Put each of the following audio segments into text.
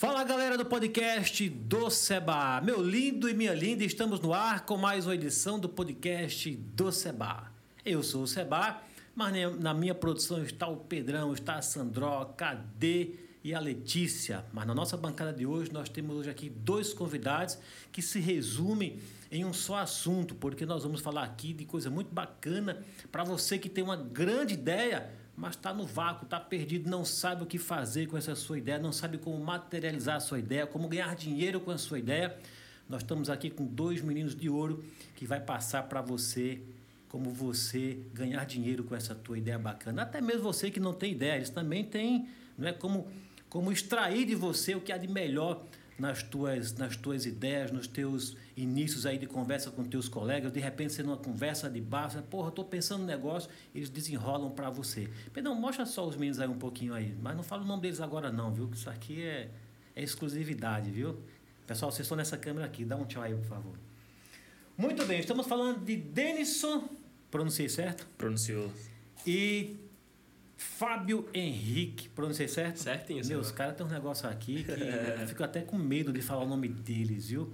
Fala galera do podcast do Seba, meu lindo e minha linda, estamos no ar com mais uma edição do podcast do Seba. Eu sou o Seba, mas na minha produção está o Pedrão, está a Sandró, Cadê e a Letícia. Mas na nossa bancada de hoje nós temos hoje aqui dois convidados que se resumem em um só assunto, porque nós vamos falar aqui de coisa muito bacana para você que tem uma grande ideia mas está no vácuo, está perdido, não sabe o que fazer com essa sua ideia, não sabe como materializar a sua ideia, como ganhar dinheiro com a sua ideia. Nós estamos aqui com dois meninos de ouro que vai passar para você como você ganhar dinheiro com essa tua ideia bacana. Até mesmo você que não tem ideia, eles também têm, não é como como extrair de você o que há de melhor nas tuas, nas tuas ideias, nos teus inícios aí de conversa com teus colegas, de repente você numa conversa de bar, você, porra, estou pensando no negócio, eles desenrolam para você. Pedro, mostra só os meninos aí um pouquinho aí, mas não fala o nome deles agora não, viu? Que isso aqui é, é exclusividade, viu? Pessoal, vocês estão nessa câmera aqui, dá um tchau aí, por favor. Muito bem, estamos falando de Denison, pronunciei certo? Pronunciou. E Fábio Henrique, pronunciei certo? Certinho, Meu, os caras têm um negócio aqui que eu fico até com medo de falar o nome deles, viu?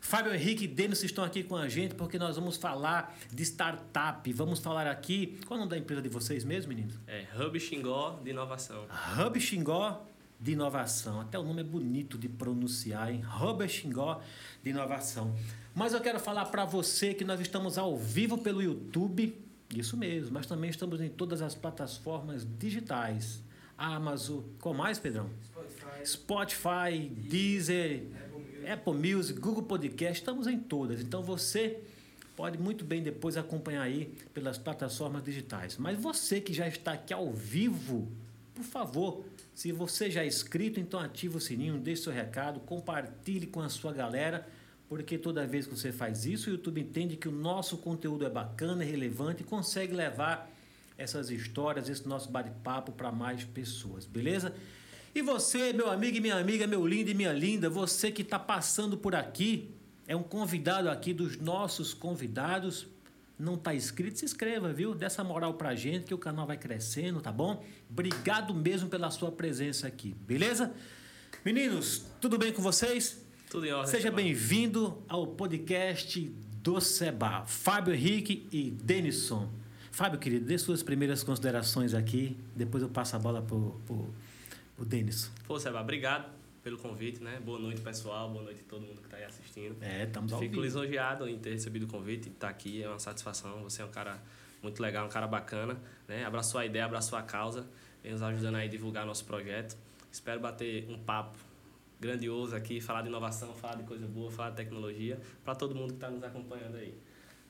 Fábio Henrique e Denis estão aqui com a gente porque nós vamos falar de startup. Vamos falar aqui. Qual é o nome da empresa de vocês mesmo, meninos? É Hub Xingó de Inovação. Hub Xingó de Inovação. Até o nome é bonito de pronunciar, hein? Hub Xingó de Inovação. Mas eu quero falar para você que nós estamos ao vivo pelo YouTube isso mesmo, mas também estamos em todas as plataformas digitais. Amazon, qual mais, Pedrão? Spotify, Spotify Deezer, Apple Music. Apple Music, Google Podcast, estamos em todas. Então você pode muito bem depois acompanhar aí pelas plataformas digitais. Mas você que já está aqui ao vivo, por favor, se você já é inscrito, então ative o sininho, deixe seu recado, compartilhe com a sua galera porque toda vez que você faz isso, o YouTube entende que o nosso conteúdo é bacana, é relevante e consegue levar essas histórias, esse nosso bate-papo para mais pessoas, beleza? E você, meu amigo e minha amiga, meu lindo e minha linda, você que está passando por aqui, é um convidado aqui dos nossos convidados, não está inscrito, se inscreva, viu? Dessa moral pra gente que o canal vai crescendo, tá bom? Obrigado mesmo pela sua presença aqui, beleza? Meninos, tudo bem com vocês? Tudo em ordem. Seja bem-vindo ao podcast do Seba. Fábio Henrique e Denison. Fábio, querido, dê suas primeiras considerações aqui, depois eu passo a bola pro, pro, pro Denison. Pô, Seba, obrigado pelo convite, né? Boa noite, pessoal. Boa noite a todo mundo que está aí assistindo. É, estamos ao Fico lisonjeado em ter recebido o convite e estar aqui. É uma satisfação. Você é um cara muito legal, um cara bacana, né? Abraçou a ideia, abraçou a causa, vem nos ajudando aí a divulgar nosso projeto. Espero bater um papo grandioso aqui, falar de inovação, falar de coisa boa, falar de tecnologia, para todo mundo que está nos acompanhando aí.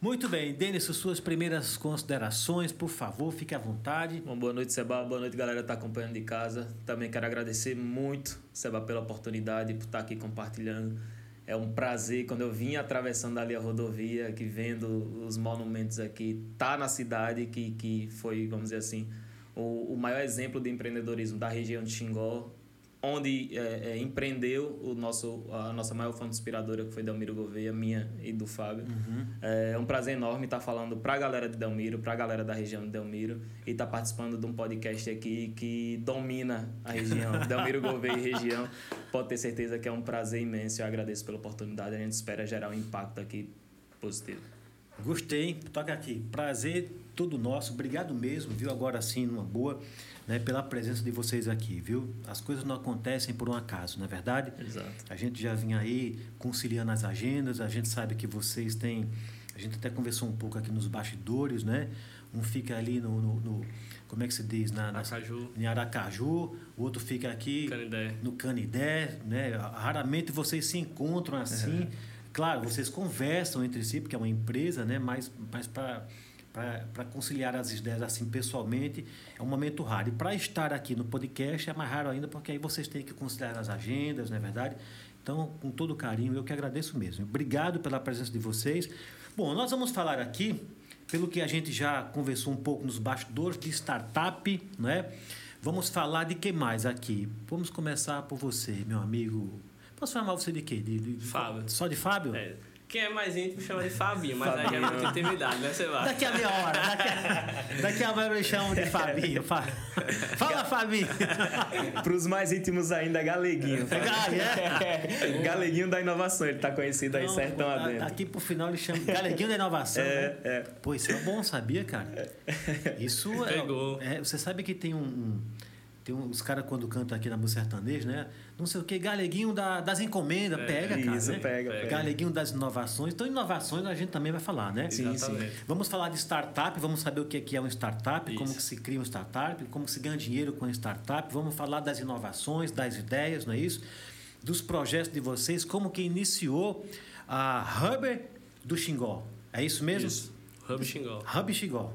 Muito bem, Denison, suas primeiras considerações, por favor, fique à vontade. Bom, boa noite, Seba. Boa noite, galera que está acompanhando de casa. Também quero agradecer muito, Seba, pela oportunidade, por estar aqui compartilhando. É um prazer quando eu vim atravessando ali a rodovia, que vendo os monumentos aqui, tá na cidade, que, que foi, vamos dizer assim, o, o maior exemplo de empreendedorismo da região de Xingó, onde é, é, empreendeu o nosso, a nossa maior fonte inspiradora, que foi Delmiro Gouveia, minha e do Fábio. Uhum. É um prazer enorme estar falando para a galera de Delmiro, para a galera da região de Delmiro, e estar participando de um podcast aqui que domina a região, Delmiro Gouveia e região. Pode ter certeza que é um prazer imenso. Eu agradeço pela oportunidade. A gente espera gerar um impacto aqui positivo. Gostei, toca aqui. Prazer todo nosso. Obrigado mesmo, viu? Agora sim, numa boa, né? Pela presença de vocês aqui, viu? As coisas não acontecem por um acaso, não é verdade? Exato. A gente já vinha aí conciliando as agendas, a gente sabe que vocês têm. A gente até conversou um pouco aqui nos bastidores, né? Um fica ali no. no, no como é que se diz? Na, na, Aracaju. Em Aracaju, o outro fica aqui Canidé. no Canidé, né? Raramente vocês se encontram assim. Claro, vocês conversam entre si, porque é uma empresa, né? Mas, mas para para conciliar as ideias assim pessoalmente é um momento raro. E para estar aqui no podcast é mais raro ainda, porque aí vocês têm que considerar as agendas, não é verdade? Então, com todo carinho, eu que agradeço mesmo. Obrigado pela presença de vocês. Bom, nós vamos falar aqui, pelo que a gente já conversou um pouco nos bastidores de startup, não é? Vamos falar de que mais aqui? Vamos começar por você, meu amigo. Posso chamar você de quê? De, de- de- Fábio. Só de Fábio? É, Quem é mais íntimo chama de Fabinho, mas aí é muita intimidade, né, Seba? Daqui a meia hora, daqui a, daqui a meia hora eu chamo de Fabinho. Fa- Fala, Fabinho. Para os mais íntimos ainda, Galeguinho. Gale, é? Galeguinho da inovação, ele tá conhecido aí, Não, sertão pô, tá- adentro. Aqui pro final ele chama Galeguinho da Inovação. É, né? é. Pô, isso é bom, sabia, cara? Isso é- Pegou. é. Você sabe que tem um. um- tem uns caras quando cantam aqui na música sertaneja, né? Não sei o que, Galeguinho da- das encomendas. pega, cara. isso, né? pega, pega. Galeguinho das inovações. Então, inovações a gente também vai falar, né? Sim, Exatamente. Vamos falar de startup, vamos saber o que é é um startup, como Isso. que se cria um startup, como se ganha dinheiro com a startup. Vamos falar das inovações, das ideias, não é isso? Dos projetos de vocês, como que iniciou a Hub do Xingó. É isso mesmo? Isso. Hub Xingó. Hub Xingó.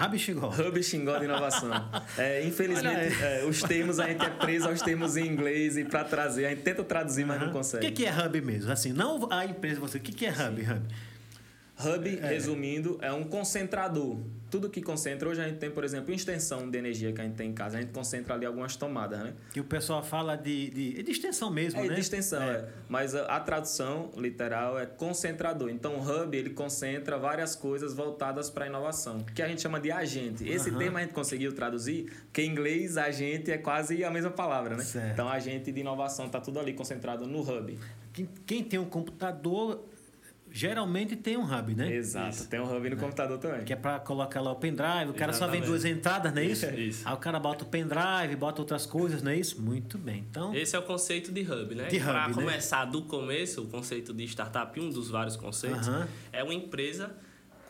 Hub Xingó. Hub Xingó de inovação. É, infelizmente, é, os termos a gente é preso aos termos em inglês e para trazer, a gente tenta traduzir, mas não O consegue. que, que é Hub mesmo? Assim, não a empresa, você. O que, que é Hub? Hub? Hub, resumindo, é um concentrador. Tudo que concentra, hoje a gente tem, por exemplo, extensão de energia que a gente tem em casa, a gente concentra ali algumas tomadas, né? Que o pessoal fala de, de, de extensão mesmo, É né? de extensão, é. Mas a, a tradução literal é concentrador. Então, o hub, ele concentra várias coisas voltadas para a inovação, que a gente chama de agente. Esse Aham. termo a gente conseguiu traduzir, porque em inglês agente é quase a mesma palavra, né? Certo. Então, agente de inovação tá tudo ali concentrado no hub. Quem, quem tem um computador geralmente tem um hub, né? Exato. Isso. Tem um hub no computador também. Que é para colocar lá o pendrive, o cara só vem Exatamente. duas entradas, não é isso? Isso. Aí o cara bota o pendrive, bota outras coisas, não é isso? Muito bem. Então, Esse é o conceito de hub, né? De hub, Para né? começar do começo, o conceito de startup, um dos vários conceitos, é uma empresa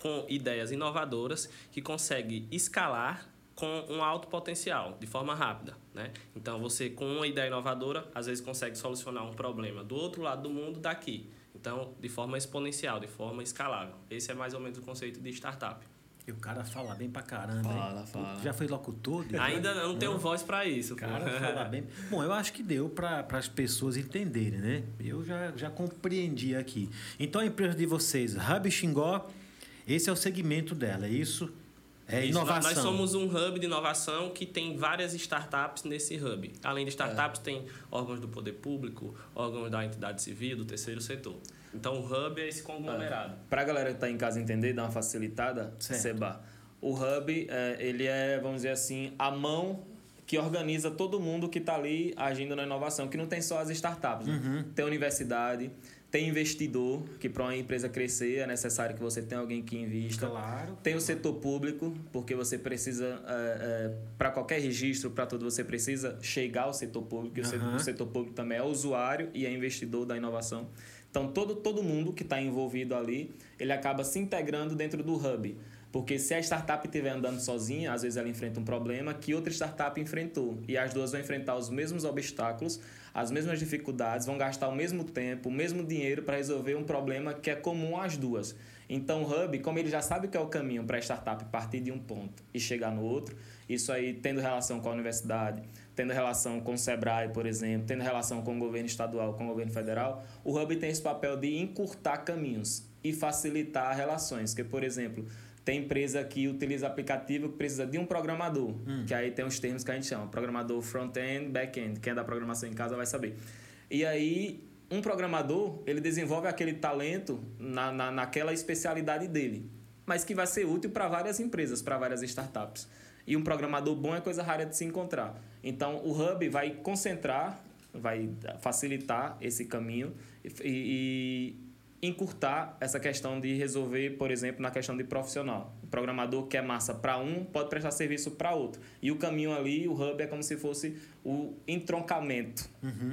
com ideias inovadoras que consegue escalar com um alto potencial, de forma rápida, né? Então, você com uma ideia inovadora, às vezes consegue solucionar um problema do outro lado do mundo daqui. Então, de forma exponencial, de forma escalável. Esse é mais ou menos o conceito de startup. e o cara fala bem pra caramba. hein? Fala, fala. Já foi locutor? de- Ainda não tenho voz para isso. O pô. cara fala bem. Bom, eu acho que deu para as pessoas entenderem, né? Eu já, já compreendi aqui. Então, a empresa de vocês, Hub Xingó, esse é o segmento dela, é isso? É Isso, inovação. Nós somos um hub de inovação que tem várias startups nesse hub. Além de startups, tem órgãos do poder público, órgãos da entidade civil, do terceiro setor. Então, o hub é esse conglomerado. Pra galera que tá em casa entender, dar uma facilitada, Certo. Seba. O Hub, é, ele é, vamos dizer assim, a mão que organiza todo mundo que tá ali agindo na inovação, que não tem só as startups. né? Uhum. Tem universidade, tem investidor, que para uma empresa crescer é necessário que você tenha alguém que invista. Claro. Tem o setor público, porque você precisa, para qualquer registro, para tudo, você precisa chegar ao setor público. e o setor-. O setor público também é usuário e é investidor da inovação. Então, todo, todo mundo que está envolvido ali, ele acaba se integrando dentro do hub. Porque se a startup estiver andando sozinha, às vezes ela enfrenta um problema que outra startup enfrentou. E as duas vão enfrentar os mesmos obstáculos, as mesmas dificuldades, vão gastar o mesmo tempo, o mesmo dinheiro para resolver um problema que é comum às duas. Então, o Hub, como ele já sabe que é o caminho para a startup partir de um ponto e chegar no outro, isso aí tendo relação com a universidade, tendo relação com o Sebrae, por exemplo, tendo relação com o governo estadual, com o governo federal, o Hub tem esse papel de encurtar caminhos e facilitar relações. Que, por exemplo, tem empresa que utiliza aplicativo que precisa de um programador, que aí tem os termos que a gente chama, programador front-end, back-end. Quem é da programação em casa vai saber. E aí, um programador, ele desenvolve aquele talento na, na, naquela especialidade dele, mas que vai ser útil para várias empresas, para várias startups. E um programador bom é coisa rara de se encontrar. Então, o Hub vai concentrar, vai facilitar esse caminho e, e encurtar essa questão de resolver, por exemplo, na questão de profissional. O programador que é massa para um pode prestar serviço para outro. E o caminho ali, o hub é como se fosse o entroncamento,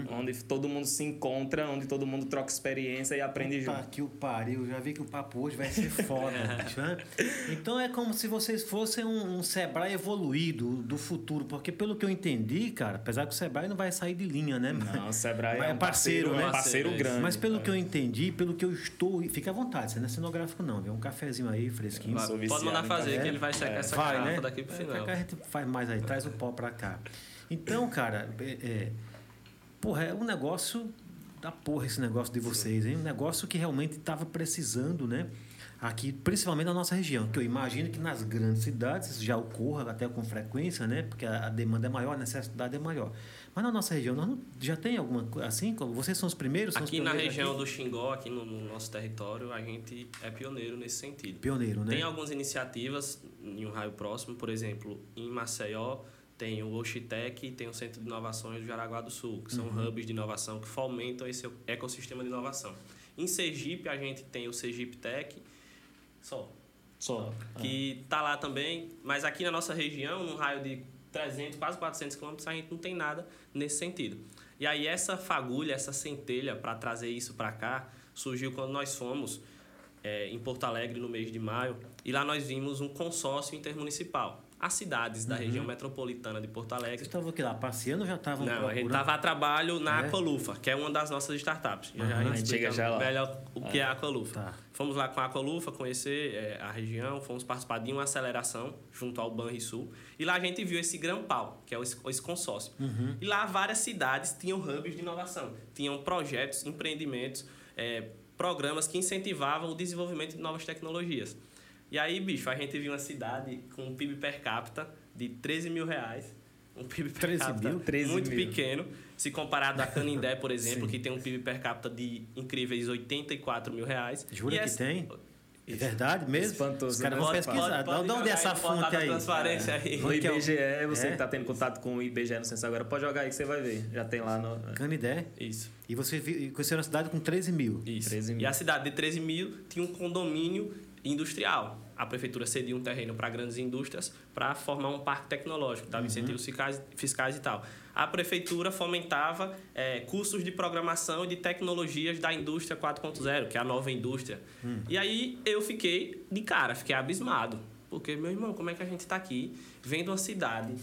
onde todo mundo se encontra, onde todo mundo troca experiência e aprende Puta junto. que o pariu, já vi que o papo hoje vai ser foda, bicho, né? Então é como se vocês fossem um, um Sebrae evoluído do futuro, porque pelo que eu entendi, cara, apesar que o Sebrae não vai sair de linha, né? Não, o Sebrae Mas é é um parceiro, parceiro, né? é parceiro Parceiro, grande. Mas pelo que eu entendi, pelo que eu estou. Fica à vontade, você não é cenográfico, não, viu? Um cafezinho aí, fresquinho. Pode mandar em fazer, que ele vai secar É. essa Vai, garrafa né? daqui pro É, final. que a gente faz mais aí, traz o pó pra cá. Então, cara, é, é, porra, é um negócio da porra esse negócio de vocês, hein? Um negócio que realmente estava precisando, né? aqui, principalmente na nossa região, que eu imagino que nas grandes cidades isso já ocorra até com frequência, né? Porque a, a demanda é maior, a necessidade é maior. Mas na nossa região, nós não- já tem alguma coisa assim? Vocês são os primeiros? São os Aqui na pioneiros região aqui? do Xingó, aqui no, no nosso território, a gente é pioneiro nesse sentido. Pioneiro, né? Tem algumas iniciativas em um raio próximo, por exemplo, em Maceió tem o Oxitec e tem o Centro de Inovações do Jaraguá do Sul, que são Uhum. hubs de inovação que fomentam esse ecossistema de inovação. Em Sergipe, a gente tem o Sergipe Tech, só, Só. que tá lá também, mas aqui na nossa região, num raio de 300, quase 400 quilômetros, a gente não tem nada nesse sentido. E aí essa fagulha, essa centelha para trazer isso para cá, surgiu quando nós fomos é, em Porto Alegre no mês de maio, e lá nós vimos um consórcio intermunicipal. As cidades da região metropolitana de Porto Vocês Alegre estavam aqui lá passeando ou já estavam não, a gente procurando? estava a trabalho na É? Aqualufa, que é uma das nossas startups. Aham. já A a gente chega já lá. melhor o que é a Aqualufa. Tá. Fomos lá com a Aqualufa conhecer é, a região, fomos participar de uma aceleração junto ao Banrisul. E lá a gente viu esse Grampal, que é esse, esse consórcio. Uhum. E lá várias cidades tinham hubs de inovação, tinham projetos, empreendimentos, é, programas que incentivavam o desenvolvimento de novas tecnologias. E aí, bicho, a gente viu uma cidade com um PIB per capita de 13 mil reais. Um PIB per 13 capita mil? 13 muito mil. pequeno, se comparado a Canindé, por exemplo, que tem um PIB per capita de incríveis 84 mil reais. Jura E que essa- tem? É verdade mesmo? Espantoso, Os caras vão pesquisar. pode- pode de onde é essa fonte aí? transparência aí. No que é o- IBGE, você É? que está tendo contato com o IBGE no Censo agora, pode jogar aí que você vai ver. Já tem lá no. Canidé. Isso, E você conheceu uma cidade com 13 mil. isso. 13 mil. E a cidade de 13 mil tinha um condomínio industrial. A prefeitura cedia um terreno para grandes indústrias para formar um parque tecnológico, dava incentivos fiscais, fiscais e tal. A prefeitura fomentava eh, cursos de programação e de tecnologias da indústria 4.0, que é a nova indústria. E aí eu fiquei de cara, fiquei abismado. Porque, meu irmão, como é que a gente está aqui vendo uma cidade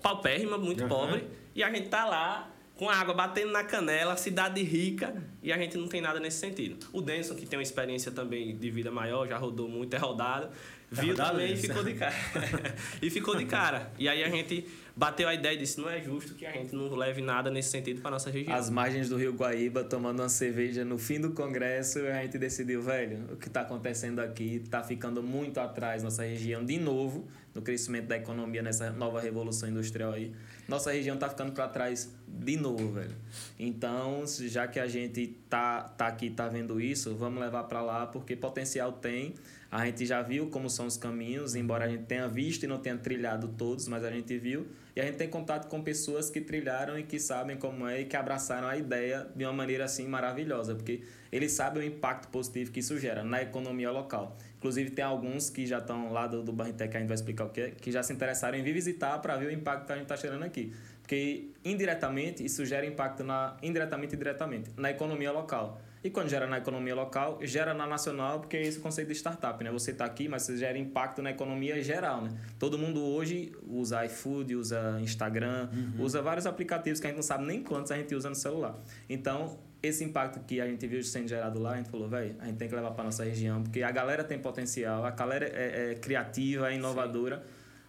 paupérrima, muito Aham. pobre, e a gente tá lá com a água batendo na canela, cidade rica, e a gente não tem nada nesse sentido. O Denson, que tem uma experiência também de vida maior, já rodou muito, é rodado, viu rodado, também e ficou de cara. e ficou de cara. E aí a gente bateu a ideia e disse, não é justo que a gente não leve nada nesse sentido para nossa região. As margens do Rio Guaíba, tomando uma cerveja no fim do congresso, a gente decidiu, velho, o que está acontecendo aqui está ficando muito atrás nossa região, de novo, no crescimento da economia, nessa nova revolução industrial aí. Nossa região está ficando para trás de novo, velho. Então, já que a gente tá, tá aqui, tá vendo isso, vamos levar para lá, porque potencial tem. A gente já viu como são os caminhos, embora a gente tenha visto e não tenha trilhado todos, mas a gente viu. E a gente tem contato com pessoas que trilharam e que sabem como é e que abraçaram a ideia de uma maneira assim maravilhosa, porque eles sabem o impacto positivo que isso gera na economia local. Inclusive, tem alguns que já estão lá do, do Barrintec, que a gente vai explicar o que é, que já se interessaram em vir visitar para ver o impacto que a gente está gerando aqui. Porque indiretamente isso gera impacto na indiretamente e diretamente na economia local. E quando gera na economia local, gera na nacional, porque é esse o conceito de startup, né? Você está aqui, mas você gera impacto na economia geral, né? Todo mundo hoje usa iFood, usa Instagram, usa vários aplicativos que a gente não sabe nem quantos a gente usa no celular. Então, esse impacto que a gente viu sendo gerado lá, a gente falou, velho, a gente tem que levar para nossa região, porque a galera tem potencial, a galera é, é criativa, é inovadora,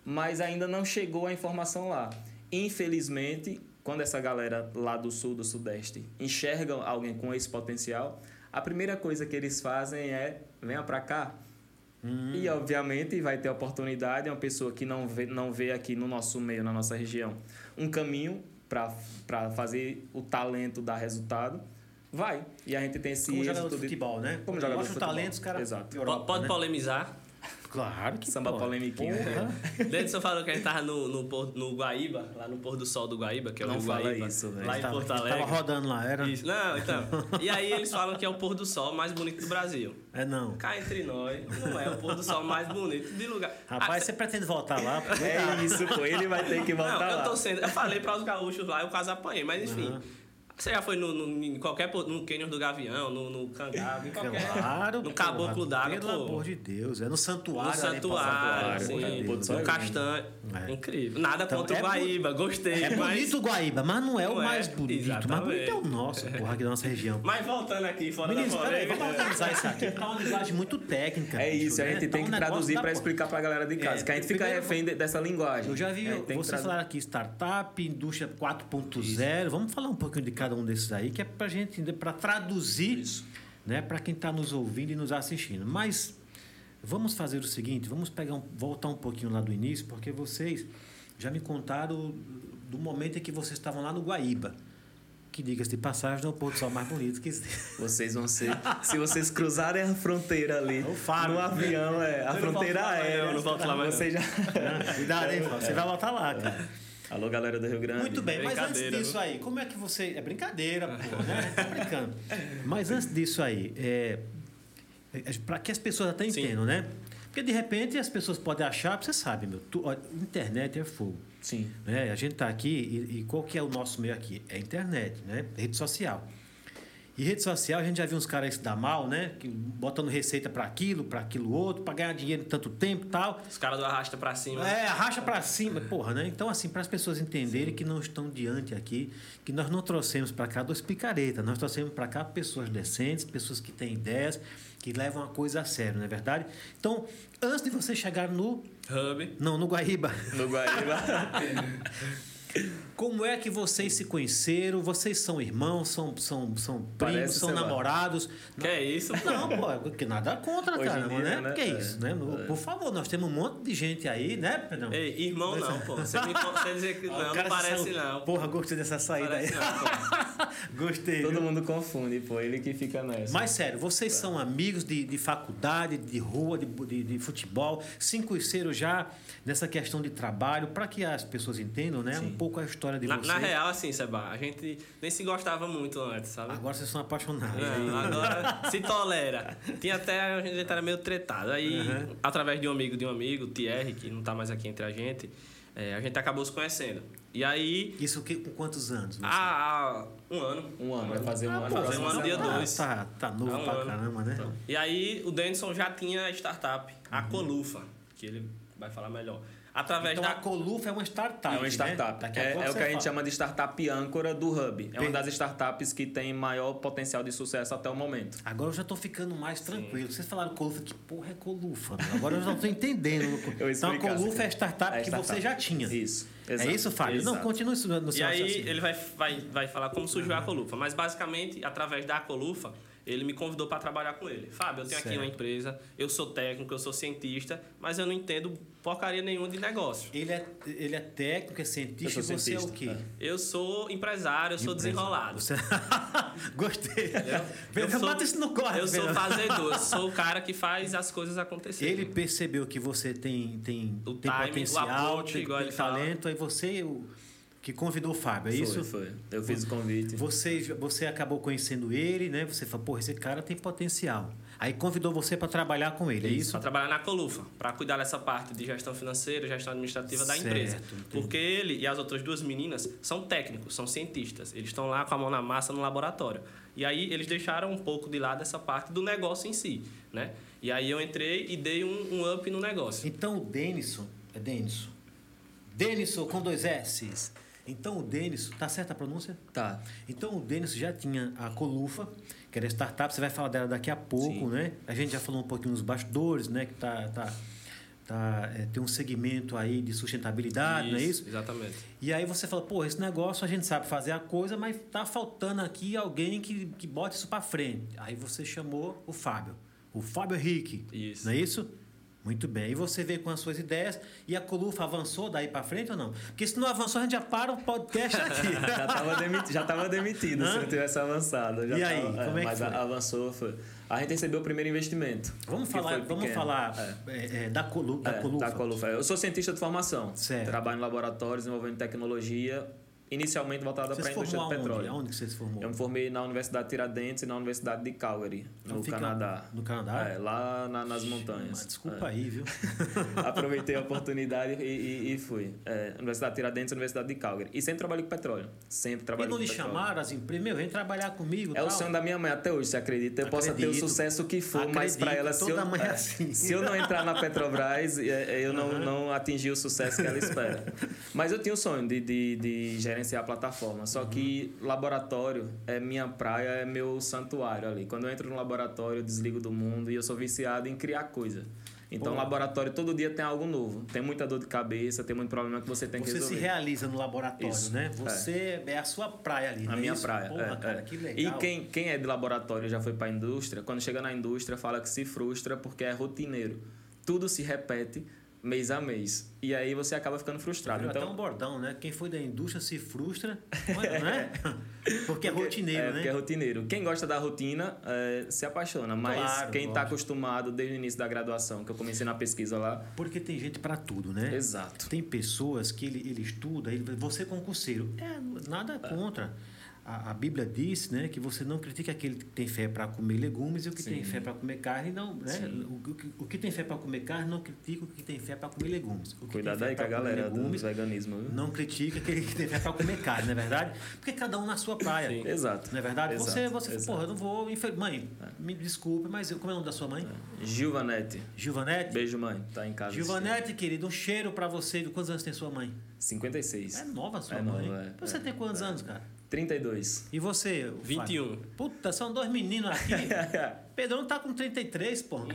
mas ainda não chegou a informação lá. Infelizmente, quando essa galera lá do sul, do sudeste, enxerga alguém com esse potencial, a primeira coisa que eles fazem é venha para cá. E obviamente vai ter oportunidade, uma pessoa que não vê, não vê aqui no nosso meio, na nossa região, um caminho para fazer o talento dar resultado, vai. E a gente tem esse Como jogador de futebol, né? Como jogador de Mostra o futebol. talento, os caras. Exato. Europa, Po- Pode né? polemizar. Claro que Samba pode. polemiquinho. Porra. Denison falou que a gente tava no, no, no Guaíba, lá no pôr do sol do Guaíba, que é o Não Rio fala Guaíba, isso, lá em tava- Porto Alegre. Tava rodando lá, era? Isso. Não, então. E aí eles falam que é o pôr do sol mais bonito do Brasil. É não. Cá entre nós, não é o pôr do sol mais bonito de lugar. Rapaz, Ah, você pretende voltar lá? É isso, pô. Ele vai ter que voltar Não, eu lá. tô sendo. Eu falei para os gaúchos lá, eu quase apanhei, mas enfim. Você já foi no, no, em qualquer. No Cânion do Gavião, no, no Cangado, em qualquer. Claro. No Caboclo d'Água, Pelo pô. amor de Deus. É no santuário. No ali, santuário, Deus. Pô, no castanho. É. Incrível. Nada Então, contra é o Guaíba, gostei. É mas- bonito o Guaíba, mas não é o é, mais bonito. O mais exatamente. bonito é o nosso, porra, aqui da nossa região. Mas voltando aqui, fora Meninos, da polêmica. vamos organizar isso aqui. Tá uma linguagem muito técnica. É isso, a né? gente Tá tem um que traduzir para explicar para a galera de casa, É, que a gente fica refém de- dessa linguagem. Eu já vi vocês falaram aqui startup, indústria 4.0. Vamos falar um pouquinho de cada um desses aí, que é pra gente para traduzir, Isso. né, para quem está nos ouvindo e nos assistindo. Mas Vamos fazer o seguinte, vamos pegar um, voltar um pouquinho lá do início, porque vocês já me contaram do momento em que vocês estavam lá no Guaíba. Que diga-se de passagem, é o pôr do sol mais bonito que existe. Vocês vão ser. se vocês cruzarem a fronteira ali O Fábio. no avião, é. A Eu não fronteira aérea. eu não volto lá mais, Você já. Cuidado, hein? Você vai voltar lá, cara. Alô, galera do Rio Grande. Muito bem, mas antes disso aí, como é que você. É brincadeira, pô, né? Tá brincando. Mas antes disso aí, é, para que as pessoas até Sim. entendam, né? Porque de repente as pessoas podem achar, você sabe, meu, tu, ó, internet é fogo. Sim. Né? A gente está aqui e, e qual que é o nosso meio aqui? É internet, né? Rede social. E rede social, a gente já viu uns caras se dar mal, né? Que botando receita para aquilo, para aquilo outro, para ganhar dinheiro em tanto tempo e tal. Os caras do arrasta pra cima. É, arracha para cima, porra, né? Então, assim, para as pessoas entenderem que não estão diante aqui, que nós não trouxemos para cá dois picaretas, nós trouxemos para cá pessoas decentes, pessoas que têm ideias, que levam a coisa a sério, não é verdade? Então, antes de você chegar no. Hub. Não, no Guaíba. No Guaíba. Como é que vocês se conheceram? Vocês são irmãos, são, são, são primos, são namorados? Que é isso? Não, pô, que nada contra, Hoje cara, dia, né? né? Que é É, isso, né? Por favor, nós temos um monte de gente aí, né, Pedrão? Ei, irmão não, pô. Você me você dizer que não, não parece saiu- não. Porra, gostei dessa saída Parece aí. não. Gostei. Todo viu? mundo confunde, pô. Ele que fica nessa. Mas sério, vocês são amigos de, de faculdade, de rua, de, de, de futebol, se conheceram já nessa questão de trabalho, para que as pessoas entendam, né? Sim. Pouco a história de Na, vocês. na real, assim, Seba, a gente nem se gostava muito antes, sabe? Agora vocês são apaixonados. Não, agora se tolera. Tinha até, a gente era meio tretado. Aí, Uhum. através de um amigo de um amigo, Thierry, que não tá mais aqui entre a gente, é, a gente acabou se conhecendo. E aí, Isso que, com quantos anos? há um ano. Um ano, vai fazer um Ah, ano. fazer um ano dia semana. dois. Tá, tá novo um pra ano. caramba, né? E aí, o Denison já tinha a startup, a Colufa, que ele vai falar melhor. Através Então da a Colufa é uma startup. É uma né? startup. A É, é o que a gente fala. chama de startup âncora do Hub. É uma das startups que tem maior potencial de sucesso até o momento. Agora eu já tô ficando mais tranquilo. Vocês falaram Colufa, que porra é Colufa? meu? Agora eu já tô entendendo. Eu então a Colufa é a assim. startup É que startup. você já tinha. Isso. É exato, isso, Fábio? Não, exato. continue isso no E seu aí raciocínio. ele vai, vai, vai falar como surgiu a Colufa. Mas basicamente, através da Colufa, ele me convidou para trabalhar com ele. Fábio, eu tenho aqui Certo. uma empresa, eu sou técnico, eu sou cientista, mas eu não entendo porcaria nenhuma de negócio. Ele é, ele é técnico, é cientista Eu e sou você é o cientista, quê? Eu sou empresário, eu sou desenrolado. Você... Gostei. Eu Pedro, sou- isso no corte. Eu sou fazedor, eu sou o cara que faz as coisas acontecerem. Ele percebeu que você tem, tem, O tem o potencial, approach, tem, igual tem ele fala. talento, aí você o, que convidou o Fábio, é Foi, isso? Foi. Eu fiz o convite. Você, você acabou conhecendo ele, né? Você falou, porra, esse cara tem potencial. Aí convidou você para trabalhar com ele, é isso? Para trabalhar na Colufa, para cuidar dessa parte de gestão financeira, gestão administrativa da Certo, empresa. entendi. Porque ele e as outras duas meninas são técnicos, são cientistas. Eles estão lá com a mão na massa no laboratório. E aí eles deixaram um pouco de lado essa parte do negócio em si, né? E aí eu entrei e dei um, um up no negócio. Então o Denison, é Denison. Denison com dois S's. Então o Denison, tá certa a pronúncia? Tá. Então o Denison já tinha a Colufa, que era startup, você vai falar dela daqui a pouco, Sim. né? A gente já falou um pouquinho nos bastidores, né? Que tá, tá, tá, é, tem um segmento aí de sustentabilidade, não é isso? Exatamente. E aí você fala, pô, esse negócio a gente sabe fazer a coisa, mas tá faltando aqui alguém que, que bote isso para frente. Aí você chamou o Fábio, o Fábio Henrique, Isso. não é isso? Muito bem. E você veio com as suas ideias e a Colufa avançou daí para frente ou não? Porque se não avançou, a gente já para o podcast aqui. Já estava demitido, já tava demitido se não tivesse avançado. Já E aí, tava- como é que mas foi? a- avançou, foi. A gente recebeu o primeiro investimento. Vamos falar, vamos falar é, é, da, colu, da É, Colufa. da Colufa. Eu sou cientista de formação. Certo. Trabalho em laboratórios desenvolvendo tecnologia, inicialmente voltada para a indústria aonde? petróleo. Aonde que você se formou? Eu me formei na Universidade de Tiradentes e na Universidade de Calgary, Então no Canadá. No Canadá? É, lá na- nas montanhas. Mas desculpa É. aí, viu? Aproveitei a oportunidade e, e- e fui. É, Universidade de Tiradentes e Universidade de Calgary. E sempre trabalhei com petróleo. Sempre E trabalhei não com lhe petróleo. chamaram as empresas? Meu, vem trabalhar comigo. É o tal. sonho da minha mãe até hoje, você acredita? Eu posso ter o Acredito. sucesso que for, mas para Acredito, ela, se eu, é é, assim. se eu não entrar na Petrobras, é, eu não, não atingi o sucesso que ela espera. Mas eu tinha o sonho de, de, de gerenciar a plataforma. Só que laboratório é minha praia, é meu santuário ali. Quando eu entro no laboratório, eu desligo do mundo e eu sou viciado em criar coisa. Então, o laboratório todo dia tem algo novo. Tem muita dor de cabeça, tem muito problema que você tem você que resolver. Você se realiza no laboratório, Isso, né? Você é. é. a sua praia ali. A é minha isso? praia. Porra, é, cara, é. que legal. E quem, quem é de laboratório já foi para a indústria, quando chega na indústria, fala que se frustra porque é rotineiro. Tudo se repete mês a mês. E aí você acaba ficando frustrado. Então, até um bordão, né? Quem foi da indústria se frustra, né? Porque é rotineiro, é, né? Porque é rotineiro. Quem gosta da rotina é, se apaixona, mas Claro, quem está acostumado desde o início da graduação, que eu comecei na pesquisa lá. Porque tem gente para tudo, né? Exato. Tem pessoas que ele, ele estuda, ele, você é concurseiro. É, nada contra. A, a, Bíblia diz né, que você não critica aquele que tem fé para comer legumes e o que Sim. tem fé para comer carne não. Né? O, o, o, que tem fé para comer carne não critica o que tem fé para comer legumes. O que Cuidado aí com a galera legumes, do veganismo. Viu? Não critica aquele que tem fé para comer carne, não é verdade? Porque cada um na sua praia. Sim. Exato. Não é verdade? Exato, você, você exato. porra, eu não vou. infel- Mãe, me desculpe, mas eu, como é o nome da sua mãe? Gilvanete. Gilvanete? Beijo, mãe. Tá em casa. Gilvanete, querido, um cheiro para você. Quantos anos tem sua mãe? 56. É nova a sua É mãe. nova, é, Você é, tem quantos anos, cara? 32. E você? 21. Fábio? Puta, são dois meninos aqui. Pedrão tá com 33, pô.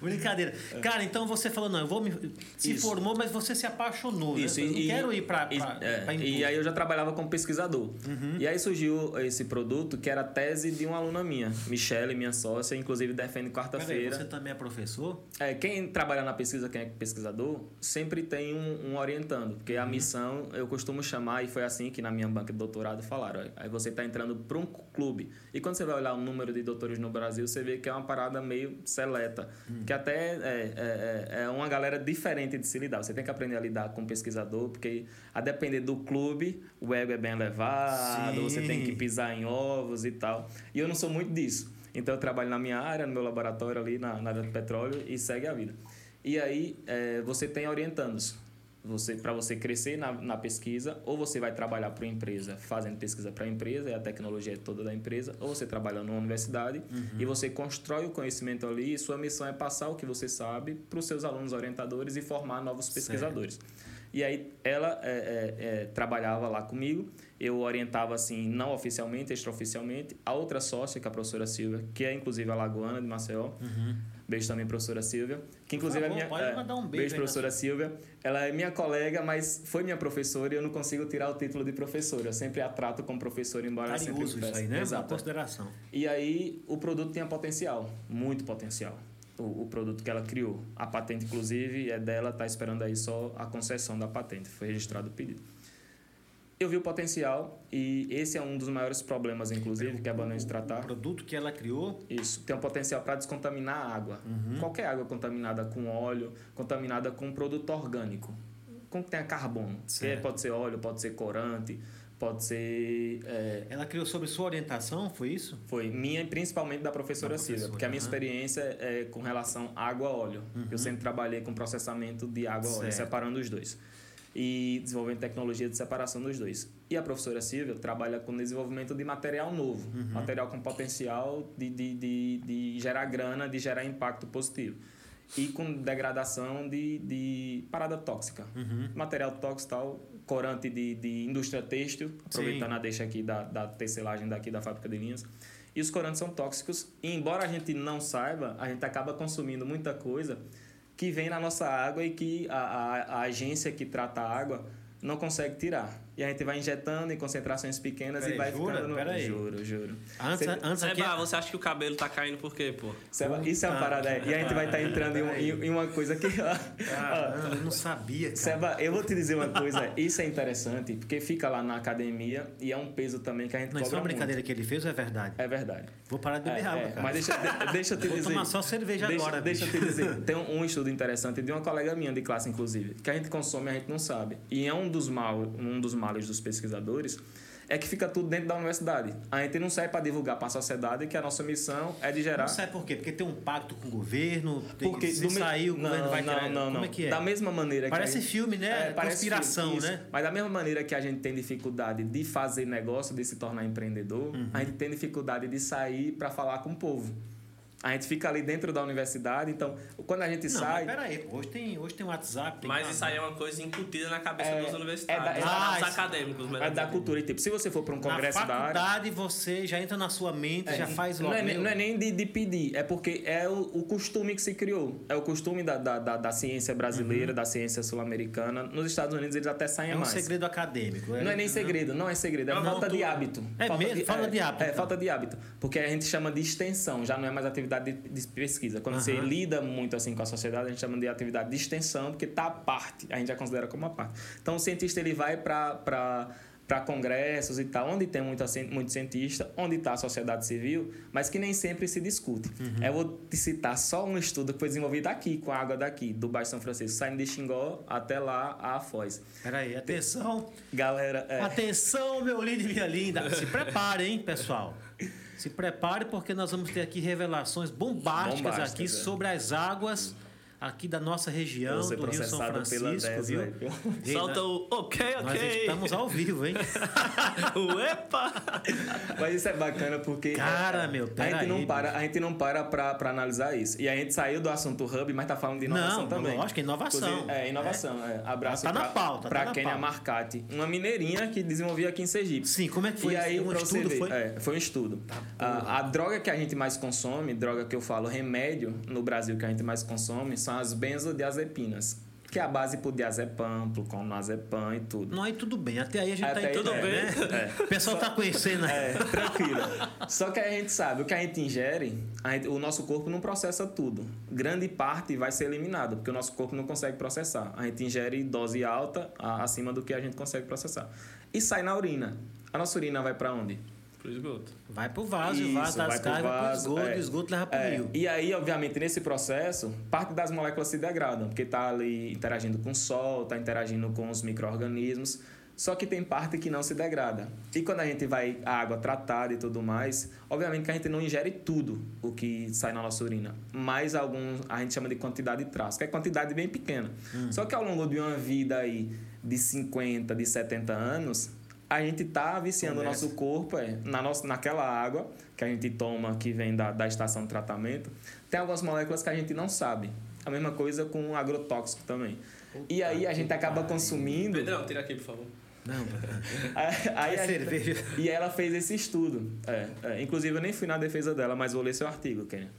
Brincadeira. Cara, então você falou, não, eu vou me. Se Isso. formou, mas você se apaixonou. Isso, né? Eu não e, quero ir pra, e, pra, é, e aí eu já trabalhava como pesquisador. Uhum. E aí surgiu esse produto que era a tese de uma aluna minha, Michelle, minha sócia, inclusive defende quarta-feira. você também é professor? É, quem trabalha na pesquisa, quem é pesquisador, sempre tem um, um orientando, porque Uhum. a missão eu costumo chamar, e foi assim que na minha banca de doutorado falaram: aí você está entrando para um clube. E quando você vai olhar o número de doutores no Brasil, você vê que é uma parada meio seleta, Hum. que até é, é, é- é uma galera diferente de se lidar. Você tem que aprender a lidar com o pesquisador, porque a depender do clube, o ego é bem elevado, Sim. você tem que pisar em ovos e tal. E eu não sou muito disso. Então eu trabalho na minha área, no meu laboratório ali na, na área de petróleo e segue a vida. E aí é, você tem orientandos. Você, para você crescer na, na pesquisa, ou você vai trabalhar para uma empresa fazendo pesquisa para a empresa, e a tecnologia é toda da empresa, ou você trabalha numa universidade e você constrói o conhecimento ali, e sua missão é passar o que você sabe para os seus alunos orientadores e formar novos pesquisadores. E aí ela é, é, é, trabalhava lá comigo, eu orientava assim, não oficialmente, extraoficialmente, a outra sócia, que é a professora Silvia, que é inclusive alagoana de Maceió. Beijo também, professora Silvia. Que inclusive favor, é minha. pode é, mandar um beijo na professora Silvia. Ela é minha colega, mas foi minha professora e eu não consigo tirar o título de professora. Eu sempre a trato como professora, embora ela sempre Carinhoso isso aí, né? Uma Exato. consideração. E aí o produto tinha potencial, muito potencial. O, o produto que ela criou. A patente, inclusive, é dela, está esperando aí só a concessão da patente. Foi registrado o pedido. Eu vi o potencial e esse é um dos maiores problemas, inclusive, que é bom de O tratar. produto que ela criou, Isso, tem um potencial para descontaminar a água. Qualquer água contaminada com óleo, contaminada com um produto orgânico, com que tenha carbono. Que pode ser óleo, pode ser corante, pode ser é, ela criou sobre sua orientação, foi isso? foi minha e principalmente da professora, Da professora, Silvia, porque a minha aham. experiência é com relação água-óleo. Eu sempre trabalhei com processamento de água-óleo, separando os dois. E desenvolvendo tecnologia de separação dos dois. E a professora Silvia trabalha com desenvolvimento de material novo, material com potencial de, de, de, de gerar grana, de gerar impacto positivo. E com degradação de, de parada tóxica. Material tóxico tal, corante de, de indústria têxtil, aproveitando Sim. a deixa aqui da, da tecelagem daqui da fábrica de linhas. E os corantes são tóxicos. E embora a gente não saiba, a gente acaba consumindo muita coisa que vem na nossa água e que a, a, a agência que trata a água não consegue tirar. E a gente vai injetando em concentrações pequenas Peraí, e vai jura? ficando... No... Peraí. Juro, juro. Antes, Você- antes aqui. Seba, você acha que o cabelo tá caindo por quê, pô? Seba, Isso é uma parada. é. E a gente vai estar entrando em, um- em- em uma coisa que... Caramba, eu não sabia, cara. Seba, eu vou te dizer uma coisa, isso é interessante, porque fica lá na academia e é um peso também que a gente Não, isso é cobra uma brincadeira que ele fez ou é verdade? muito. É verdade. Vou parar de beber É, água, é, cara. mas deixa, de- deixa eu te Vou dizer. tomar só cerveja deixa, agora, Deixa eu bicho. te dizer. Tem um, um estudo interessante de uma colega minha de classe, inclusive, que a gente consome e a gente não sabe. E é um dos, mal, um dos males dos pesquisadores é que fica tudo dentro da universidade. A gente não sai para divulgar para a sociedade que a nossa missão é de gerar. Não sabe por quê? Porque tem um pacto com o governo, tem, Porque se me- sair o não, governo vai não, tirar. não, Como não. é que é? Da mesma maneira que Parece a gente- filme, né? É, parece Conspiração, filme, isso. né? Mas da mesma maneira que a gente tem dificuldade de fazer negócio, de se tornar empreendedor, Uhum. a gente tem dificuldade de sair para falar com o povo. A gente fica ali dentro da universidade, então quando a gente Não, sai. mas peraí, hoje tem, hoje tem WhatsApp. Tem Mas isso aí é uma coisa incutida na cabeça É- dos universitários, é da- dos Ah, isso- acadêmicos, É da cultura. E, tipo, se você for para um congresso na da área. faculdade você já entra na sua mente, já faz não, logo. é, nem- não é nem de, de pedir, é porque é o, o costume que se criou. É o costume da, da, da, da ciência brasileira, da ciência sul-americana. Nos Estados Unidos eles até saem é um mais. segredo acadêmico. Não é nem segredo, não é segredo, é, É falta de hábito. É falta mesmo? Falta de hábito, É, então. falta de hábito. Porque a gente chama de extensão, já não é mais atividade de, de pesquisa. Quando você Aham. lida muito assim com a sociedade, a gente chama de atividade de extensão, porque está à parte, a gente já considera como uma parte. Então o cientista ele vai para para congressos e tal, onde tem muita, cien- muito cientista, onde está a sociedade civil, mas que nem sempre se discute. Uhum. Eu vou te citar só um estudo que foi desenvolvido aqui, com a água daqui, do Baixo São Francisco, saindo de Xingó até lá a Foz. Peraí, atenção. Galera, é, Atenção, meu lindo e minha linda. Se prepare, hein, pessoal. Se prepare porque nós vamos ter aqui revelações bombásticas, Bombásticas, aqui é. sobre as águas aqui da nossa região, do Rio São processado pela Francisco, 10, viu? velho. Ei, Solta nós- o ok, Nós ok. estamos ao vivo, hein? Uepa! Mas isso é bacana porque Cara, é, meu, a pera gente não aí, para, a gente não para pra, pra analisar isso. E a gente saiu do assunto hub, mas tá falando de inovação Não, também. lógico, é inovação. Inclusive, É, inovação. É. Abraço Tá na pra, pauta, tá pra na Kenia pauta. Marcati, uma mineirinha que desenvolvia aqui em Sergipe. Sim, como é que foi E aí, Um pra você estudo, ver, foi? Tá É, foi um estudo. a, a droga que a gente mais consome, droga que eu falo remédio no Brasil que a gente mais consome, são as benzodiazepinas. Que é a base pro diazepam, pro clonazepam e tudo. Não, aí tudo bem. Até aí a gente Até tá aí, tudo é, bem, né? O pessoal tá conhecendo, né? É, tranquilo. Só que a gente sabe, o que a gente ingere, a gente- o nosso corpo não processa tudo. Grande parte vai ser eliminado, porque o nosso corpo não consegue processar. A gente ingere dose alta a- acima do que a gente consegue processar. E sai na urina. A nossa urina vai para onde? Pro esgoto. Vai pro vaso, e o Isso, vaso das vai pro casas vai pro vaso, esgoto, é. o esgoto leva pro É, rio. E aí, obviamente, nesse processo, parte das moléculas se degradam, porque está ali interagindo com o sol, está interagindo com os micro-organismos. Só que tem parte que não se degrada. E quando a gente vai a água tratada e tudo mais, obviamente que a gente não ingere tudo o que sai na nossa urina. Mas alguns a gente chama de quantidade de traço, que é quantidade bem pequena. Só que ao longo de uma vida aí de 50, de 70 anos, a gente tá viciando o nosso corpo é, na nossa, naquela água que a gente toma, que vem da, da estação de tratamento. Tem algumas moléculas que a gente não sabe. A mesma coisa com o agrotóxico também. e aí a gente acaba consumindo. Pedrão, tira aqui, por favor. Não, Aí Faz a gente- cerveja. e ela fez esse estudo. É, é. Inclusive, eu nem fui na defesa dela, mas vou ler seu artigo, Kenia.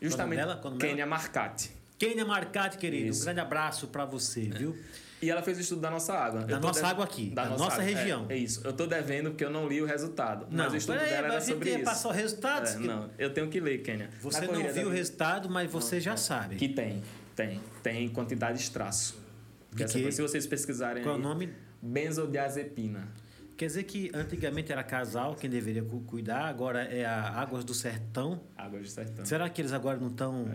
Justamente. dela? Kenia Marcati. Kenia Marcati, querido, Isso. um grande abraço pra você, viu? E ela fez o estudo da nossa água. Da nossa água aqui, da nossa água. região. É, é isso. Eu tô devendo porque eu não li o resultado. Não, mas o estudo peraí, dela era sobre isso. passar o resultado. É, que não, eu tenho que ler, Kenia. Você não viu da o resultado, mas você já sabe. Que tem, tem. Tem quantidade de traço. De coisa, se vocês pesquisarem Qual é o aí, nome? benzodiazepina. Quer dizer que antigamente era casal quem deveria cu- cuidar, agora é a Águas do Sertão. Água de sertão. Será que eles agora não estão.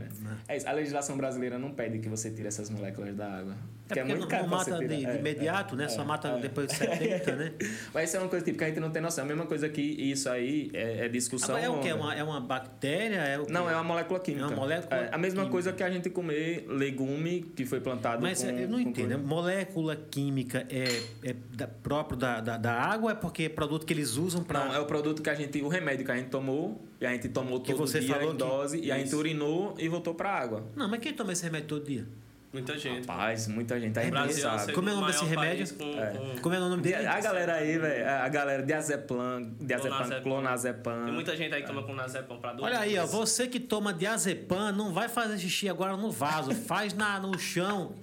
É isso, a legislação brasileira não pede que você tire essas moléculas da água. É porque não, caro não pra mata de, de É, imediato, é, né? é, Só mata é. depois de 70, né? Mas isso é uma coisa tipo que a gente não tem noção. É a mesma coisa que isso aí é, é discussão. Agora é o quê? É uma, é uma bactéria? É o quê? Não, é uma molécula química. É uma molécula É a mesma química. coisa que a gente comer legume que foi plantado Mas com... eu não entendo. Molécula química é, é da- próprio da, da, da água? É porque é produto que eles usam para. Não, é o produto que a gente... O remédio que a gente tomou, e a gente tomou Que todo você dia falou em que- dose, e a gente urinou e voltou pra água. Não, mas quem toma esse remédio todo dia? Muita gente. Rapaz, muita gente. A O gente Brasil sabe. Como é o nome desse remédio? com- É. com- Como é o nome dele? A galera aí, velho, a galera diazepam, diazepam, Clonazepam. clonazepam. Tem muita gente aí que toma com nazepam pra dor. Olha aí, ó, você que toma diazepam, não vai fazer xixi agora no vaso, faz na, no chão.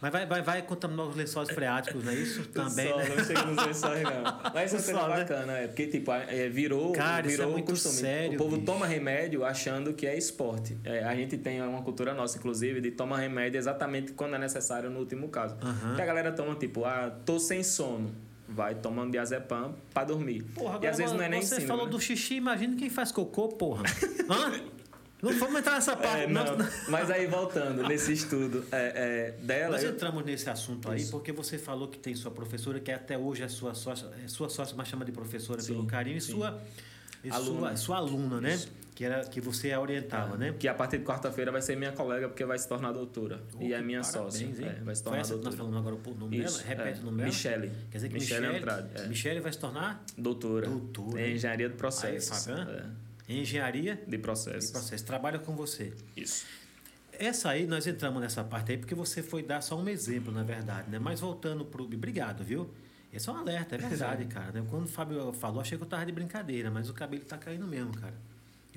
Mas vai, vai, vai contaminar os lençóis freáticos, não é isso? Também, Só, né? Não chega nos lençóis, não. Mas isso é Só, coisa né? bacana, é. Porque, tipo, é, virou, Cara, isso virou é muito costume. sério, o povo bicho. toma remédio achando que é esporte. É, a gente tem uma cultura nossa, inclusive, de tomar remédio exatamente quando é necessário no último caso. Que a galera toma, tipo, ah, tô sem sono. Vai tomando diazepam pra dormir. Porra, e agora às vezes não é nem você falou né? do xixi, imagina quem faz cocô, porra. Hã? Não vamos entrar nessa parte. É, não. não. Mas aí, voltando nesse estudo é, é, dela... Nós eu- entramos nesse assunto aí Isso. porque você falou que tem sua professora, que até hoje é sua sócia, é sua sócia, mas chama de professora Sim, pelo carinho, e sim. sua, e Aluna. sua, sua aluna, né? Isso. Que, era, que você a orientava, né? Que a partir de quarta-feira vai ser minha colega, porque vai se tornar doutora. Oh, e é minha parabéns, sócia. hein? É, vai se Foi tornar essa que nós doutora. falamos agora o nome Isso, dela? Repete é. o nome dela. Michele. Quer dizer que Michele Michele, Andrade, é. Michele vai se tornar Doutora. Doutora. Em engenharia de processos. Aí? É. engenharia de processos. de processo. Trabalha com você. Isso. Essa aí, nós entramos nessa parte aí porque você foi dar só um exemplo, na verdade, né? Mas voltando pro... Obrigado, viu? Esse é um alerta, é verdade, cara. né? Quando o Fábio falou, achei que eu tava de brincadeira, mas o cabelo tá caindo mesmo, cara.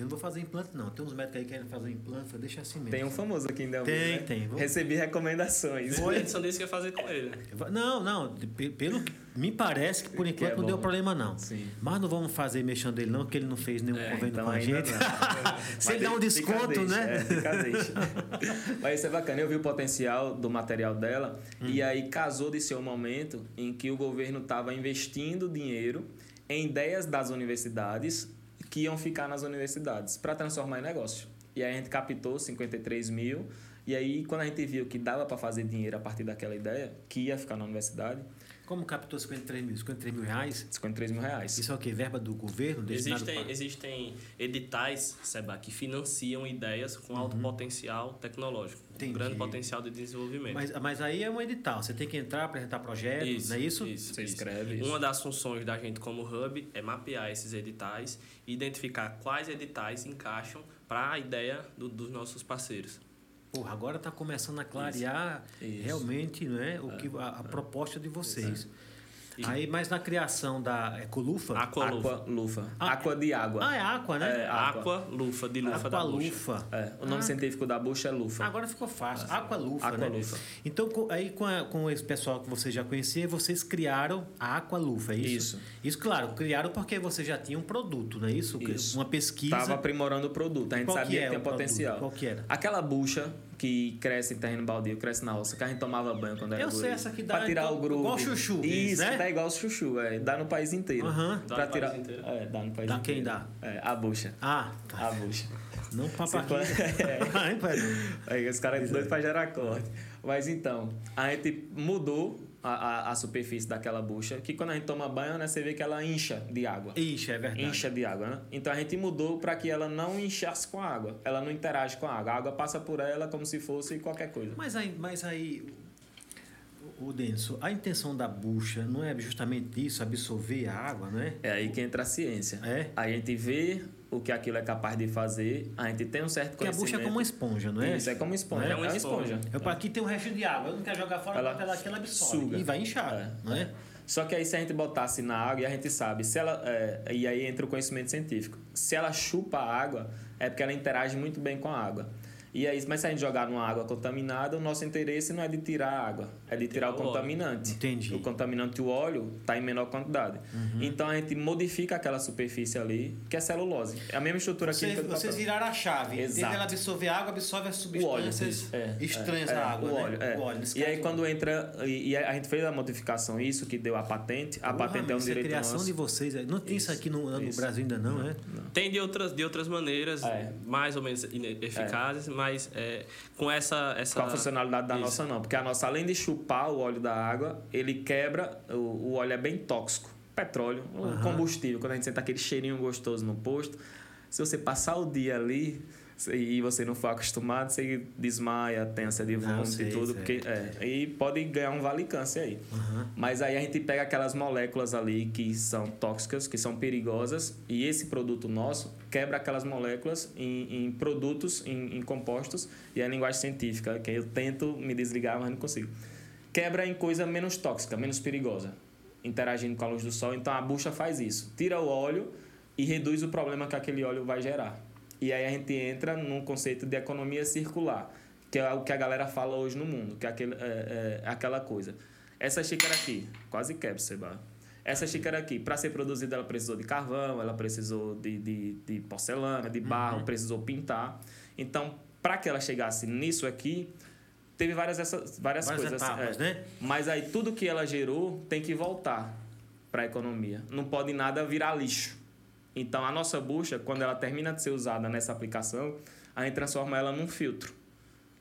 Eu não vou fazer implante, não. Tem uns médicos aí que querem fazer implante, eu deixa assim mesmo. Tem um famoso aqui em Delmiro, Tem, né? tem. Vamos- Recebi recomendações. Foi. Edson disse que ia fazer com ele. né? Vou- Não, não. Pelo que me parece que por Que enquanto é não deu problema, não. Sim. Mas não vamos fazer mexendo dele, não, porque ele não fez nenhum É, convênio então com a gente. Se ele dá um desconto, deixa, né? É, fica deixa. Mas isso é bacana. Eu vi o potencial do material dela Hum. e aí casou de ser um momento em que o governo estava investindo dinheiro em ideias das universidades que iam ficar nas universidades para transformar em negócio. E aí a gente captou 53 mil e aí quando a gente viu que dava para fazer dinheiro a partir daquela ideia, que ia ficar na universidade, Como captou 53 mil? 53 mil reais? 53 mil reais. Isso é o quê? Verba do governo? Existem, para- existem editais, Seba, que financiam ideias com alto potencial tecnológico, Uhum. Entendi. um grande potencial de desenvolvimento. Mas, mas aí é um edital. Você tem que entrar, apresentar projetos, não é isso? Isso, Você isso. escreve isso. Uma das funções da gente como hub é mapear esses editais e identificar quais editais encaixam para a ideia do- dos nossos parceiros. Porra, agora está começando a clarear Isso. realmente né, o que, a, a proposta de vocês. E- Aí, mas na criação da Ecolufa... Aqualufa. Aqua Lufa. Ah, Aqua de água. Ah, é Aqua, né? É, Aqua. Aqua Lufa, de lufa da bucha. Aqualufa. É, o nome Ah. científico da bucha é lufa. Agora ficou fácil. Aqualufa, né? Aqualufa. Então, aí com, a- com esse pessoal que você já conhecia, vocês criaram a Aqualufa, é isso? Isso. Isso, claro, criaram porque você já tinha um produto, não é isso? Isso. Uma pesquisa. Estava aprimorando o produto. A gente Qual que sabia que, é tinha o produto? potencial. Qual que era? Aquela bucha que cresce em terreno baldio, cresce na roça, que a gente tomava banho quando era Eu sei, guri. essa que dá Pra tirar igual- o grupo. igual chuchu, Isso, né? dá igual chuchu, é. Dá no país inteiro. Aham. Dá Pra no tirar... país inteiro? É, dá no país Dá inteiro. quem dá? É, a bucha. Ah, tá. A bucha. Não papaquinha. pera. Aí os caras doidos pra gerar corte. Mas então, a gente mudou a, a, a superfície daquela bucha, que quando a gente toma banho, né, você vê que ela incha de água. Ixi, é verdade. Incha de água, né? Então a gente mudou para que ela não inchasse com a água. Ela não interage com a água. A água passa por ela como se fosse qualquer coisa. Mas aí, mas aí o Denso, a intenção da bucha não é justamente isso, absorver a água, não é? É aí que entra a ciência. É? A gente vê o que aquilo é capaz de fazer, a gente tem um certo Porque a bucha conhecimento. é como uma esponja, não é? Isso, é como esponja. É é? uma esponja. Eu, aqui tem um resto de água, eu não quero jogar fora, Ela ela, ela, ela absorve suga. e vai inchar, É, não é? Só que aí se a gente botasse na água e a gente sabe, se ela é, e aí entra o conhecimento científico. Se ela chupa a água, é porque ela interage muito bem com a água. E aí, mas se a gente jogar numa água contaminada, o nosso interesse não é de tirar a água, é de tirar o o óleo. contaminante. Entendi. O contaminante, o óleo, está em menor quantidade. Uhum. Então a gente modifica aquela superfície ali, que é celulose. É a mesma estrutura Vocês, química do vocês viraram a chave. Exato. dela absorver a água, absorve as O óleo. substâncias É, estranhas é, da é, água, o né? óleo, é. O óleo. E aí quando entra e, e a gente fez a modificação isso que deu a patente, a Porra, patente é um direito criação nosso. de vocês. é. Não tem isso, Isso, aqui no, no isso. Brasil ainda não, é? Tem de outras, de outras maneiras, É. mais ou menos eficazes, mas é, com essa, essa. Com a funcionalidade da Isso. nossa não, porque a nossa além de chupar o óleo da água, ele quebra, o, o óleo é bem tóxico. Petróleo, Aham. combustível, quando a gente sente aquele cheirinho gostoso no posto, se você passar o dia ali e você não for acostumado, você desmaia, tem ânsia de vômito e tudo, sei. porque é, e pode ganhar um vale câncer aí. Aham. Mas aí a gente pega aquelas moléculas ali que são tóxicas, que são perigosas, e esse produto nosso quebra aquelas moléculas em, em produtos, em, em compostos, e é a linguagem científica, que eu tento me desligar, mas não consigo. Quebra em coisa menos tóxica, menos perigosa, interagindo com a luz do sol. Então a bucha faz isso, tira o óleo e reduz o problema que aquele óleo vai gerar. E aí a gente entra num conceito de economia circular, que é o que a galera fala hoje no mundo, que é, aquele, é, é aquela coisa. Essa xícara aqui, quase quebra, Seba. Essa xícara aqui, para ser produzida, ela precisou de carvão, ela precisou de, de, de porcelana, de barro, precisou pintar. Então, para que ela chegasse nisso aqui, teve várias, essas, várias, Várias coisas. etapas, é. né? Mas aí tudo que ela gerou tem que voltar para a economia. Não pode nada virar lixo. Então a nossa bucha, quando ela termina de ser usada nessa aplicação, a gente transforma ela num filtro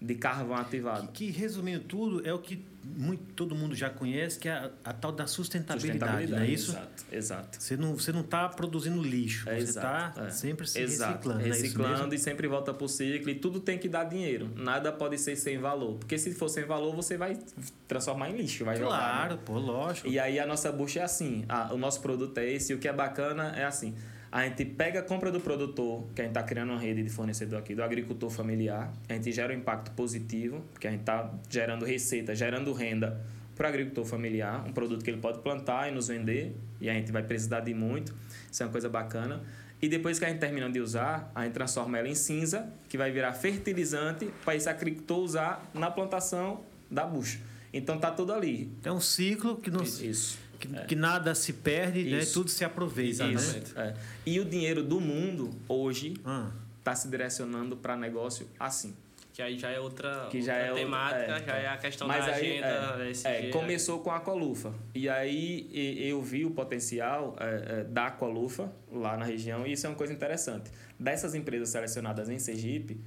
de carvão ativado. Que, resumindo tudo, é o que muito, todo mundo já conhece, que é a, a tal da sustentabilidade, não é isso? Exato, exato. Você não você não está produzindo lixo, É, você está é. sempre se Exato. reciclando, é Reciclando mesmo? e sempre volta pro ciclo. E tudo tem que dar dinheiro. Nada pode ser sem valor. Porque se for sem valor, você vai transformar em lixo. Vai jogar, né? Claro, pô, lógico. E aí a nossa bucha é assim, o nosso produto é esse, e o que é bacana é assim. A gente pega a compra do produtor, que a gente está criando uma rede de fornecedor aqui, do agricultor familiar. A gente gera um impacto positivo, porque a gente está gerando receita, gerando renda para o agricultor familiar, um produto que ele pode plantar e nos vender, e a gente vai precisar de muito. Isso é uma coisa bacana. E depois que a gente termina de usar, a gente transforma ela em cinza, que vai virar fertilizante para esse agricultor usar na plantação da bucha. Então tá tudo ali. É um ciclo que não Isso. Que, é. que nada se perde, né? Tudo se aproveita, Isso. né? É. E o dinheiro do mundo hoje Ah. está se direcionando para negócio assim. Que aí já é outra, Que já outra é outra- temática, é, já é. é a questão Mas da aí, agenda, é, é, começou com a Aqualufa. E aí eu vi o potencial é, é, da Aqualufa lá na região e isso é uma coisa interessante. Dessas empresas selecionadas em Sergipe,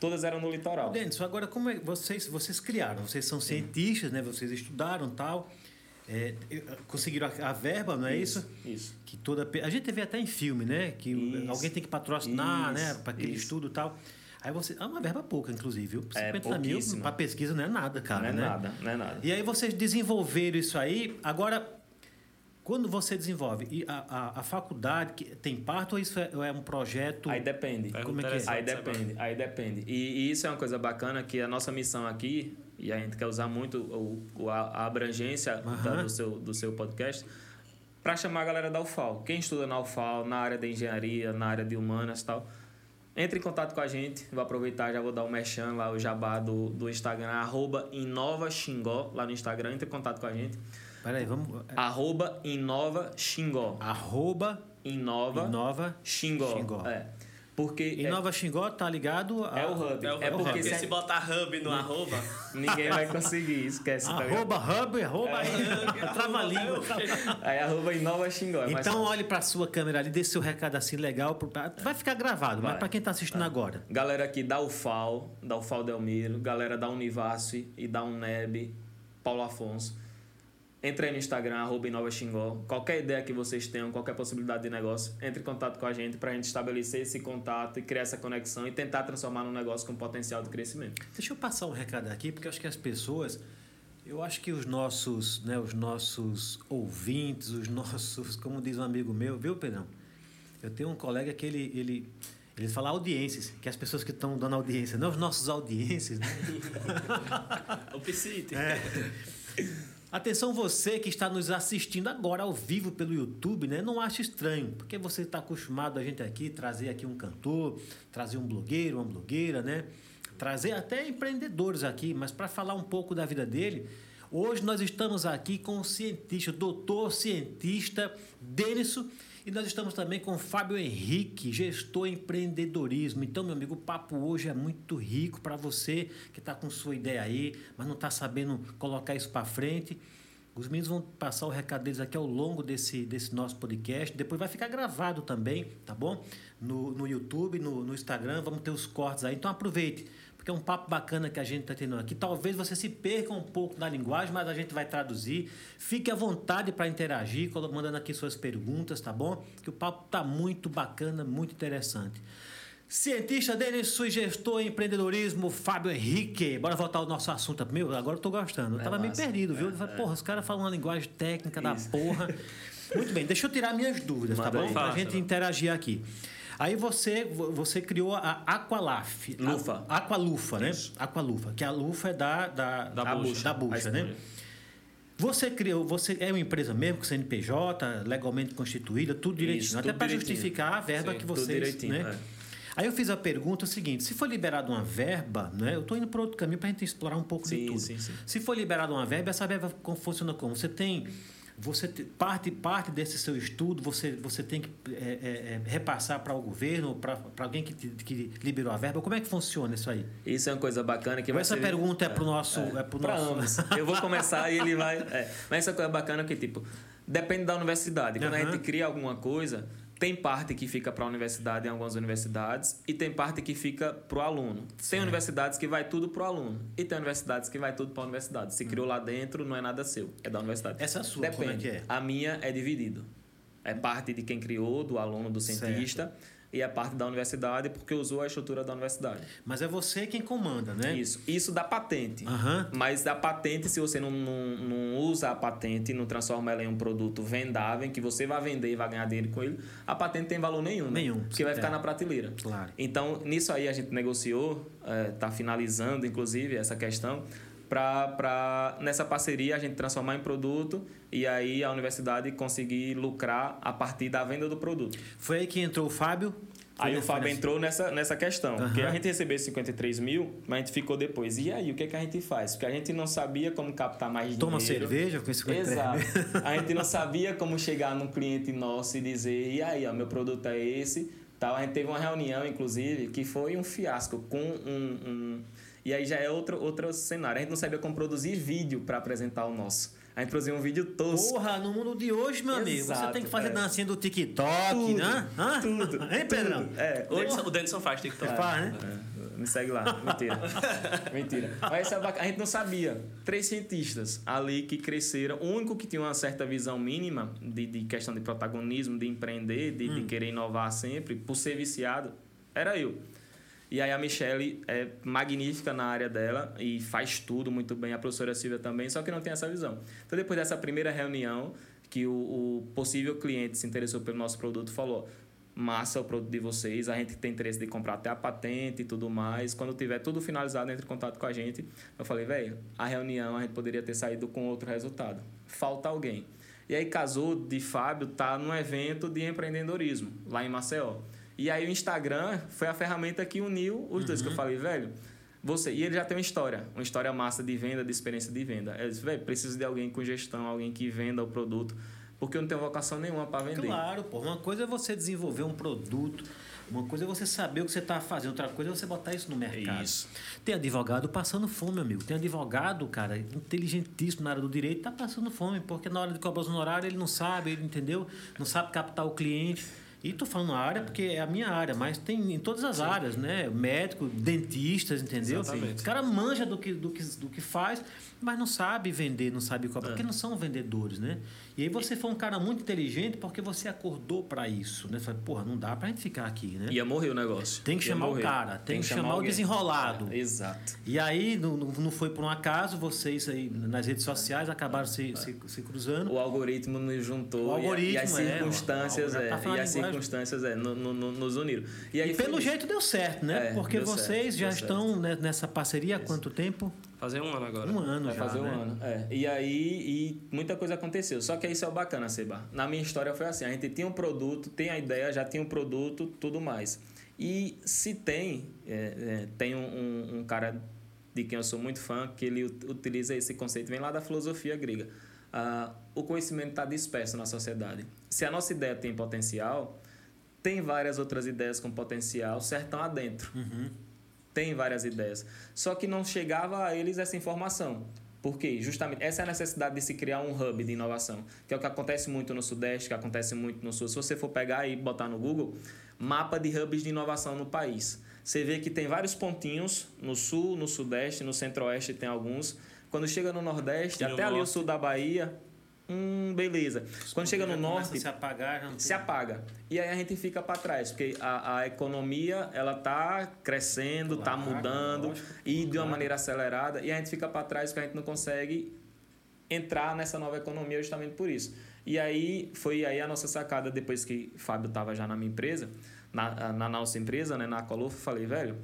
todas eram no litoral. Denison, agora como é vocês vocês criaram? Vocês são cientistas, né? Vocês estudaram tal, é, conseguiram a, a verba, não é isso? Isso. Que toda a gente vê até em filme, né? Que Isso. alguém tem que patrocinar, né? Isso. Para aquele Isso. estudo e tal. Aí você é uma verba pouca, inclusive, viu? É 50 mil para pesquisa não é nada, cara, não é né? nada, não é nada. E aí vocês desenvolveram isso aí. Agora, quando você desenvolve, e a, a, a faculdade que tem parte ou isso é, ou é um projeto? Aí depende. Como é que é? Aí depende, aí depende. E, e isso é uma coisa bacana que a nossa missão aqui, e a gente quer usar muito o, a, abrangência da- Aham. do, seu, do seu podcast, para chamar a galera da UFAL. Quem estuda na UFAL, na área da engenharia, na área de humanas e tal, entre em contato com a gente. Vou aproveitar, já vou dar o um merchan lá, o jabá do, do Instagram, arroba Inova Xingó, lá no Instagram. Entre em contato com a gente. Peraí, vamos. é, Arroba Inova Xingó. Arroba Inova, Inova Xingó. Xingó. É. Porque é- Inova Xingó tá ligado a, é, o hub. É, o- É porque porque se, se- botar hub no arroba, Ninguém vai conseguir, esquece. Tá? Arroba hub, arroba aí. Trava a língua. Aí arroba Inova Xingó. É Então fácil. olhe para sua câmera ali, dê seu recado assim legal. pro- pra- Vai ficar gravado, mas Vai. para quem tá assistindo agora. Galera aqui da UFAL, da UFAL Delmiro, galera da Univasf e da UNEB, Paulo Afonso. Entre aí no Instagram, arroba Inova Xingó. Qualquer ideia que vocês tenham, qualquer possibilidade de negócio, entre em contato com a gente para a gente estabelecer esse contato e criar essa conexão e tentar transformar num negócio com potencial de crescimento. Deixa eu passar um recado aqui, porque eu acho que as pessoas, eu acho que os nossos, né, os nossos ouvintes, os nossos, como diz um amigo meu, viu, Pedrão? Eu tenho um colega que ele, ele, ele fala audiências, que é as pessoas que estão dando audiência, não os nossos audiências, né? o Psite. É. Atenção você que está nos assistindo agora ao vivo pelo YouTube, né? Não ache estranho, porque você está acostumado a gente aqui trazer aqui um cantor, trazer um blogueiro, uma blogueira, né? Trazer até empreendedores aqui, mas para falar um pouco da vida dele, hoje nós estamos aqui com o cientista, o doutor cientista Denison, e nós estamos também com Fábio Henrique, gestor em empreendedorismo. Então, meu amigo, o papo hoje é muito rico para você que está com sua ideia aí, mas não está sabendo colocar isso para frente. Os meninos vão passar o recado deles aqui ao longo desse, desse nosso podcast. Depois vai ficar gravado também, tá bom? No, no YouTube, no, no Instagram, vamos ter os cortes aí. Então aproveite, porque é um papo bacana que a gente está tendo aqui. Talvez você se perca um pouco na linguagem, mas a gente vai traduzir. Fique à vontade para interagir, mandando aqui suas perguntas, tá bom? Que o papo tá muito bacana, muito interessante. Cientista dele, sua gestor em empreendedorismo, Fábio Henrique. Bora voltar ao nosso assunto. Meu, agora eu tô gostando. Eu É tava meio perdido, viu? É, é. Porra, os caras falam uma linguagem técnica da Isso. porra. Muito bem, deixa eu tirar minhas dúvidas, tá Manda bom? aí. Pra Fala, gente Sérgio. interagir aqui. Aí você, você criou a Aqualaf. Lufa. A, Aqualufa, né? Isso. Aqualufa, que a lufa é da, da, Da da bucha. Da bucha, A né? Você criou, você é uma empresa mesmo com CNPJ, legalmente constituída, tudo direitinho. Isso, até para justificar a verba Sim, que tudo vocês. direitinho, né? é. Aí eu fiz a pergunta seguinte: se for liberada uma verba, né? Eu estou indo para outro caminho para a gente explorar um pouco de Sim, tudo. sim, sim. Se for liberada uma verba, essa verba funciona como? Você tem. Você te- parte, parte desse seu estudo, você, você tem que é, é, é, repassar para o governo, para alguém que, que liberou a verba. Como é que funciona isso aí? Isso é uma coisa bacana que Essa ser- pergunta é para o nosso. É, pro Pra nosso... Eu vou começar e ele vai. é. Mas essa coisa bacana que, tipo, depende da universidade. Quando a Aham. gente cria alguma coisa, tem parte que fica para a universidade em algumas universidades e tem parte que fica para o aluno. Tem universidades que vai tudo para o aluno e tem universidades que vai tudo para a universidade. Se criou lá dentro, não é nada seu, é da universidade. Essa é a sua, Depende. como é que é? A minha é dividido. É parte de quem criou, do aluno, do cientista. E é parte da universidade porque usou a estrutura da universidade. Mas é você quem comanda, né? Isso. Isso dá patente. Aham. Mas da patente, se você não, não, não usa a patente, não transforma ela em um produto vendável, em que você vai vender e vai ganhar dinheiro com ele, a patente tem valor nenhum. né? Nenhum. Porque vai É. ficar na prateleira. Claro. Então, nisso aí a gente negociou, está finalizando, inclusive, essa questão, para nessa parceria a gente transformar em produto e aí a universidade conseguir lucrar a partir da venda do produto. Foi aí que entrou o Fábio. Foi Aí o Fábio nessa- entrou nessa, nessa questão. Aham. Porque a gente recebeu 53 mil, mas a gente ficou depois. E aí, o que, é que a gente faz? Porque a gente não sabia como captar mais Toma dinheiro. cerveja com esse Exato. A gente não sabia como chegar num cliente nosso e dizer, e aí, ó, meu produto é esse. Tal. A gente teve uma reunião, inclusive, que foi um fiasco com um. um- E aí já é outro, outro cenário. A gente não sabia como produzir vídeo para apresentar o nosso. A gente produziu um vídeo tosco. Porra, no mundo de hoje, meu amigo, você tem que fazer é. dancinha do TikTok, Tudo, né? Hã? tudo, Hein, Pedrão? É, O Denison, o Denison faz TikTok. Faz, né? É, me segue lá. Mentira. Mentira. Mas isso é bacana. a gente não sabia. Três cientistas ali que cresceram. O único que tinha uma certa visão mínima de, de questão de protagonismo, de empreender, de, Hum. de querer inovar sempre, por ser viciado, era eu. E aí a Michelle é magnífica na área dela e faz tudo muito bem, a professora Silvia também, só que não tem essa visão. Então depois dessa primeira reunião, que o, o possível cliente se interessou pelo nosso produto, falou: massa o produto de vocês, a gente tem interesse de comprar até a patente e tudo mais. Quando tiver tudo finalizado, entre em contato com a gente. Eu falei, velho, a reunião a gente poderia ter saído com outro resultado. Falta alguém. E aí casou de Fábio tá num evento de empreendedorismo lá em Maceió. E aí o Instagram foi a ferramenta que uniu os dois que eu falei, velho. Você, e ele já tem uma história, uma história massa de venda, de experiência de venda. Ele disse, velho, preciso de alguém com gestão, alguém que venda o produto, porque eu não tenho vocação nenhuma para vender. Claro, pô. Uma coisa é você desenvolver um produto, uma coisa é você saber o que você está fazendo, outra coisa é você botar isso no mercado. Isso. Tem advogado passando fome, amigo. Tem advogado, cara, inteligentíssimo na área do direito, tá passando fome, porque na hora de cobrar os honorários ele não sabe, ele entendeu? Não sabe captar o cliente. E tô falando área porque é a minha área, mas tem em todas as áreas, né? Médico, dentistas, entendeu? Exatamente. Os caras manjam do que, do, que, do que faz, mas não sabe vender, não sabe cobrar, porque não são vendedores, né? E aí você foi um cara muito inteligente porque você acordou para isso, né? Você falou, porra, não dá pra gente ficar aqui, né? Ia morrer o negócio. Tem que Ia chamar o morrer. cara, tem que chamar o alguém. desenrolado. É, exato. E aí, não, não foi por um acaso, vocês aí nas redes sociais acabaram se, se, se cruzando. O algoritmo nos juntou O algoritmo, e, a- e as é, circunstâncias, ó, é, tá e as circunstâncias é, no- no- no- nos uniram. E, E, aí foi pelo jeito deu certo, né? É, Porque vocês certo, já estão né, nessa parceria há quanto tempo? Fazer um ano agora. Um ano Vai já. fazer um né? ano. É. E aí, e muita coisa aconteceu. Só que isso é o bacana, Seba. Na minha história foi assim: a gente tinha um produto, tem a ideia, já tinha um produto, tudo mais. E se tem, é, é, tem um, um- um cara de quem eu sou muito fã, que ele ut- utiliza esse conceito, vem lá da filosofia grega. Ah, o conhecimento está disperso na sociedade. Se a nossa ideia tem potencial, tem várias outras ideias com potencial, sertão adentro tem várias ideias. Só que não chegava a eles essa informação. Por quê? Justamente essa é a necessidade de se criar um hub de inovação, que é o que acontece muito no Sudeste, que acontece muito no Sul. Se você for pegar e botar no Google, mapa de hubs de inovação no país. Você vê que tem vários pontinhos no Sul, no Sudeste, no Centro-Oeste tem alguns. Quando chega no Nordeste, E no até ali o? Sul da Bahia, hum, beleza. Quando chega no Norte, se apagar, se apaga. E aí a gente fica para trás, porque a, a economia ela tá crescendo, tá Claro, mudando lógico, e de uma claro. maneira acelerada, e a gente fica para trás porque a gente não consegue entrar nessa nova economia justamente por isso. E aí foi aí a nossa sacada depois que Fábio estava já na minha empresa, na, na nossa empresa, né, na Colofa, eu falei, velho,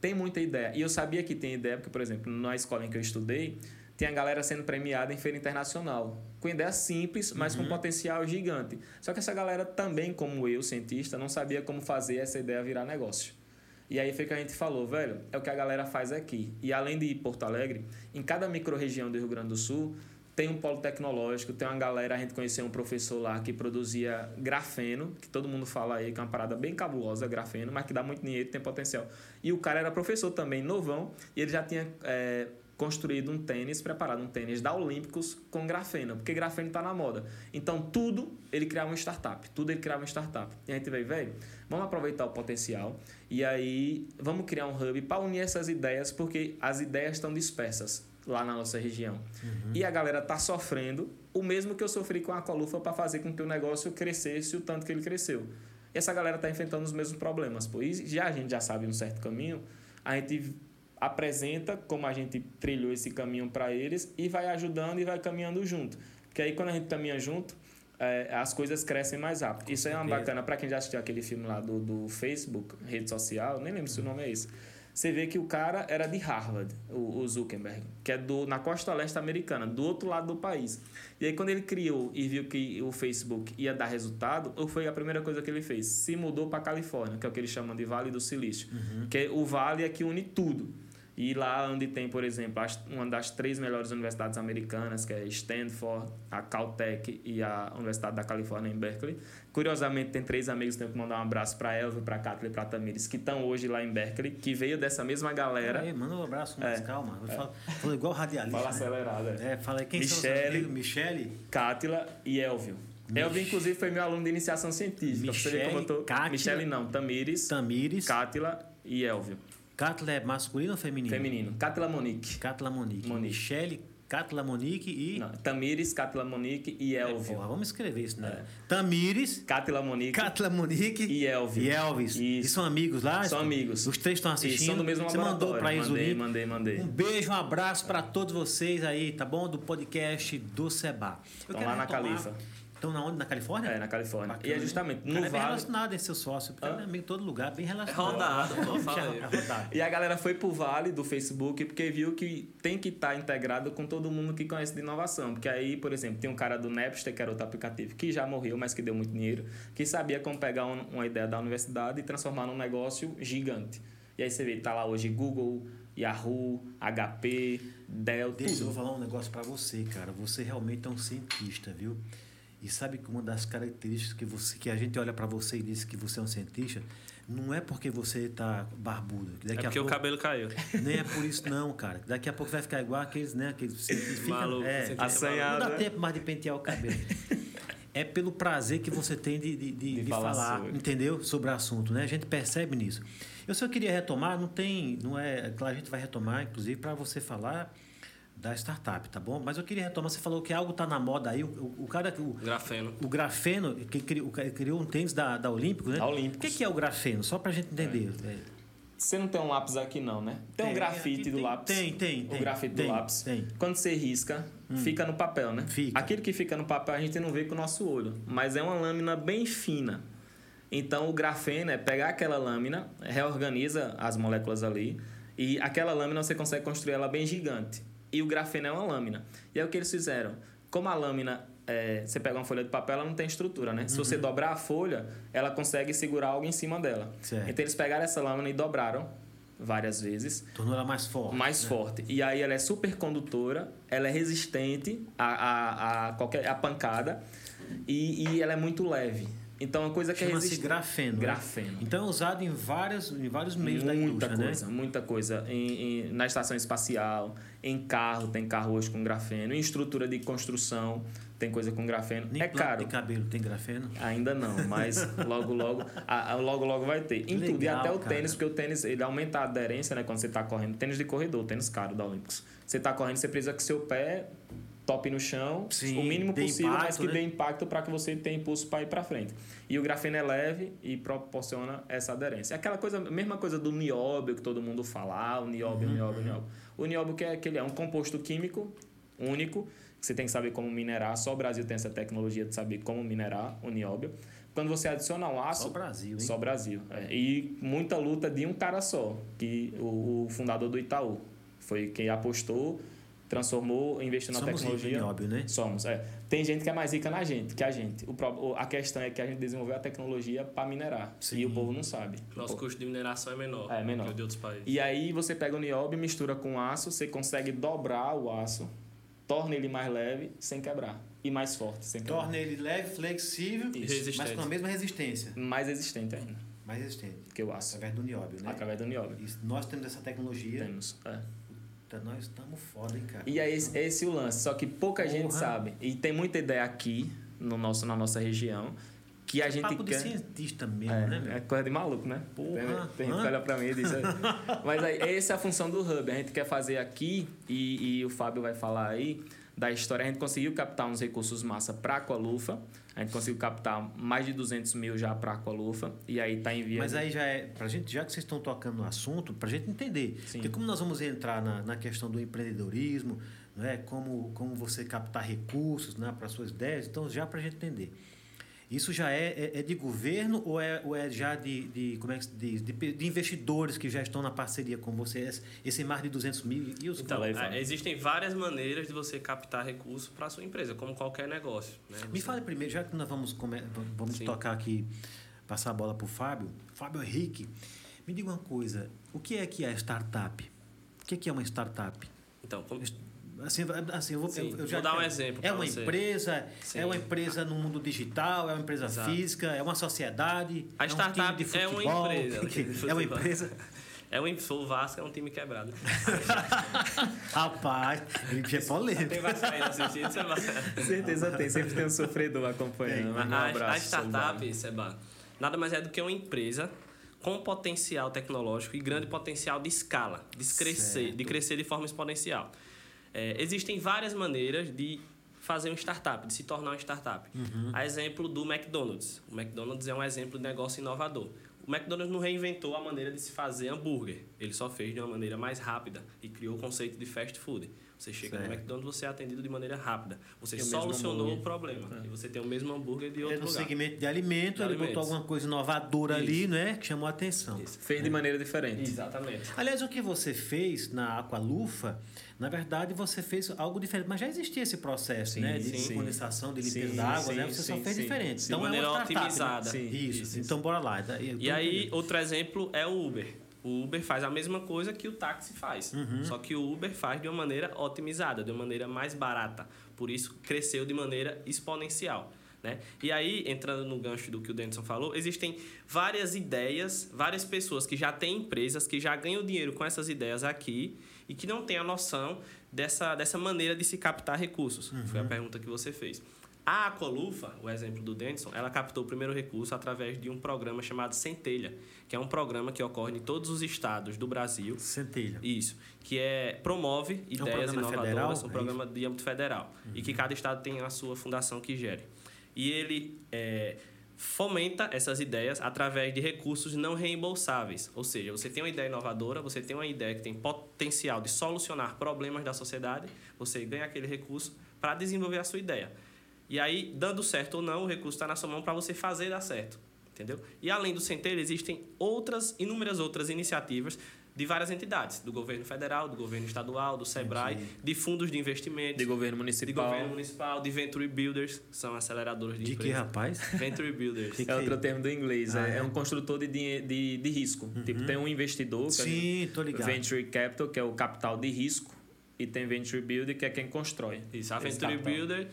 tem muita ideia. E eu sabia que tem ideia, porque, por exemplo, na escola em que eu estudei, tinha galera sendo premiada em feira internacional. Com ideia simples, mas com potencial gigante. Só que essa galera também, como eu, cientista, não sabia como fazer essa ideia virar negócio. E aí foi que a gente falou, velho, é o que a galera faz aqui. E além de Porto Alegre, em cada microrregião do Rio Grande do Sul, tem um polo tecnológico, tem uma galera, a gente conheceu um professor lá que produzia grafeno, que todo mundo fala aí que é uma parada bem cabulosa, grafeno, mas que dá muito dinheiro, tem potencial. E o cara era professor também, novão, e ele já tinha é, construído um tênis, preparado um tênis da Olímpicos com grafeno, porque grafeno está na moda. Então, tudo ele criava uma startup, tudo ele criava uma startup. E a gente veio, velho, vamos aproveitar o potencial e aí vamos criar um hub para unir essas ideias, porque as ideias estão dispersas lá na nossa região. E a galera tá sofrendo o mesmo que eu sofri com a Colufa para fazer com que o negócio crescesse o tanto que ele cresceu. E essa galera está enfrentando os mesmos problemas. E já a gente já sabe um certo caminho, a gente apresenta como a gente trilhou esse caminho para eles e vai ajudando e vai caminhando junto. Porque aí quando a gente caminha junto, é, as coisas crescem mais rápido. Com Isso certeza. é uma bacana para quem já assistiu aquele filme lá do, do Facebook, rede social, nem lembro se o nome é esse. Você vê que o cara era de Harvard, o, o Zuckerberg, que é do, na costa leste americana, do outro lado do país. E aí, quando ele criou e viu que o Facebook ia dar resultado, foi a primeira coisa que ele fez? Se mudou para Califórnia, que é o que eles chamam de Vale do Silício, uhum. que é o vale é que une tudo. E lá onde tem, por exemplo, uma das três melhores universidades americanas, que é Stanford, a Caltech e a Universidade da Califórnia em Berkeley. Curiosamente, tem três amigos, tenho que mandar um abraço para Elvio, para Kathleen e para Tamires, que estão hoje lá em Berkeley, que veio dessa mesma galera. Aí, manda um abraço, mas é, calma. É. Falo, falo igual radialista. Fala né? acelerado. É, fala quem Michele, são os Michele, Cátila e Elvio. Mich... Elvio, inclusive, foi meu aluno de iniciação científica. Michele, como eu tô... Cátila, Michele não, Tamires, Tamires, Cátila e Elvio. Cátila é masculino ou feminino? Feminino. Cátila Monique. Cátila Monique. Monique. Michele, Cátila Monique e. Não, Tamires, Cátila Monique e Elvio. É, porra, vamos escrever isso, né? É. Tamires, Cátila Monique. Cátila Monique e Elvio. E Elvis. Isso. E são amigos lá? São amigos. Os três estão assistindo. E são do mesmo Você mandou para eles mandei, mandei, mandei. Um beijo, um abraço para todos vocês aí, tá bom? Do podcast do Seba. Estão lá na Califa. Estão na onde? Na Califórnia? É, na Califórnia. Bacana, e é justamente no vale... é bem relacionado esse seu sócio, porque ah. é em todo lugar, bem relacionado. É rodado, pô, fala. É rodado. E a galera foi pro Vale do Facebook porque viu que tem que estar tá integrado com todo mundo que conhece de inovação. Porque aí, por exemplo, tem um cara do Napster, que era outro aplicativo, que já morreu, mas que deu muito dinheiro, que sabia como pegar uma ideia da universidade e transformar num negócio gigante. E aí você vê, tá lá hoje Google, Yahoo, HP, Dell, Deixa tudo. eu falar um negócio para você, cara. Você realmente é um cientista, viu? E sabe que uma das características que, você, que a gente olha para você e diz que você é um cientista, não é porque você está barbudo. Daqui é porque pouco, o cabelo caiu. Nem é por isso não, cara. Daqui a pouco vai ficar igual aqueles, né? Aqueles que fica, Maluco, é, assanhado. Não dá tempo mais de pentear o cabelo. é pelo prazer que você tem de, de, de, de, de falar, falar sobre. entendeu? Sobre o assunto, né? A gente percebe nisso. Eu só queria retomar, não tem, não é, claro, a gente vai retomar, inclusive, para você falar da startup, tá bom? Mas eu queria retomar, você falou que algo está na moda aí, o, o, o cara... O, grafeno. O grafeno, que criou, criou um tênis da, da Olímpicos, né? Da Olímpicos. O que, que é o grafeno? Só para a gente entender. É. É. Você não tem um lápis aqui não, né? Tem, tem um grafite do tem, lápis. Tem, tem, O tem, grafite tem, do lápis. Tem. Quando você risca, hum. fica no papel, né? Fica. Aquilo que fica no papel a gente não vê com o nosso olho, mas é uma lâmina bem fina. Então o grafeno é pegar aquela lâmina, reorganiza as moléculas ali e aquela lâmina você consegue construir ela bem gigante e o grafeno é uma lâmina. E aí o que eles fizeram? Como a lâmina, é, você pega uma folha de papel, ela não tem estrutura, né? Uhum. Se você uhum. dobrar a folha, ela consegue segurar algo em cima dela. Certo. Então eles pegaram essa lâmina e dobraram várias vezes. Tornou ela mais forte. Mais né? forte. E aí ela é super condutora, ela é resistente a, a, a qualquer a pancada e, e ela é muito leve. Então, uma coisa que é Chama-se grafeno. Né? Grafeno. Né? Então, é usado em, várias, em vários meios muita da indústria, coisa, né? Muita coisa. Em, em, na estação espacial, em carro, tem carro hoje com grafeno. Em estrutura de construção, tem coisa com grafeno. Nem é caro. de cabelo tem grafeno? Ainda não, mas logo, logo, a, a, logo, logo vai ter. Em Legal, tudo. E até o cara. tênis, porque o tênis ele aumenta a aderência, né? Quando você está correndo. Tênis de corredor, tênis caro da Olímpicos. Você está correndo, você precisa que seu pé top no chão, Sim, o mínimo possível, impacto, mas que né? dê impacto para que você tenha impulso para ir para frente. E o grafeno é leve e proporciona essa aderência. Aquela coisa, mesma coisa do nióbio que todo mundo fala, ah, o nióbio, uhum. nióbio, nióbio. O nióbio que é aquele é um composto químico único, que você tem que saber como minerar, só o Brasil tem essa tecnologia de saber como minerar o nióbio. Quando você adiciona um aço, só o Brasil, hein? Só Brasil. É. E muita luta de um cara só, que o, o fundador do Itaú foi quem apostou transformou, investiu na Somos tecnologia. Óbvio, né? Somos, é. Tem gente que é mais rica na gente, que a gente. O, a questão é que a gente desenvolveu a tecnologia para minerar. Sim. E o povo não sabe. Nosso custo de mineração é menor, é menor. que o de outros países. E aí você pega o nióbio, mistura com aço, você consegue dobrar o aço, torna ele mais leve sem quebrar. E mais forte, sem quebrar. Torna ele leve, flexível, Isso. mas com a mesma resistência. Mais resistente ainda. Mais resistente. Que o aço. Através do nióbio, né? Através do nióbio. Isso. Nós temos essa tecnologia. Temos, é. Puta, nós estamos foda, hein, cara? E é esse, esse o lance, só que pouca Porra. gente sabe. E tem muita ideia aqui no nosso, na nossa região que a gente Papo quer. de cientista mesmo, é, né, meu? É coisa de maluco, né? Porra. Tem, tem gente que olha pra mim e diz. Mas aí, essa é a função do Hub. A gente quer fazer aqui, e, e o Fábio vai falar aí, da história, a gente conseguiu captar uns recursos massa para a Aqualufa. A gente conseguiu captar mais de 200 mil já para a Aqualufa. E aí está enviando. Mas aí já é, pra gente, já que vocês estão tocando no assunto, para a gente entender. Sim. Porque como nós vamos entrar na, na questão do empreendedorismo, né? como, como você captar recursos né? para suas ideias, então já para a gente entender. Isso já é, é, é, de governo ou é, ou é já de, de como é que se diz? De, de, investidores que já estão na parceria com vocês? Esse mais de 200 mil e os Então, é, existem várias maneiras de você captar recursos para a sua empresa, como qualquer negócio. Né? Você... Me fale primeiro, já que nós vamos, vamos tocar aqui, passar a bola para o Fábio. Fábio Henrique, me diga uma coisa. O que é que é startup? O que é, que é uma startup? Então, como... Assim, assim eu vou, Sim, eu, já vou dar um exemplo. É uma você. empresa, Sim. é uma empresa no mundo digital, é uma empresa Exato. física, é uma sociedade. A é startup um time de futebol, é uma empresa. É uma empresa. É um, sou o Vasco, é um time quebrado. Rapaz, ele é polêmico. Tem assistindo, vai. Certeza tem, sempre tem um sofredor acompanhando. Um A, abraço, a startup. Seba, nada mais é do que uma empresa com potencial tecnológico e grande potencial de escala, de crescer, Certo. de crescer de forma exponencial. É, existem várias maneiras de fazer uma startup, de se tornar uma startup. A exemplo do McDonald's. O McDonald's é um exemplo de negócio inovador. O McDonald's não reinventou a maneira de se fazer hambúrguer. Ele só fez de uma maneira mais rápida e criou o conceito de fast food. Você chega no Certo. McDonald's, você é atendido de maneira rápida. Você Tem o solucionou hambúrguer. o problema. É. E você tem o mesmo hambúrguer de É outro no lugar. segmento de alimento, De ele botou alimentos. alguma coisa inovadora ali, Isso. né? Que chamou a atenção. Isso. Fez de maneira diferente. Exatamente. Aliás, o que você fez na Aqualufa, na verdade, você fez algo diferente. Mas já existia esse processo, Sim, né? De sim. condensação, de limpeza da água, sim, né? Você só sim, fez sim. diferente. De Então, maneira é uma startup, otimizada. Né? Sim. Isso. Isso, Então, bora lá. E tô aí, outro exemplo é o Uber. O Uber faz a mesma coisa que o táxi faz. Uhum. Só que o Uber faz de uma maneira otimizada, de uma maneira mais barata. Por isso, cresceu de maneira exponencial. Né? E aí, entrando no gancho do que o Denison falou, existem várias ideias, várias pessoas que já têm empresas, que já ganham dinheiro com essas ideias aqui e que não têm a noção dessa, dessa maneira de se captar recursos. Foi a pergunta que você fez. A Aqualufa, o exemplo do Denison, ela captou o primeiro recurso através de um programa chamado Centelha, que é um programa que ocorre em todos os estados do Brasil. Centelha. Isso, que é promove ideias programa inovadoras, federal, um é programa de âmbito federal, e que cada estado tem a sua fundação que gere. E ele é, fomenta essas ideias através de recursos não reembolsáveis, ou seja, você tem uma ideia inovadora, você tem uma ideia que tem potencial de solucionar problemas da sociedade, você ganha aquele recurso para desenvolver a sua ideia. E aí, dando certo ou não, o recurso está na sua mão para você fazer dar certo. Entendeu? E além do Centelha, existem outras, inúmeras outras iniciativas de várias entidades, do governo federal, do governo estadual, do SEBRAE, Entendi. de fundos de investimentos, De governo de municipal. governo municipal, de Venture Builders, que são aceleradoras de, De que, empresas. rapaz? Venture Builders. Que- É outro termo do inglês. Ah, é, é? é um construtor de, de, de risco. Tipo, tem um investidor, que é Sim, tô ligado. Venture Capital, que é o capital de risco, e tem Venture Builder, que é quem constrói. Isso, a Venture capital. Builder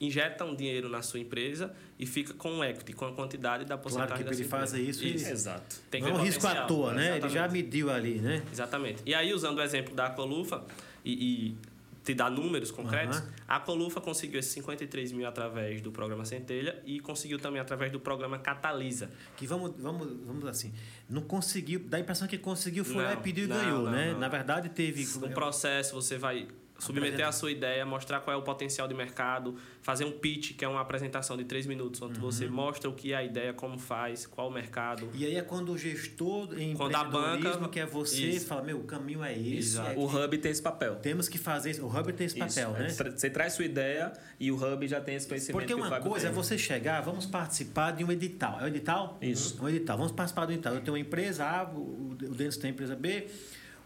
injeta um dinheiro na sua empresa e fica com o equity, com a quantidade da Claro porcentagem que da ele fazer isso, ele- Exato. Tem não é um risco à toa, né? Ele já Exatamente. mediu ali, né? Exatamente. E aí, usando o exemplo da Aqualufa e, e te dar números concretos, Aham. a Aqualufa conseguiu esses 53 mil através do programa Centelha e conseguiu também através do programa Catalisa. Que vamos, vamos, vamos assim, não conseguiu, dá a impressão que conseguiu, foi lá e Não, pediu e não, ganhou, não, né? não. Na verdade, teve. No processo, você vai submeter a sua ideia, mostrar qual é o potencial de mercado, fazer um pitch, que é uma apresentação de três minutos, onde você Uhum. mostra o que é a ideia, como faz, qual o mercado. E aí é quando o gestor em Quando a banca- que é você, Isso. fala, meu, o caminho é esse. É O Hub tem esse papel. temos que fazer isso. O Hub tem esse Isso, papel, é, né? Você traz sua ideia e o Hub já tem esse conhecimento Porque uma coisa é tem. você chegar, vamos participar de um edital. É um edital? Isso. Um edital. Vamos participar do edital. Eu tenho uma empresa A, o o Denis tem a empresa B,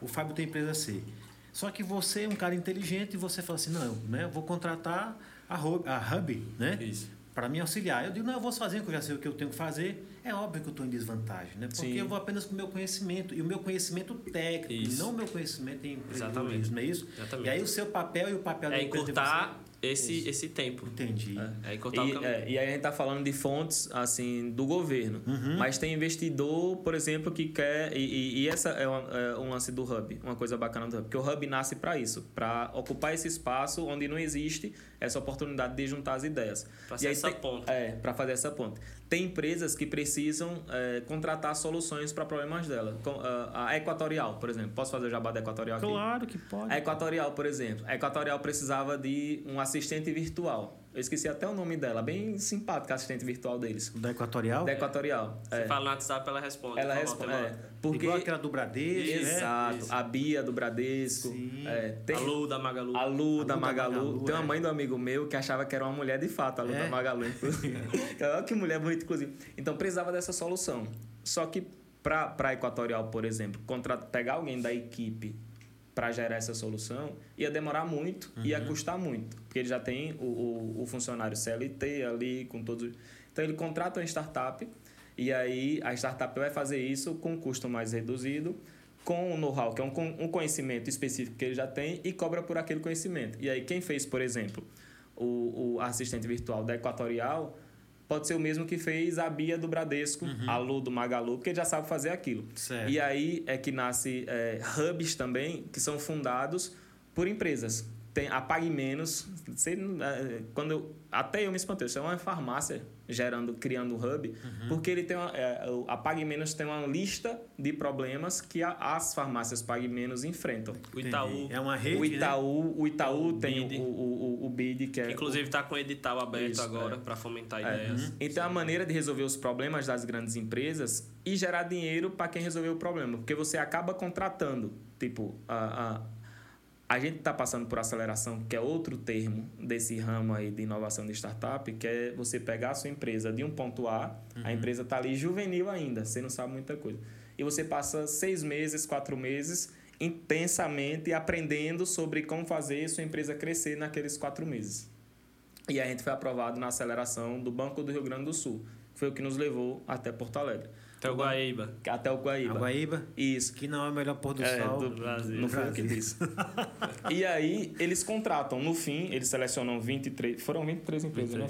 o Fábio tem a empresa C. Só que você é um cara inteligente e você fala assim, não, né, eu vou contratar a Hub, a Hub né? Para me auxiliar. Eu digo, não, eu vou sozinho, que eu já sei o que eu tenho que fazer. É óbvio que eu estou em desvantagem, né? Porque Sim. eu vou apenas com o meu conhecimento. E o meu conhecimento técnico, Isso. não o meu conhecimento em Exatamente. empreendedorismo, não é isso? Exatamente. E aí o seu papel e o papel da É empresa de encurtar esse, Isso. esse tempo. Entendi. É encurtar o E, caminho. é, e aí a gente está falando de fontes assim do governo, Uhum. mas tem investidor, por exemplo, que quer e, e- e essa é, uma, é um lance do hub, uma coisa bacana do hub, porque o hub nasce para isso, para ocupar esse espaço onde não existe essa oportunidade de juntar as ideias. Ser aí essa tem- ponta. É, para fazer essa ponte. Tem empresas que precisam é, contratar soluções para problemas dela. Com, a, a Equatorial, por exemplo. Posso fazer o jabá da Equatorial aqui? Claro que pode. A Equatorial, por exemplo. A Equatorial precisava de um assistente virtual. Eu esqueci até o nome dela, bem simpática a assistente virtual deles. Da Equatorial? Da Equatorial. Você é. fala no WhatsApp, ela responde. Ela responde. "Ó, É, porque, Igual aquela do Bradesco, né? Exato. Isso. A Bia do Bradesco. Sim. É, tem A Lu da Magalu. a Lu A da Lu da Magalu. Magalu, Tem uma é. mãe do amigo meu que achava que era uma mulher de fato, a Lu É? da Magalu. inclusive. Olha que mulher bonita, inclusive. Então precisava dessa solução. Só que para a Equatorial, por exemplo, contra, pegar alguém da equipe para gerar essa solução ia demorar muito, ia Uhum. custar muito. Porque ele já tem o, o, o funcionário CLT ali, com todos. Então ele contrata uma startup e aí a startup vai fazer isso com um custo mais reduzido, com o know-how, que é um, um conhecimento específico que ele já tem, e cobra por aquele conhecimento. E aí quem fez, por exemplo, o, o assistente virtual da Equatorial pode ser o mesmo que fez a Bia do Bradesco, a Lu do Magalu, porque ele já sabe fazer aquilo. Certo. E aí é que nasce é, hubs também, que são fundados por empresas. Tem a Pague Menos, você, é, quando eu- até eu me espantei, isso é uma farmácia gerando, criando um hub, porque ele tem uma, é, o- a Pague Menos tem uma lista de problemas que a- as farmácias Pague Menos enfrentam. O Itaú, Entendi. É uma rede, o Itaú, o Itaú O tem BID. o, o, o, BID, que é inclusive está com o edital aberto Isso, agora é. para fomentar É. ideias. Então, é a maneira de resolver os problemas das grandes empresas e gerar dinheiro para quem resolveu o problema. Porque você acaba contratando. Tipo, a, a, a gente está passando por aceleração, que é outro termo desse ramo aí de inovação de startup, que é você pegar a sua empresa de um ponto A, a empresa está ali juvenil ainda, você não sabe muita coisa. E você passa seis meses, quatro meses intensamente aprendendo sobre como fazer sua empresa crescer naqueles quatro meses. E a gente foi aprovado na aceleração do Banco do Rio Grande do Sul. Foi o que nos levou até Porto Alegre. Até o Guaíba. Até o Guaíba. A Guaíba, Isso. que não é o melhor pôr do É, sol. do Brasil. Não foi eu que disse. e aí, eles contratam. No fim, eles selecionam 23... Foram 23 empresas, né?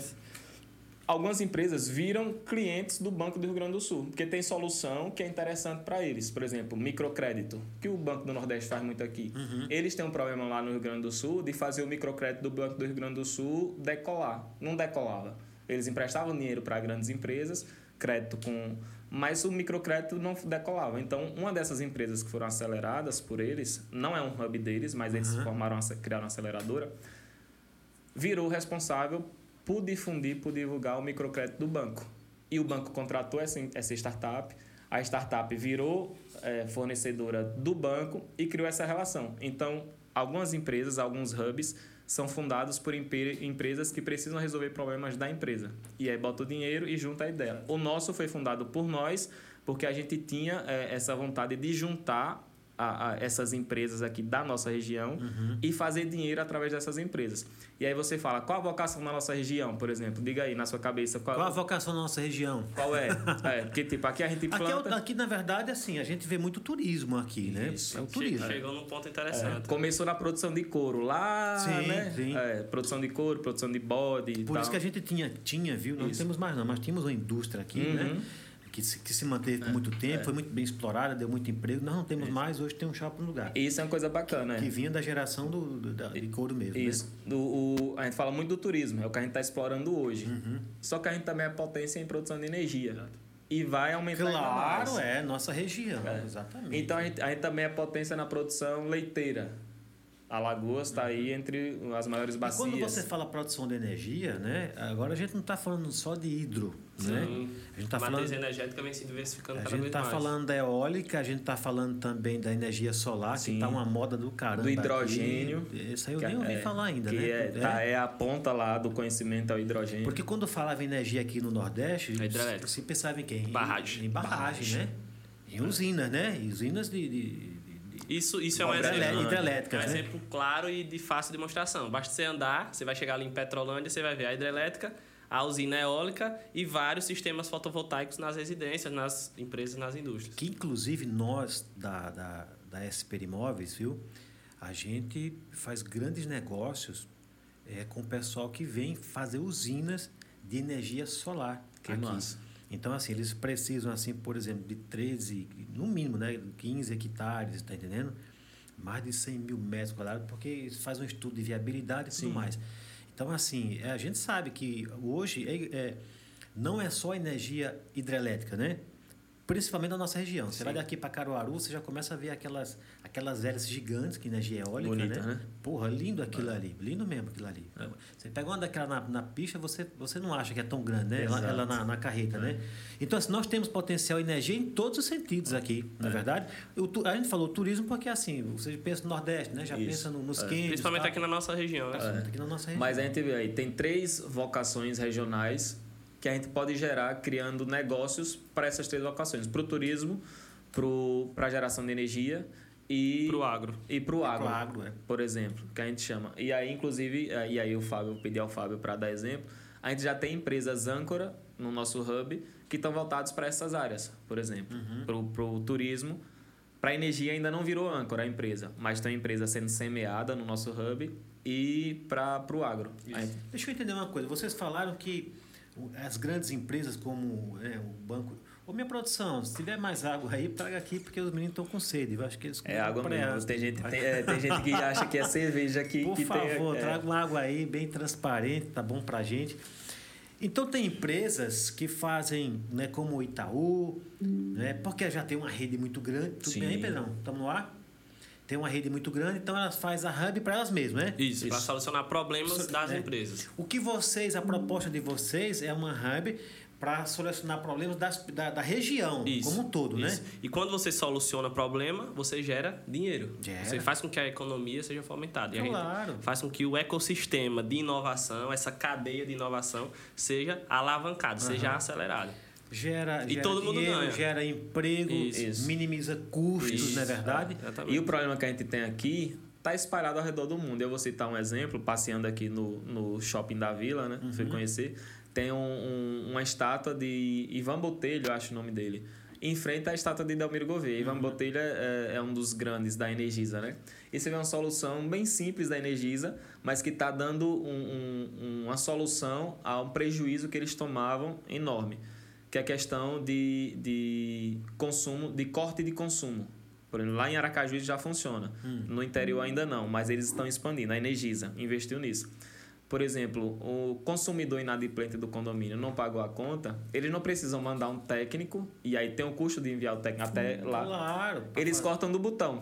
Algumas empresas viram clientes do Banco do Rio Grande do Sul, porque tem solução que é interessante para eles. Por exemplo, microcrédito, que o Banco do Nordeste faz muito aqui. Eles têm um problema lá no Rio Grande do Sul de fazer o microcrédito do Banco do Rio Grande do Sul decolar. Não decolava. Eles emprestavam dinheiro para grandes empresas, crédito com. Mas o microcrédito não decolava. Então, uma dessas empresas que foram aceleradas por eles, não é um hub deles, mas eles formaram, uma- criaram uma aceleradora, virou responsável por difundir, por divulgar o microcrédito do banco. E o banco contratou essa, essa startup, a startup virou eh, fornecedora do banco e criou essa relação. Então, algumas empresas, alguns hubs, são fundados por empre- empresas que precisam resolver problemas da empresa. E aí bota o dinheiro e junta a ideia. O nosso foi fundado por nós, porque a gente tinha eh, essa vontade de juntar a, a essas empresas aqui da nossa região e fazer dinheiro através dessas empresas. E aí você fala, qual a vocação na nossa região, por exemplo? Diga aí na sua cabeça qual, Qual a vocação da nossa região? qual é. é. Porque, tipo, aqui a gente Aqui, é planta... o- aqui, na verdade, assim, a gente vê muito turismo aqui, né? Isso. É o turismo. Chegou num ponto interessante. Começou na produção de couro lá, Sim, né? sim. É, produção de couro, produção de bode e Por tal. isso que a gente tinha, tinha viu? Não Isso. temos mais não, mas tínhamos uma indústria aqui, né? Uhum. Que se, que se manteve por muito tempo, foi muito bem explorada, deu muito emprego. Nós não temos mais, hoje tem um shopping no lugar. Isso é uma coisa bacana, Que né? vinha da geração do, do- da, de couro mesmo. Isso. Né? O, o- a gente fala muito do turismo, é o que a gente está explorando hoje. Uhum. Só que a gente também é potência em produção de energia. E vai aumentar Claro, mais. é, nossa região, É. exatamente. Então a gente, a gente também é potência na produção leiteira. Alagoas está aí entre as maiores E bacias. quando você fala produção de energia, né? Agora a gente não está falando só de hidro, né? Sim. A gente está a matriz falando, energética vem se diversificando a cada gente vez tá mais. falando da eólica, a gente está falando também da energia solar, Sim. que está uma moda do caramba. Do hidrogênio. Aqui. Isso aí eu nem ouvi é- falar ainda, que né? É, tá, é a ponta lá do conhecimento ao hidrogênio. Porque quando falava em energia aqui no Nordeste, A hidrelétrica. se pensava em quem? Em- Barragem. Em, barragem, né? Em usinas, né? Em usinas de, de- Isso, isso é um exemplo. elétrica, É um né? exemplo claro e de fácil demonstração. Basta você andar, você vai chegar ali em Petrolândia, você vai ver a hidrelétrica, a usina eólica e vários sistemas fotovoltaicos nas residências, nas empresas, nas indústrias. Que inclusive nós da, da, da SPR Imóveis, viu? A gente faz grandes negócios é, com o pessoal que vem fazer usinas de energia solar. Que aqui. massa. Então, assim, eles precisam, assim, por exemplo, de 13, no mínimo, né? 15 hectares, tá entendendo? Mais de 100 mil metros quadrados, porque fazem um estudo de viabilidade e tudo Sim. mais. Então, assim, é, a gente sabe que hoje é, é, não é só energia hidrelétrica, né? Principalmente na nossa região. Você Sim. vai daqui para Caruaru, você já começa a ver aquelas, aquelas hélices gigantes, que energia eólica, Bonita, né? né? Porra, lindo aquilo ali. Lindo mesmo aquilo ali. Você pega uma daquela na, na pista, você, você não acha que é tão grande, né? Ela, ela na, na carreta, né? Então, assim, nós temos potencial energia em todos os sentidos aqui, na é verdade. O a gente falou turismo porque, assim, você pensa no Nordeste, né? Já Isso. pensa no- nos É. quentes. Principalmente tal. aqui na nossa região, né? Aqui na nossa região. Mas a gente vê aí, tem três vocações regionais que a gente pode gerar criando negócios para essas três vocações. Para o turismo, para a geração de energia e Pro agro. e para o agro, agro, é. por exemplo, que a gente chama. E aí, inclusive, eh, e aí o Fábio, eu pedi ao Fábio para dar exemplo, a gente já tem empresas âncora no nosso hub que estão voltadas para essas áreas, por exemplo, para o turismo. Para a energia ainda não virou âncora a empresa, mas tem empresa sendo semeada no nosso hub e para o agro. Gente- Deixa eu entender uma coisa. Vocês falaram que o- as grandes empresas como é, o banco... Ô, minha produção, se tiver mais água aí, traga aqui, porque os meninos estão com sede. Eu acho que eles É água mesmo. Tem gente, tem, é, tem gente que acha que é cerveja que, Por que favor, tem. é. traga uma água aí, bem transparente, tá bom pra gente. Então tem empresas que fazem, né, como o Itaú, né, porque já tem uma rede muito grande. Tudo Sim. bem, Pedrão? Estamos no ar? Tem uma rede muito grande, então elas fazem a hub para elas mesmas, né? Isso, para solucionar problemas das É. empresas. O que vocês, a proposta de vocês é uma hub para solucionar problemas das, da, da região Isso, como um todo, isso. né? E quando você soluciona problema, você gera dinheiro. Gera. Você faz com que a economia seja fomentada. E a Claro. gente faz com que o ecossistema de inovação, essa cadeia de inovação, seja alavancado, seja acelerado. Gera, E gera todo mundo dinheiro, ganha. gera emprego, Isso. minimiza custos, Isso. não é verdade? Exatamente. E o problema que a gente tem aqui está espalhado ao redor do mundo. Eu vou citar um exemplo, passeando aqui no, no shopping da Vila, né? Fui conhecer. Tem um- um- uma estátua de Ivan Botelho, acho o nome dele. Em frente à estátua de Delmiro Gouveia. Ivan Botelho é, é um dos grandes da Energisa, né? E você vê uma solução bem simples da Energisa, mas que está dando um- um- uma solução a um prejuízo que eles tomavam enorme. Que é a questão de, de consumo, de corte de consumo. Por exemplo, lá em Aracaju já funciona. No interior ainda não, mas eles estão expandindo. A Energisa investiu nisso. Por exemplo, o consumidor inadimplente do condomínio não pagou a conta, eles não precisam mandar um técnico, e aí tem o custo de enviar o técnico até lá. Claro. Eles cortam do botão.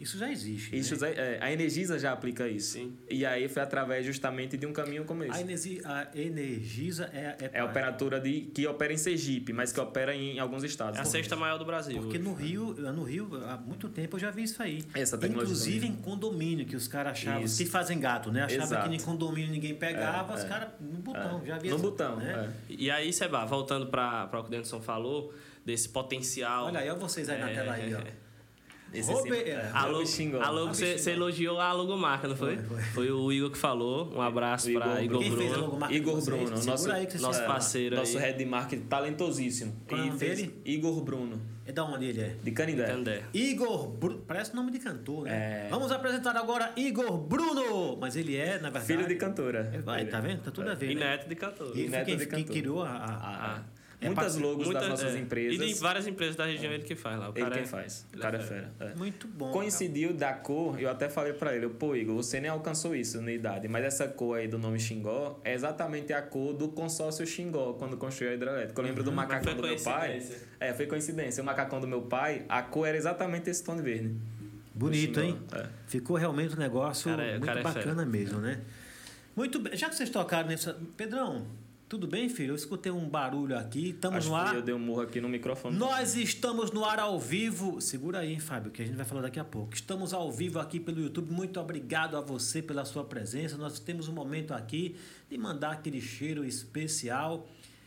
Isso já existe. Isso, né? é, a Energisa já aplica isso. Sim. E aí foi através justamente de um caminho como A, esse. Energi, a Energisa é, É a operadora de, que opera em Sergipe, mas que opera em alguns estados. É a sexta maior do Brasil. Porque no Rio, no Rio, há muito tempo eu já vi isso aí. Essa tecnologia Inclusive também. em condomínio, que os caras achavam, Isso. que fazem gato, né? Achavam Exato. que em condomínio ninguém pegava, É, os é. caras no botão, É. já vi No essa- botão, né? é. E aí, Seba, voltando para o que o Denison falou, desse potencial. Olha aí, olha vocês aí na É, tela aí, ó. Esse Roube- sim- é, A logo, xingou. a logo você, elogiou a logomarca, não foi? Foi, Foi, foi. o Igor que falou. Um abraço Igor para Igor Quem Bruno. fez a logomarca de Igor? Bruno, nosso- que nosso parceiro Nosso head de marketing talentosíssimo. Qual é E nome fez- dele? Igor Bruno, É da onde ele é? de Canindé. Candé. Igor Bruno. Parece nome de cantor, né? É. Vamos apresentar agora Igor Bruno! Mas ele é, na verdade. Filho de cantora. É, Vai, tá vendo? Tá tudo a ver. E né? neto de cantor. E foi neto quem, de quem cantor. criou a. a- Ah, É muitas logos das nossas é. empresas. E de várias empresas da região ele que faz lá. O Ele cara quem é- faz. O cara é é fera. é. Muito bom. Coincidiu da cor, eu até falei pra ele, pô, Igor, você nem alcançou isso na idade, mas essa cor aí do nome Xingó é exatamente a cor do consórcio Xingó, quando construiu a hidrelétrica. Eu lembro do Mas macacão foi do meu pai. coincidência. É, foi coincidência. O macacão do meu pai, a cor era exatamente esse tom de verde. Bonito, Do hein? É. Ficou realmente um negócio Cara, é- muito cara é bacana mesmo, né? Muito bem. Já que vocês tocaram nessa. Pedrão, tudo bem, filho? Eu escutei um barulho aqui. Estamos Acho no ar. que eu dei um murro aqui no microfone. Nós estamos no ar ao vivo. Segura aí, hein, Fábio, que a gente vai falar daqui a pouco. Estamos ao vivo aqui pelo YouTube. Muito obrigado a você pela sua presença. Nós temos um momento aqui de mandar aquele cheiro especial.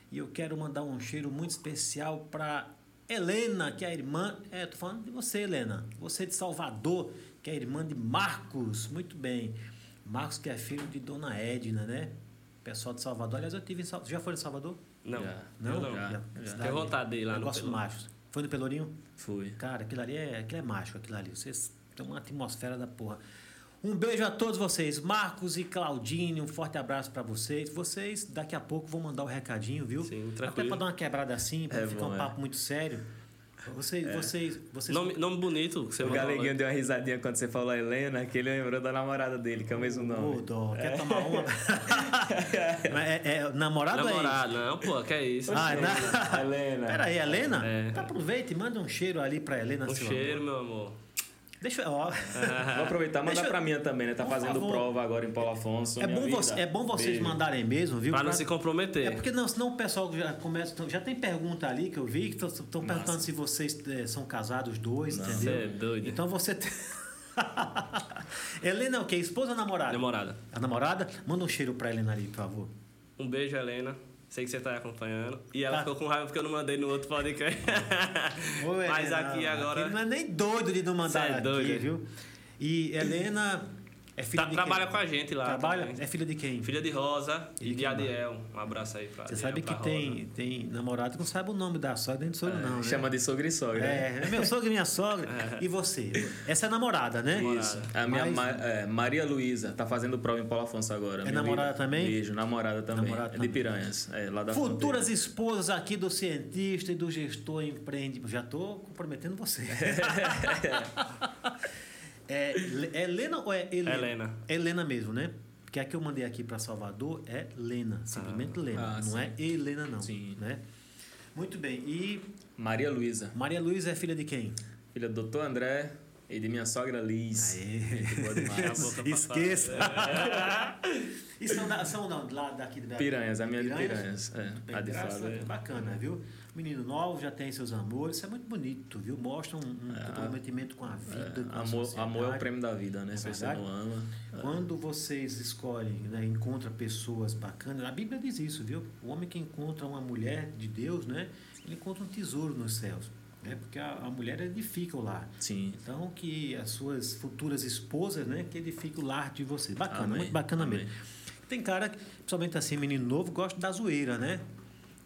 E eu quero mandar um cheiro muito especial para Helena, que é a irmã. É, tô falando de você, Helena. Você de Salvador, que é a irmã de Marcos. Muito bem. Marcos, que é filho de Dona Edna, né? Pessoal de Salvador. Aliás, eu tive em Salvador. Já foi em Salvador? Não, Já. Não, eu não. Já, Já. Tenho vontade de ir lá no Negócio Pelourinho. macho. Foi no Pelourinho? Fui. Cara, aquilo ali é, aquilo é mágico, aquilo ali. Vocês têm uma atmosfera da porra. Um beijo a todos vocês, Marcos e Claudine, um forte abraço pra vocês. Vocês daqui a pouco vão mandar o recadinho, viu? Sim, Até tranquilo. pra dar uma quebrada assim, pra É não ficar bom, um é. papo muito sério. Vocês, vocês, vocês Nome, nome bonito você O Galeguinho deu uma risadinha quando você falou a Helena, que ele lembrou da namorada dele, que é o mesmo Ô, nome. dó, quer tomar uma? É, é namorado é Namorado, não, pô, que é isso? Ah, é na... Helena. Pera aí, Helena? É. Então Aproveita e manda um cheiro ali pra Helena, Um cheiro, amor. meu amor. Deixa eu... Ó. Vou aproveitar e mandar Deixa eu- pra minha também, né? Tá Por fazendo favor. prova agora em Paulo Afonso. É bom, você- é bom vocês Beijo. mandarem mesmo, viu? Pra não se comprometer. É porque não, senão o pessoal já começa. então, Já tem pergunta ali que eu vi que estão perguntando se vocês eh, são casados os dois, entendeu? Você é doido. Então você tem. Helena é o quê? Esposa ou namorada? Namorada. A namorada? Manda um cheiro pra Helena ali, por favor. Um beijo, Helena. Sei que você tá aí acompanhando. E ela Tá. ficou com raiva porque eu não mandei no outro podcast. Ô, Mas aqui agora. aqui não é nem doido de não mandar é aqui, doido. viu? E Helena é filha Tá- de trabalha quem? com a gente lá. Trabalha? também. É filha de quem? Filha de Rosa E e, de? Adiel. Um abraço aí pra Você Adiel, sabe que tem, Rosa. tem namorado que não sabe o nome da sogra nem do sogro, não, né? Chama de sogra e sogra. É, é meu sogro e minha sogra. E você? Essa é namorada, né? Isso. A minha Mas- Ma- é, Maria Luísa tá fazendo prova em Paulo Afonso agora. minha namorada amiga. também? Beijo, namorada também. Namorada É de também. Piranhas, é, lá da Futuras fronteira. esposas aqui do cientista e do gestor empreende. Já estou comprometendo você. é é Helena ou é Helena? Helena. Helena mesmo, né? Porque a que eu mandei aqui para Salvador é Lena, simplesmente Lena. Ah, não sim. é Helena, não. Sim. Né? Muito bem. E Maria Luísa, Maria Luísa é filha de quem? filha do doutor André e de minha sogra Liz. Aê. Esqueça. e são, da, são não, lá daqui de Piranhas, a minha de Piranhas. É, a de Fábio. Bacana, viu? Menino novo, já tem seus amores. Isso é muito bonito, viu? Mostra um, um comprometimento com a vida, com a É, Amor, sociedade. amor é o prêmio da vida, né? É Se você verdade? não ama. Quando vocês escolhem, né, encontram pessoas bacanas, a Bíblia diz isso, viu? O homem que encontra uma mulher de Deus, né? Ele encontra um tesouro nos céus. Né? Porque a, a mulher edifica o lar. Sim. Então, que as suas futuras esposas, né, que edifiquem o lar de vocês. Bacana, Amém. muito bacana Amém. mesmo. Tem cara principalmente assim, menino novo, gosta da zoeira, né?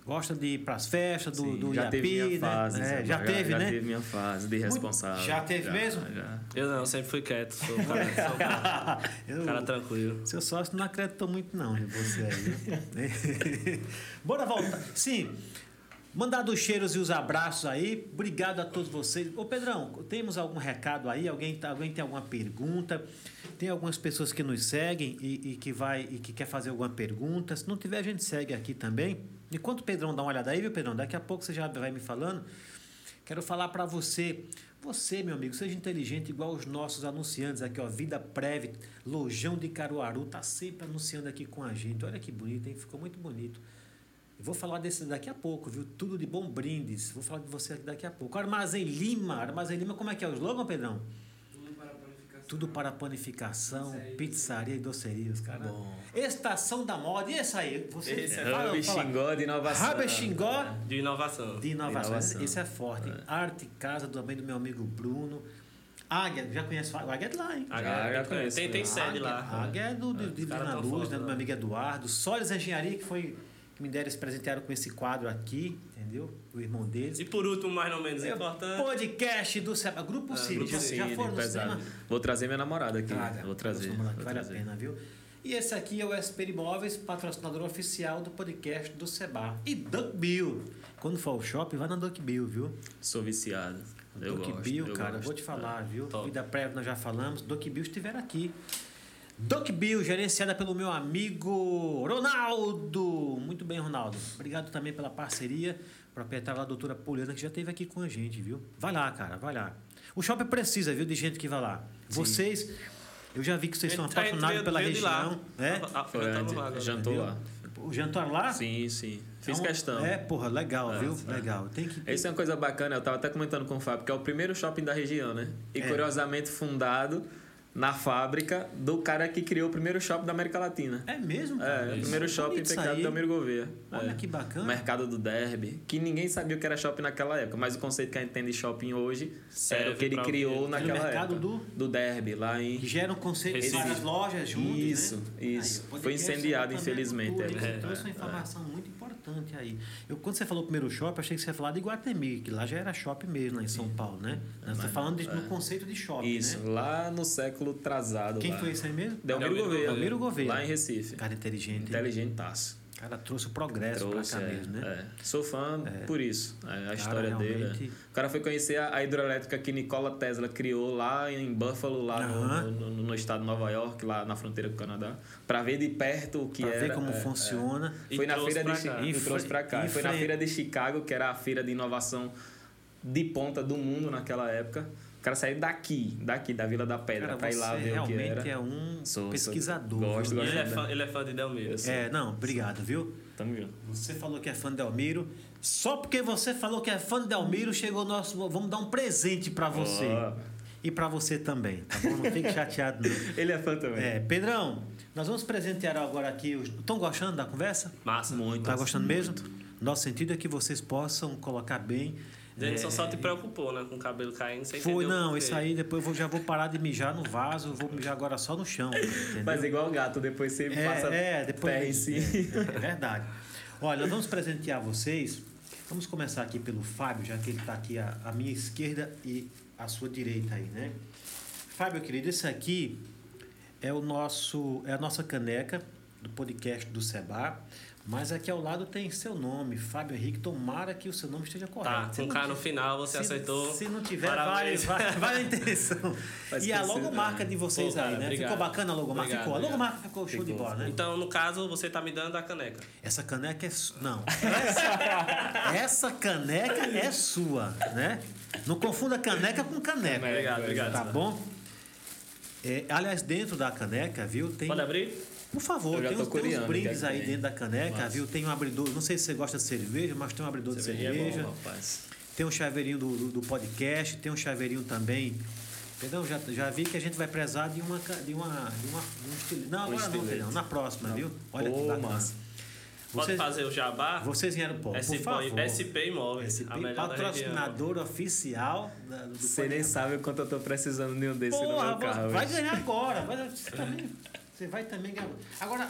Gosta de ir pras festas, do, Sim, do já Iapi, teve minha né? fase. É, Zé, já teve, já né? teve minha fase de Muito- responsável. já teve mesmo? Já. Eu não, sempre fui quieto. Sou um cara, sou um cara, Eu- cara tranquilo. Seu sócio não acreditou muito, não, em você aí. Bora voltar. Sim. Mandar os cheiros e os abraços aí. Obrigado a todos vocês. Ô, Pedrão, temos algum recado aí? Alguém, tá- alguém tem alguma pergunta? Tem algumas pessoas que nos seguem e, e que vai e que quer fazer alguma pergunta. Se não tiver, a gente segue aqui também. Enquanto o Pedrão dá uma olhada aí, viu, Pedrão? Daqui a pouco você já vai me falando. Quero falar para você, você, meu amigo, seja inteligente igual os nossos anunciantes aqui, ó, Vida Prev, Lojão de Caruaru, tá sempre anunciando aqui com a gente. Olha que bonito, hein? Ficou muito bonito. Eu vou falar desse daqui a pouco, viu? Tudo de bom brindes. Vou falar de você aqui daqui a pouco. Armazém Lima, Armazém Lima, como é que é o slogan, Pedrão? Tudo para panificação, pizzaria e docerias, cara. Bom. Estação da moda, e essa aí? Você Esse é de inovação. Hub Xingó De inovação. de inovação. Esse é forte. Arte Casa também do meu amigo Bruno. Águia, já conhece o Águia é de lá, hein? Já, já conheço, Tem, tem sede Águia, lá. Águia é do, do, de Divina tão Luz, né, do meu amigo Eduardo. Solis Engenharia, que foi me deram, se presentearam com esse quadro aqui, entendeu? O irmão deles. E por último, mais ou menos É o importante. podcast do Seba. Grupo Ah, Cine. Grupo já, Cine, já foram pesado. Vou trazer minha namorada aqui. Traga. Vou trazer. Vou vale trazer. a pena, viu? E esse aqui é o SP Imóveis, patrocinador oficial do podcast do Seba. E Duck Bill. Quando for ao shopping, vai na Duck Bill, viu? Sou viciado. Eu Doc gosto. Bill, eu cara, gosto. vou te falar, viu? Top. Vida prévia nós já falamos. Doc Bill estiver aqui. Doc Bill, gerenciada pelo meu amigo Ronaldo. Muito bem, Ronaldo. Obrigado também pela parceria. Proprietário da doutora Poliana, que já esteve aqui com a gente, viu? Vai lá, cara, vai lá. O shopping precisa, viu, de gente que vai lá. Vocês, eu já vi que vocês são A a apaixonados pela região. É? Ah, ah, Foi já tava antes, lá agora. jantou Viu? lá. O jantar lá? Sim, sim. Fiz Então, questão. É, porra, legal, É, viu? é. Legal. Tem que. Essa é uma coisa bacana, eu tava até comentando com o Fábio, que é o primeiro shopping da região, né? E É. curiosamente fundado na fábrica do cara que criou o primeiro shopping da América Latina. É mesmo? É, cara? o primeiro shopping Bonito isso pecado do Almir Gouveia. Olha É. que O bacana. mercado do derby, que ninguém sabia o que era shopping naquela época, mas o conceito que a gente tem de shopping hoje Serve era o que ele criou naquela mercado época. do- do derby, lá em Que gera um conceito de Recife. várias lojas juntas, Isso, né? isso. Aí, Foi incendiado, é infelizmente, é. Tudo, É, trouxe uma é, informação muito importante aí. Eu, quando você falou primeiro shopping, achei que você ia falar de Iguatemi, que lá já era shopping mesmo, lá em São Paulo, né? Nós estamos falando de, no conceito de shopping, Isso, né? lá no século atrasado. Quem lá. foi esse aí mesmo? Delmiro Gouveia. Delmiro Gouveia. Lá em Recife. Cara inteligente. Inteligentaço. Cara trouxe o progresso Trouxe, pra cá é, mesmo, né? é. Sou fã por isso, é, a história dele. realmente- é. O cara foi conhecer a, a hidroelétrica que Nikola Tesla criou lá em Buffalo, lá no- no, no- no estado de Nova York, lá na fronteira com o Canadá, para ver de perto o que Pra era. ver como é, é. funciona. E Foi na feira de. Chicago. E trouxe pra cá. e Foi na feira de Chicago, que era a feira de inovação de ponta do mundo naquela época. O cara saiu daqui, daqui, da Vila da Pedra, Cara, pra ir lá ver o que realmente era. é um Sou- sou- pesquisador. gosto, viu? E gosto. ele, é fã, ele é fã de Delmiro. É, não, obrigado, viu? Tamo junto. Você falou que é fã de Delmiro. Só porque você falou que é fã de Delmiro, chegou o nosso. Vamos dar um presente pra você. Ó. E pra você também, tá bom? Não fique chateado, não. Ele é fã também. É, Pedrão, nós vamos presentear agora aqui. Estão gostando da conversa? Massa. Muito. Tá gostando mesmo? Nosso sentido é que vocês possam colocar bem. Denison é, só te preocupou, né? Com o cabelo caindo, você Foi, não, isso aí depois eu vou- já vou parar de mijar no vaso, eu vou mijar agora só no chão. Entendeu? Mas igual o gato, depois você passa É, é, depois. terra em si. É, é verdade. Olha, nós vamos presentear vocês. Vamos começar aqui pelo Fábio, já que ele está aqui à, à minha esquerda e à sua direita aí, né? Fábio, querido, esse aqui é o nosso, é a nossa caneca do podcast do Seba. Mas aqui ao lado tem seu nome, Fábio Henrique. Tomara que o seu nome esteja correto. Tá, Se com K no final, você se- acertou. Se não tiver, vale, vale, vale a intenção. Vai E a logomarca de vocês Pô, aí, cara, né? obrigado. Ficou bacana a logomarca? Obrigado, ficou. A obrigado. logomarca ficou show de Ficou. bola, né? Então, no caso, você tá me dando a caneca. Essa caneca é su- não. Essa, essa caneca é sua, né? Não confunda caneca com caneca. Obrigado, obrigado. Tá bom? É, aliás, dentro da caneca, viu? Tem, Pode abrir? Por favor, tem uns, tem uns brindes que aí dentro da caneca, Massa. viu? Tem um abridor, não sei se você gosta de cerveja, mas tem um abridor de Cerveja é bom, rapaz. Tem um chaveirinho do, do, do podcast, tem um chaveirinho também. Entendeu? Já, já vi que a gente vai prezar de uma. De uma, de uma de um estilo. Não, Um agora não, estilete. Pedrão, na próxima, viu? Olha que Pô, bacana. massa. Pode Vocês, fazer o jabá? vocês vieram, pô, por SP, favor. SP Imóveis. SP, patrocinador oficial da, do Você nem sabe o quanto eu tô precisando de um desse Porra, no meu carro. vai hoje. ganhar agora. Vai, você, também, você vai também ganhar. Agora,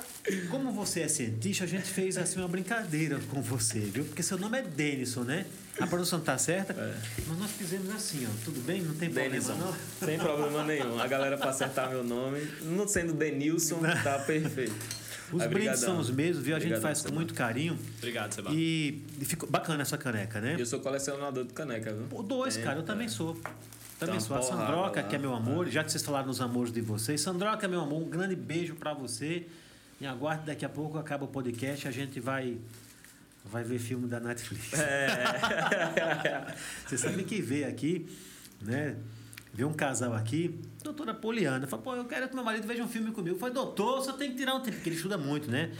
como você é cientista, a gente fez assim uma brincadeira com você, viu? Porque seu nome é Denison, né? A produção tá certa? É. Mas nós fizemos assim, ó. Tudo bem? Não tem problema, Denison. não? Sem problema nenhum. A galera pra acertar meu nome, não sendo Denilson, tá perfeito. Os brindes são os mesmos, viu? A gente faz com Seba. muito carinho. Obrigado, Seba. E, e ficou bacana essa caneca, né? Eu sou colecionador de caneca, viu? Pô, dois, Tem, cara, eu também é. sou. Também uma sou. Sandroca, lá. que é meu amor, já que vocês falaram nos amores de vocês. Sandroca, meu amor, um grande beijo pra você. E aguarde, daqui a pouco acaba o podcast, a gente vai. Vai ver filme da Netflix. É. Você sabe que vê aqui, né? Vê um casal aqui, doutora Poliana, fala, pô, eu quero que meu marido veja um filme comigo. Foi, doutor, só tem que tirar um tempo, porque ele estuda muito, né?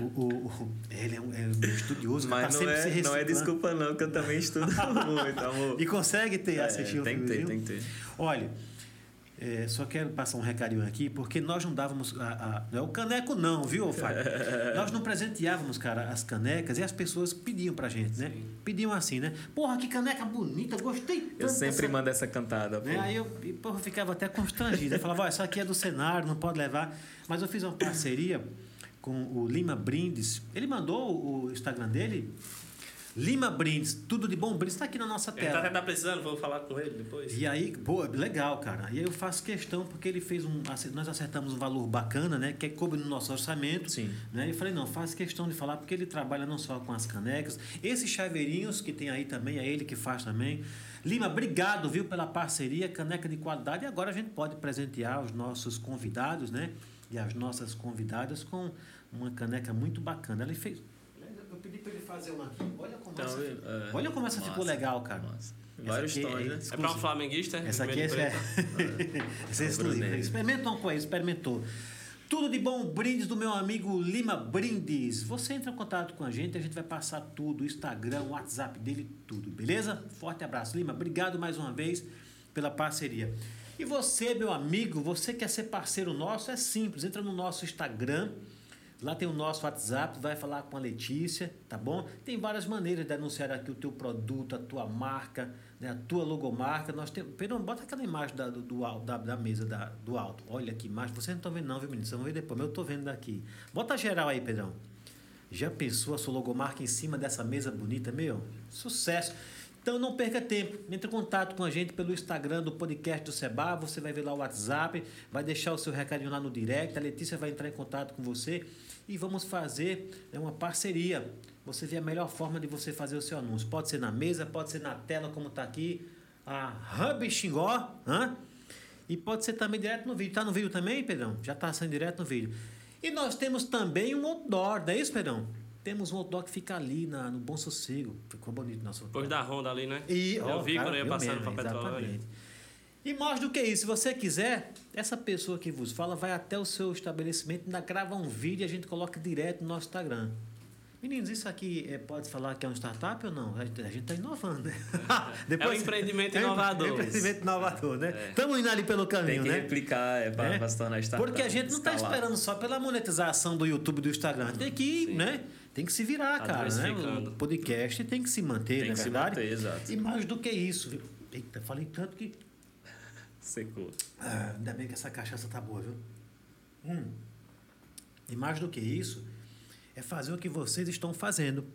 O, o, o- ele é um, é um estudioso, cara, Mas tá não sempre se é, não é desculpa não, que eu também estudo muito, amor. E consegue ter, É, assistir o tem que filme. ter, tem que ter. Olha, é, só quero passar um recadinho aqui, porque nós não dávamos. A, a- não é o caneco, não, viu, Fábio? nós não presenteávamos, cara, as canecas e as pessoas pediam pra gente, né? Pediam assim, né? Porra, que caneca bonita, gostei tanto. Eu sempre dessa- mando essa cantada. né? Aí eu, porra, eu ficava até constrangido. Eu falava, ó, isso aqui é do cenário, não pode levar. Mas eu fiz uma parceria com o Lima Brindes. Ele mandou o Instagram dele. Lima Brindes, tudo de bom Brindes, está aqui na nossa Ele tá tela. até tá precisando, vou falar com ele depois. E aí, boa, legal, cara. E aí eu faço questão, porque ele fez um. Nós acertamos um valor bacana, né? Que coube no nosso orçamento. Sim. Né? E falei, não, faz questão de falar, porque ele trabalha não só com as canecas, esses chaveirinhos que tem aí também, é ele que faz também. Lima, obrigado, viu, pela parceria, caneca de qualidade. E agora a gente pode presentear os nossos convidados, né? E as nossas convidadas com uma caneca muito bacana. Ele fez. Pedi para ele fazer uma aqui. Olha como Então, essa, é, olha como essa ficou legal, cara. massa. Essa Vários aqui tons, é né? É pra um flamenguista? Essa aqui é, preto. Essa é exclusiva. negro. Experimentam com ele, experimentou. Tudo de bom, brindes do meu amigo Lima Brindes. Você entra em contato com a gente, a gente vai passar tudo, o Instagram, o WhatsApp dele, tudo, beleza? Forte abraço, Lima. Obrigado mais uma vez pela parceria. E você, meu amigo, você quer ser parceiro nosso? É simples, entra no nosso Instagram. Lá tem o nosso WhatsApp, vai falar com a Letícia, tá bom? Tem várias maneiras de anunciar aqui o teu produto, a tua marca, né? a tua logomarca. Nós temos. Pedro, bota aquela imagem da, do, do da, da mesa da, do alto. Olha que imagem. Vocês não estão vendo, não, viu, menino? Vocês vão ver depois, mas eu estou vendo daqui. Bota geral aí, Pedrão. Já pensou a sua logomarca em cima dessa mesa bonita, meu? Sucesso! Então não perca tempo. Entre em contato com a gente pelo Instagram do podcast do Seba. Você vai ver lá o WhatsApp, vai deixar o seu recadinho lá no direct. A Letícia vai entrar em contato com você e vamos fazer né, uma parceria. Você vê a melhor forma de você fazer o seu anúncio. Pode ser na mesa, pode ser na tela, como está aqui. A Hub Xingó. Hã? E pode ser também direto no vídeo. Tá no vídeo também, Pedrão? Já está sendo direto no vídeo. E nós temos também um outdoor, não é isso, Pedrão? Temos um outdoor que fica ali na, no Bom Sossego. Ficou bonito nosso outdoor. Depois da ronda ali, né? E, eu ó, vi cara, quando eu ia passando pra Petróleo. exatamente. E mais do que isso, se você quiser, essa pessoa que vos fala vai até o seu estabelecimento, ainda grava um vídeo e a gente coloca direto no nosso Instagram. Meninos, isso aqui é, pode falar que é um startup ou não? A gente está inovando, né? É um empreendimento É um inovador. empreendimento inovador, né? É. Estamos indo ali pelo Tem caminho, que né? replicar, é, para É. se tornar startup. Porque a gente não está esperando só pela monetização do YouTube e do Instagram. Tem que, Sim. né? Tem que se virar, Tá cara. Né? O podcast tem que se manter, Tem não é que se verdade? manter, exato. E mais do que isso? Eita, falei tanto que. Secou. Ah, ainda bem que essa cachaça tá boa, viu? Hum. E mais do que isso, é fazer o que vocês estão fazendo.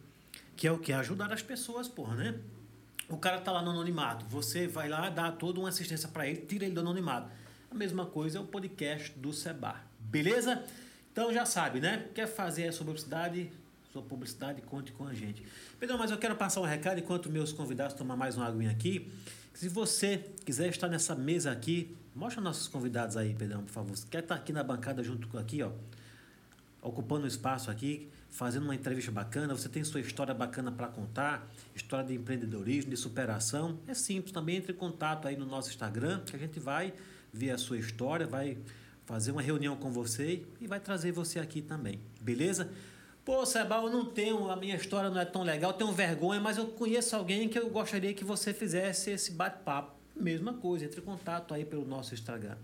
Que é o que? Ajudar as pessoas, porra, né? O cara tá lá no anonimato. Você vai lá, dá toda uma assistência para ele, tira ele do anonimato. A mesma coisa é o podcast do Seba. Beleza? Então já sabe, né? Quer fazer sua publicidade? Sua publicidade, conte com a gente. Pedro, mas eu quero passar um recado enquanto meus convidados tomar mais uma aguinha aqui. Se você quiser estar nessa mesa aqui, mostra nossos convidados aí, Pedrão, por favor. Você quer estar aqui na bancada junto com aqui, ó? ocupando um espaço aqui, fazendo uma entrevista bacana, você tem sua história bacana para contar, história de empreendedorismo, de superação, é simples, também entre em contato aí no nosso Instagram, que a gente vai ver a sua história, vai fazer uma reunião com você e vai trazer você aqui também, beleza? Pô, Seba, eu não tenho, a minha história não é tão legal, tenho vergonha, mas eu conheço alguém que eu gostaria que você fizesse esse bate-papo. Mesma coisa, entre em contato aí pelo nosso Instagram.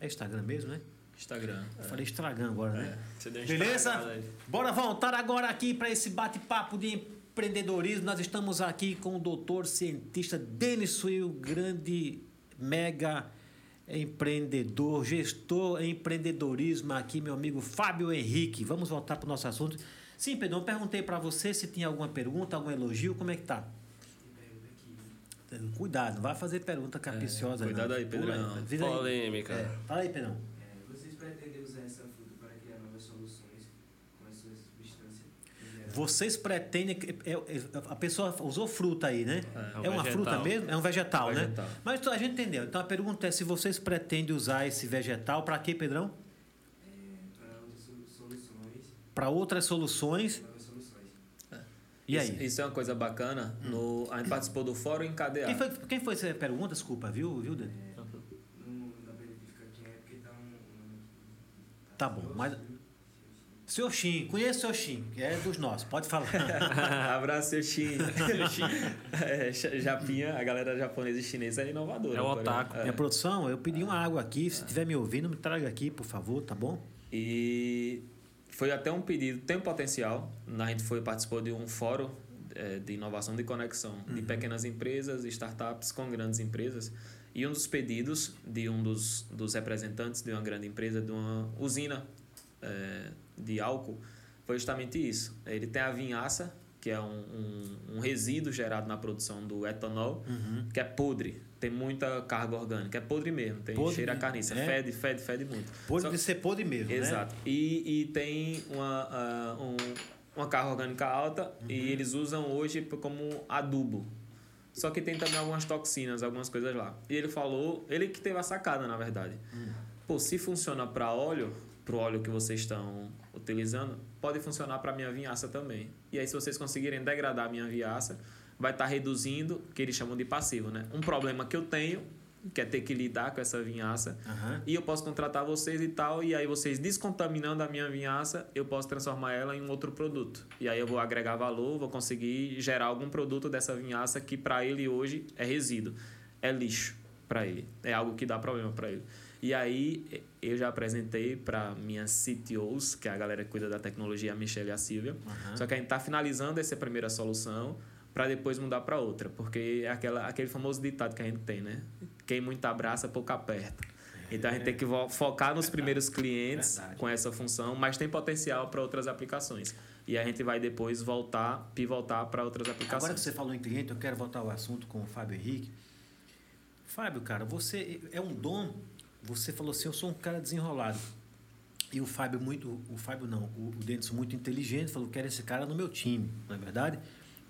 É Instagram mesmo, né? Instagram. Eu falei Instagram agora, né? Você deu Beleza? Bora voltar agora aqui para esse bate-papo de empreendedorismo. Nós estamos aqui com o doutor cientista Denis Suil, grande, mega empreendedor, gestor em empreendedorismo aqui, meu amigo Fábio Henrique. Vamos voltar para o nosso assunto. Sim, Pedro, eu perguntei para você se tinha alguma pergunta, algum elogio, como é que tá? Cuidado, não vai fazer pergunta capiciosa. É, cuidado não. aí, Pedrão. Aí, aí. Polêmica. É, fala aí, Pedrão. É, vocês pretendem usar essa fruta para criar novas soluções com as suas substâncias? em geral? Vocês pretendem. é- é- A pessoa usou fruta aí, né? É É, um uma vegetal. fruta mesmo? É um vegetal, Vegetal. né? Mas a gente entendeu. Então a pergunta é se vocês pretendem usar esse vegetal para quê, Pedrão? É, para outras so- soluções, Para outras soluções. soluções. E Isso, aí? isso é uma coisa bacana. No, a gente participou do Fórum Encadear. Quem foi, quem foi essa pergunta? Desculpa, viu, viu Dani? Não dá para identificar quem é porque tá um. um Tá bom, mas- Seu Shin, conheço o seu Shin, que é dos nossos, pode falar. Abraço, seu Shin. é, ja- Japinha, a galera japonesa e chinesa é inovadora. É um porém. otaku. Minha produção, eu pedi uma água aqui. Se estiver me ouvindo, me traga aqui, por favor, tá bom? E foi até um pedido, tem um potencial. A gente foi participou de um fórum eh, de inovação de conexão de pequenas empresas e startups com grandes empresas. E um dos pedidos de um dos, dos representantes de uma grande empresa, de uma usina eh, de álcool, foi justamente isso. Ele tem a vinhaça, que é um, um, um resíduo gerado na produção do etanol, Uhum. que é podre. Tem muita carga orgânica. É podre mesmo. Tem Podre cheiro a de- carniça. é? Fede, fede, fede muito. Pode Só- ser podre mesmo, né? Exato. E, e tem uma, ah, um, uma carga orgânica alta Uhum. e eles usam hoje como adubo. Só que tem também algumas toxinas, algumas coisas lá. E ele falou, ele que teve a sacada, na verdade. Hum. Pô, se funciona para óleo, pro óleo que vocês estão utilizando, pode funcionar para minha vinhaça também. E aí, se vocês conseguirem degradar a minha vinhaça, vai estar reduzindo, que eles chamam de passivo, né? Um problema que eu tenho, que é ter que lidar com essa vinhaça, Aham. e eu posso contratar vocês e tal, e aí vocês descontaminando a minha vinhaça, eu posso transformar ela em um outro produto. E aí eu vou agregar valor, vou conseguir gerar algum produto dessa vinhaça que para ele hoje é resíduo, é lixo para ele, é algo que dá problema para ele. E aí eu já apresentei para minhas CTOs, que é a galera que cuida da tecnologia, a Michelle e a Silvia. Aham. Só que a gente está finalizando essa primeira solução para depois mudar para outra, porque é aquela, aquele famoso ditado que a gente tem, né? Quem muito abraça, pouco aperta. Então a gente tem que focar nos primeiros clientes Verdade. com essa função, mas tem potencial para outras aplicações. E a gente vai depois voltar, pivotar para outras aplicações. Agora que você falou em cliente, eu quero voltar ao assunto com o Fábio Henrique. Fábio, cara, você é um dom. Você falou assim, eu sou um cara desenrolado. E o Fábio muito, o Fábio não, o, o Denison muito inteligente, falou, quero esse cara no meu time, não é verdade?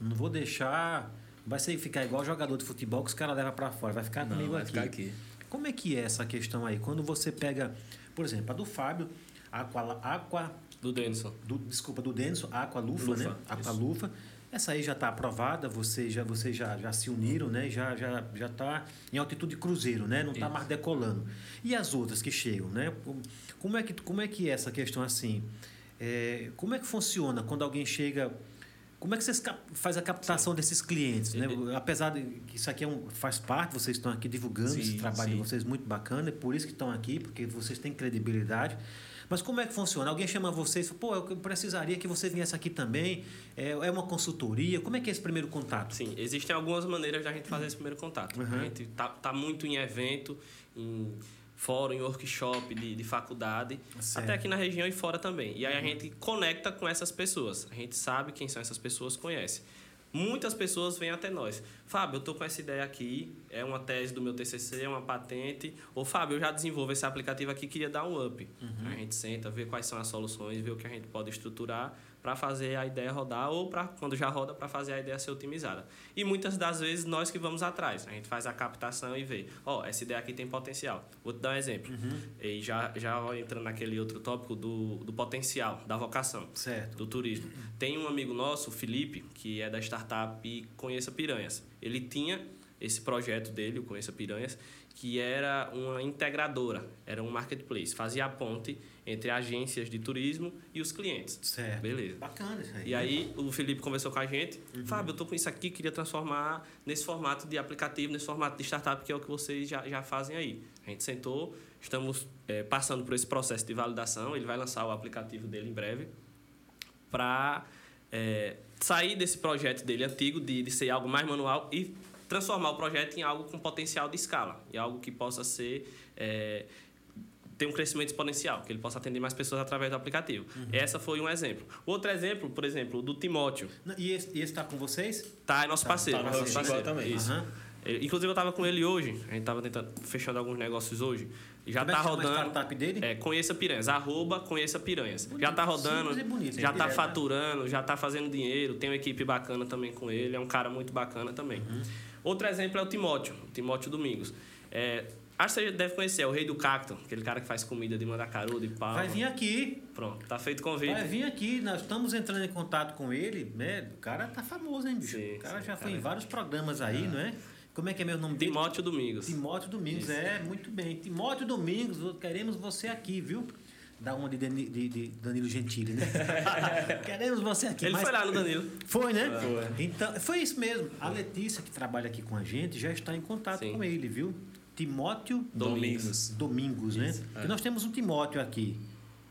Não vou deixar, vai ser ficar igual jogador de futebol que os caras levam para fora, vai ficar Não, comigo vai aqui. ficar aqui. Como é que é essa questão aí? Quando você pega, por exemplo, a do Fábio, Aqua, Aqua Do Denison. do, desculpa, do Denso, a Aqualufa, Lufa, né? Aqualufa. Essa aí já está aprovada, vocês já, vocês já, já se uniram, né? Já já já está em altitude cruzeiro, né? Não está mais decolando. E as outras que chegam, né? Como- é que como é que é essa questão assim? É, como é que funciona quando alguém chega? Como é que vocês faz a captação desses clientes, né? Apesar de que isso aqui é um, faz parte, vocês estão aqui divulgando Sim, esse trabalho de sim. vocês muito bacana, é por isso que estão aqui, porque vocês têm credibilidade. Mas como é que funciona? Alguém chama vocês e fala, pô, eu precisaria que você viesse aqui também. É, é uma consultoria. Como é que é esse primeiro contato? Sim, existem algumas maneiras da gente fazer esse primeiro contato. Uhum. A gente tá, tá muito em evento, em fórum, em workshop de, de faculdade, Certo. até aqui na região e fora também. E aí a gente conecta com essas pessoas. A gente sabe quem são essas pessoas, conhece. Muitas pessoas vêm até nós. Fábio, eu tô com essa ideia aqui, é uma tese do meu TCC, é uma patente. Ou Fábio, eu já desenvolvo esse aplicativo aqui, queria dar um up. A gente senta, vê quais são as soluções, vê o que a gente pode estruturar para fazer a ideia rodar ou para quando já roda para fazer a ideia ser otimizada. E muitas das vezes nós que vamos atrás, a gente faz a captação e vê, ó, essa ideia aqui tem potencial. Vou te dar um exemplo. E já já entrando naquele outro tópico do, do potencial, da vocação Certo. do turismo. Tem um amigo nosso, o Felipe, que é da startup Conheça Piranhas. Ele tinha esse projeto dele, o Conheça Piranhas, que era uma integradora, era um marketplace, fazia a ponte entre agências de turismo e os clientes. Certo. Beleza. Bacana isso aí. E aí o Felipe conversou com a gente, Fábio, eu tô com isso aqui, queria transformar nesse formato de aplicativo, nesse formato de startup, que é o que vocês já, já fazem aí. A gente sentou, estamos eh, passando por esse processo de validação, ele vai lançar o aplicativo dele em breve, para sair desse projeto dele antigo, de, de ser algo mais manual e transformar o projeto em algo com potencial de escala, em algo que possa ser... eh, ter um crescimento exponencial, que ele possa atender mais pessoas através do aplicativo. Essa foi um exemplo. Outro exemplo, por exemplo, o do Timóteo. E esse está com vocês? Tá, é nosso Tá, parceiro. tá no nosso parceiro. Também. Isso. É, Inclusive, eu estava com ele hoje. A gente estava tentando, fechando alguns negócios hoje. Já Como é tá a rodando. startup dele? É, conheça Piranhas. Arroba conheça Piranhas. já tá rodando. Bonito, já tá Direto, né? faturando, já tá fazendo dinheiro. Tem uma equipe bacana também com ele. É um cara muito bacana também. Uhum. Outro exemplo é o Timóteo. O Timóteo Domingos. É, acho que você deve conhecer. É o rei do cacto. Aquele cara que faz comida de mandacaru, de pau. Vai vir aqui. Pronto. Tá feito o convite. Vai vir aqui. Nós estamos entrando em contato com ele. Né? O cara tá famoso, hein, bicho? Sim, o cara sim, já o foi cara em é- vários programas aí, não é? Como é que é meu nome dele? Timóteo Domingos. Timóteo Domingos, Isso. é, muito bem. Timóteo Domingos, queremos você aqui, viu? Dá uma de, de- de Danilo Gentili, né? queremos você aqui. Ele mas- foi lá no Danilo. Foi, né? Foi. Então, foi isso mesmo. A Letícia, que trabalha aqui com a gente, já está em contato Sim. com ele, viu? Timóteo Domingos. Domingos, né? Isso, Porque nós temos um Timóteo aqui,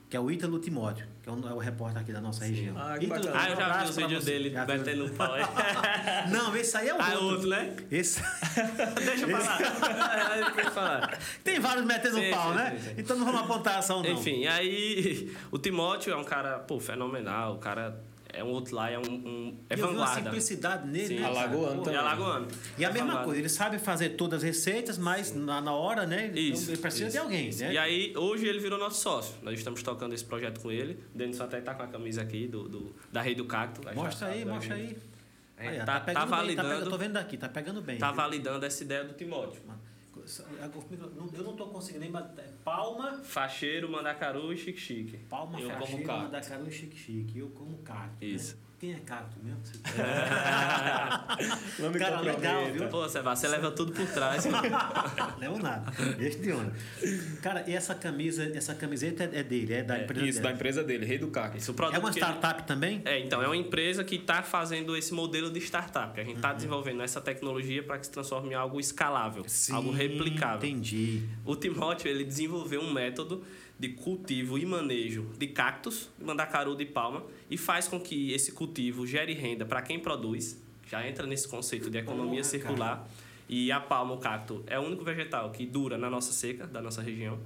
que é o Ítalo Timóteo, que é o, é o repórter aqui da nossa região. Ah, Ítalo. Ah, eu já vi os vídeos dele metendo pau. Não, esse aí é o Ah, é outro. outro, né? Esse... Deixa eu falar. Eu falar. Tem vários metendo Sim, pau, sim, né? sim, sim. Então não vamos apontar ação, não. Enfim, aí o Timóteo é um cara, pô, fenomenal. O cara é um outlier, é um, um é E eu vi uma vanguarda. simplicidade nele, Sim. né? Alagoano E também. alagoano. E a É mesma vanguarda. coisa, ele sabe fazer todas as receitas, mas na, na hora, né? Então, Isso. ele precisa isso, de alguém, isso. né? E aí, hoje ele virou nosso sócio. Nós estamos tocando esse projeto com ele. O Denis até tá com a camisa aqui do, do- da Rei do Cacto. Mostra aí, mostra aí. É, Aí, tá- tá bem, validando. pegando- eu tô vendo daqui, tá pegando bem. Tá viu? validando essa ideia do Timóteo. Eu não tô conseguindo nem bater. Palma, Facheiro, Mandacaru e Chique Chique. palma, Eu cacto. mandacaru e chique-chique. Eu como cacto. Isso. Né? Quem é cacto mesmo? Não me Cara, legal, viu? Pô, Sebastião, você leva tudo por trás. Não nada. Deixa de onda. Cara, e essa camisa, essa camiseta é dele, é da empresa Isso, da dela. empresa dele, Rei do Cacto. Isso, É uma que ele- startup também? É, então, é uma empresa que está fazendo esse modelo de startup. A gente Uhum. está desenvolvendo essa tecnologia para que se transforme em algo escalável, algo replicável. Entendi. O Timóteo ele desenvolveu um método de cultivo e manejo de cactos, mandacaru de palma, e faz com que esse cultivo gere renda para quem produz, já entra nesse conceito de economia Porra, circular, E a palma, o cacto, é o único vegetal que dura na nossa seca, da nossa região.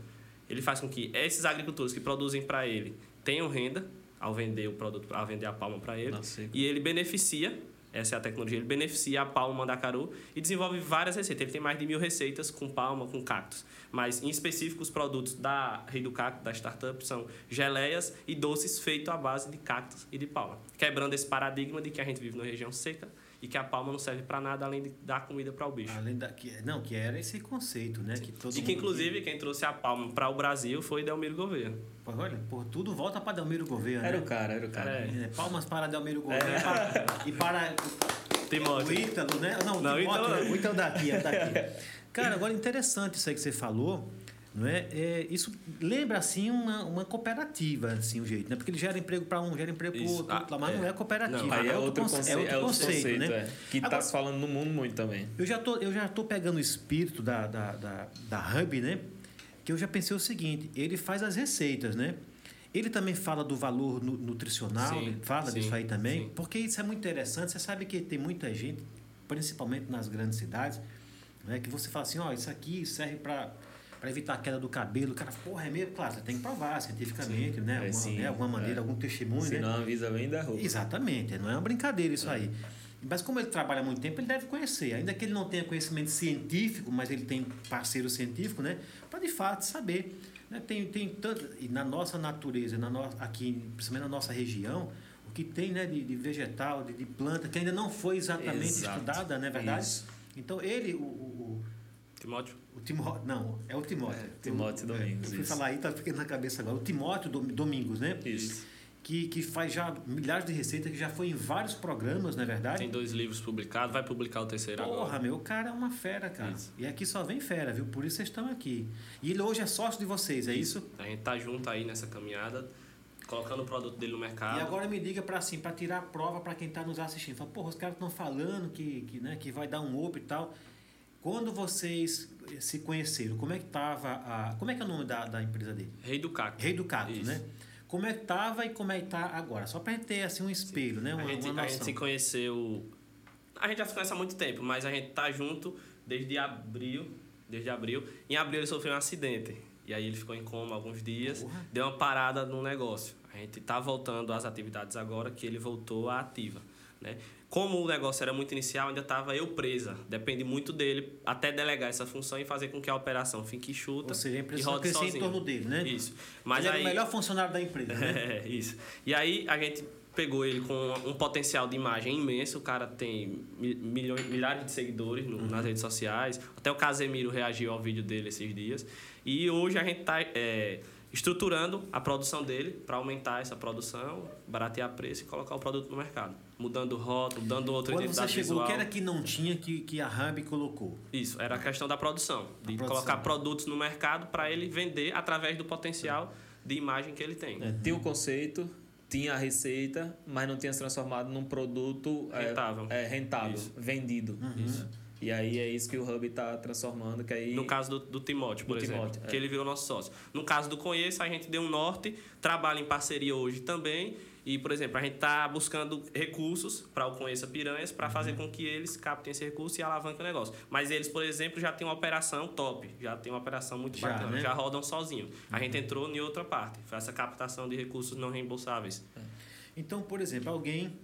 Ele faz com que esses agricultores que produzem para ele tenham renda ao vender o produto, ao vender a palma para ele. E ele beneficia, essa é a tecnologia, ele beneficia a palma mandacaru e desenvolve várias receitas. Ele tem mais de mil receitas com palma, com cactos. Mas, em específico, os produtos da Rei do Cacto, da startup, são geleias e doces feitos à base de cactos e de palma. Quebrando esse paradigma de que a gente vive numa região seca e que a palma não serve para nada além de dar comida para o bicho. Além da, que, não, que era esse conceito, né? Que todo E que, inclusive, quem trouxe a palma para o Brasil foi Delmiro Gouveia. Pô, Olha, por tudo volta para Delmiro Gouveia, Era né? o cara, era o cara. É. É, Palmas para Delmiro Gouveia e para- e para o Timóteo. Ítalo, né? Não, o Não, Timóteo, Ítalo né? não. o Ítalo daqui, é daqui. Cara, agora interessante isso aí que você falou, não é? é isso lembra assim uma, uma cooperativa, assim, o jeito, né? Porque ele gera emprego para um, gera emprego para outro, Ah, mas é. não é cooperativa. Não, Aí é outro outro conce- conceito, é outro conceito, né? é, que tá Agora- se falando no mundo muito também. Eu já tô, eu já tô pegando o espírito da, da, da, da Hub, né? Que eu já pensei o seguinte, ele faz as receitas, né? Ele também fala do valor nu- nutricional, Sim, fala sim, disso aí também, sim. porque isso é muito interessante. Você sabe que tem muita gente, principalmente nas grandes cidades, né, que você fala assim, ó, isso aqui serve para para evitar a queda do cabelo. O cara, porra, é mesmo? Claro, você tem que provar cientificamente, né? é, Alguma, sim, né? Alguma maneira, é. algum testemunho, Se né? não avisa bem da roupa. Exatamente, não é uma brincadeira isso aí. Mas como ele trabalha há muito tempo, ele deve conhecer. Ainda que ele não tenha conhecimento científico, mas ele tem parceiro científico, né? Para de fato saber. Né? Tem, tem tanto, e na nossa natureza, na no, aqui, principalmente na nossa região, o que tem né, de, de vegetal, de, de planta, que ainda não foi exatamente Exato. estudada, não é verdade? Isso. Então ele, o, o, Timóteo. o Timóteo, não, é o Timóteo. É, Timóteo Eu- Domingos, Eu fui isso. falar aí, tá ficando na cabeça agora. O Timóteo Dom- Domingos, né? Isso. que, que faz já milhares de receitas, que já foi em vários programas, não é verdade? Tem dois livros publicados, vai publicar o terceiro Porra, agora. meu, o cara é uma fera, cara. Isso. E aqui só vem fera, viu? Por isso vocês estão aqui. E ele hoje é sócio de vocês, é isso? A gente tá junto aí nessa caminhada, colocando o produto dele no mercado. E agora me diga para assim, para tirar a prova para quem está nos assistindo. Fala, porra, os caras estão falando que, que, né, que vai dar um up e tal. Quando vocês se conheceram, como é que tava a. Como é que é o nome da, da empresa dele? Rei do Cacto. Rei do Cacto, Isso. né? Como é que tava e como é que tá agora? Só pra gente ter assim um espelho, né? Uma, a, gente, a gente se conheceu. A gente já se conhece há muito tempo, mas a gente tá junto desde abril. Desde abril. Em abril ele sofreu um acidente. E aí ele ficou em coma alguns dias. Porra. Deu uma parada no negócio. A gente tá voltando às atividades agora que ele voltou à ativa. Né? Como o negócio era muito inicial, ainda estava eu presa. Depende muito dele até delegar essa função e fazer com que a operação fique chuta Ou seja, a e empresa só rode crescia em sozinho. torno dele, né? Isso. Mas ele era aí... o melhor funcionário da empresa, né? É, isso. E aí a gente pegou ele com um potencial de imagem imenso. O cara tem mi- milhões, milhares de seguidores no- nas redes sociais. Até o Casemiro reagiu ao vídeo dele esses dias. E hoje a gente está estruturando a produção dele para aumentar essa produção, baratear preço e colocar o produto no mercado. Mudando o rótulo, dando outra Quando você identidade chegou, o visual. que era que não tinha que, que a Hub colocou? Isso, era a questão da produção. De produção. colocar produtos no mercado para ele vender através do potencial de imagem que ele tem. É, tinha o conceito, tinha a receita, mas não tinha se transformado num produto é, Rentável. É, rentável, Isso. vendido. Isso. E aí é isso que o Hub está transformando, que aí... No caso do, do Timóteo, por Do exemplo, Timóteo, é. que ele virou nosso sócio. No caso do Conheça, a gente deu um norte, trabalha em parceria hoje também. E, por exemplo, a gente está buscando recursos para o Conheça Piranhas para fazer Uhum. com que eles captem esse recurso e alavanquem o negócio. Mas eles, por exemplo, já têm uma operação top, já tem uma operação muito Já, bacana, né? já rodam sozinho. A gente entrou em outra parte, foi essa captação de recursos não reembolsáveis. Então, por exemplo, alguém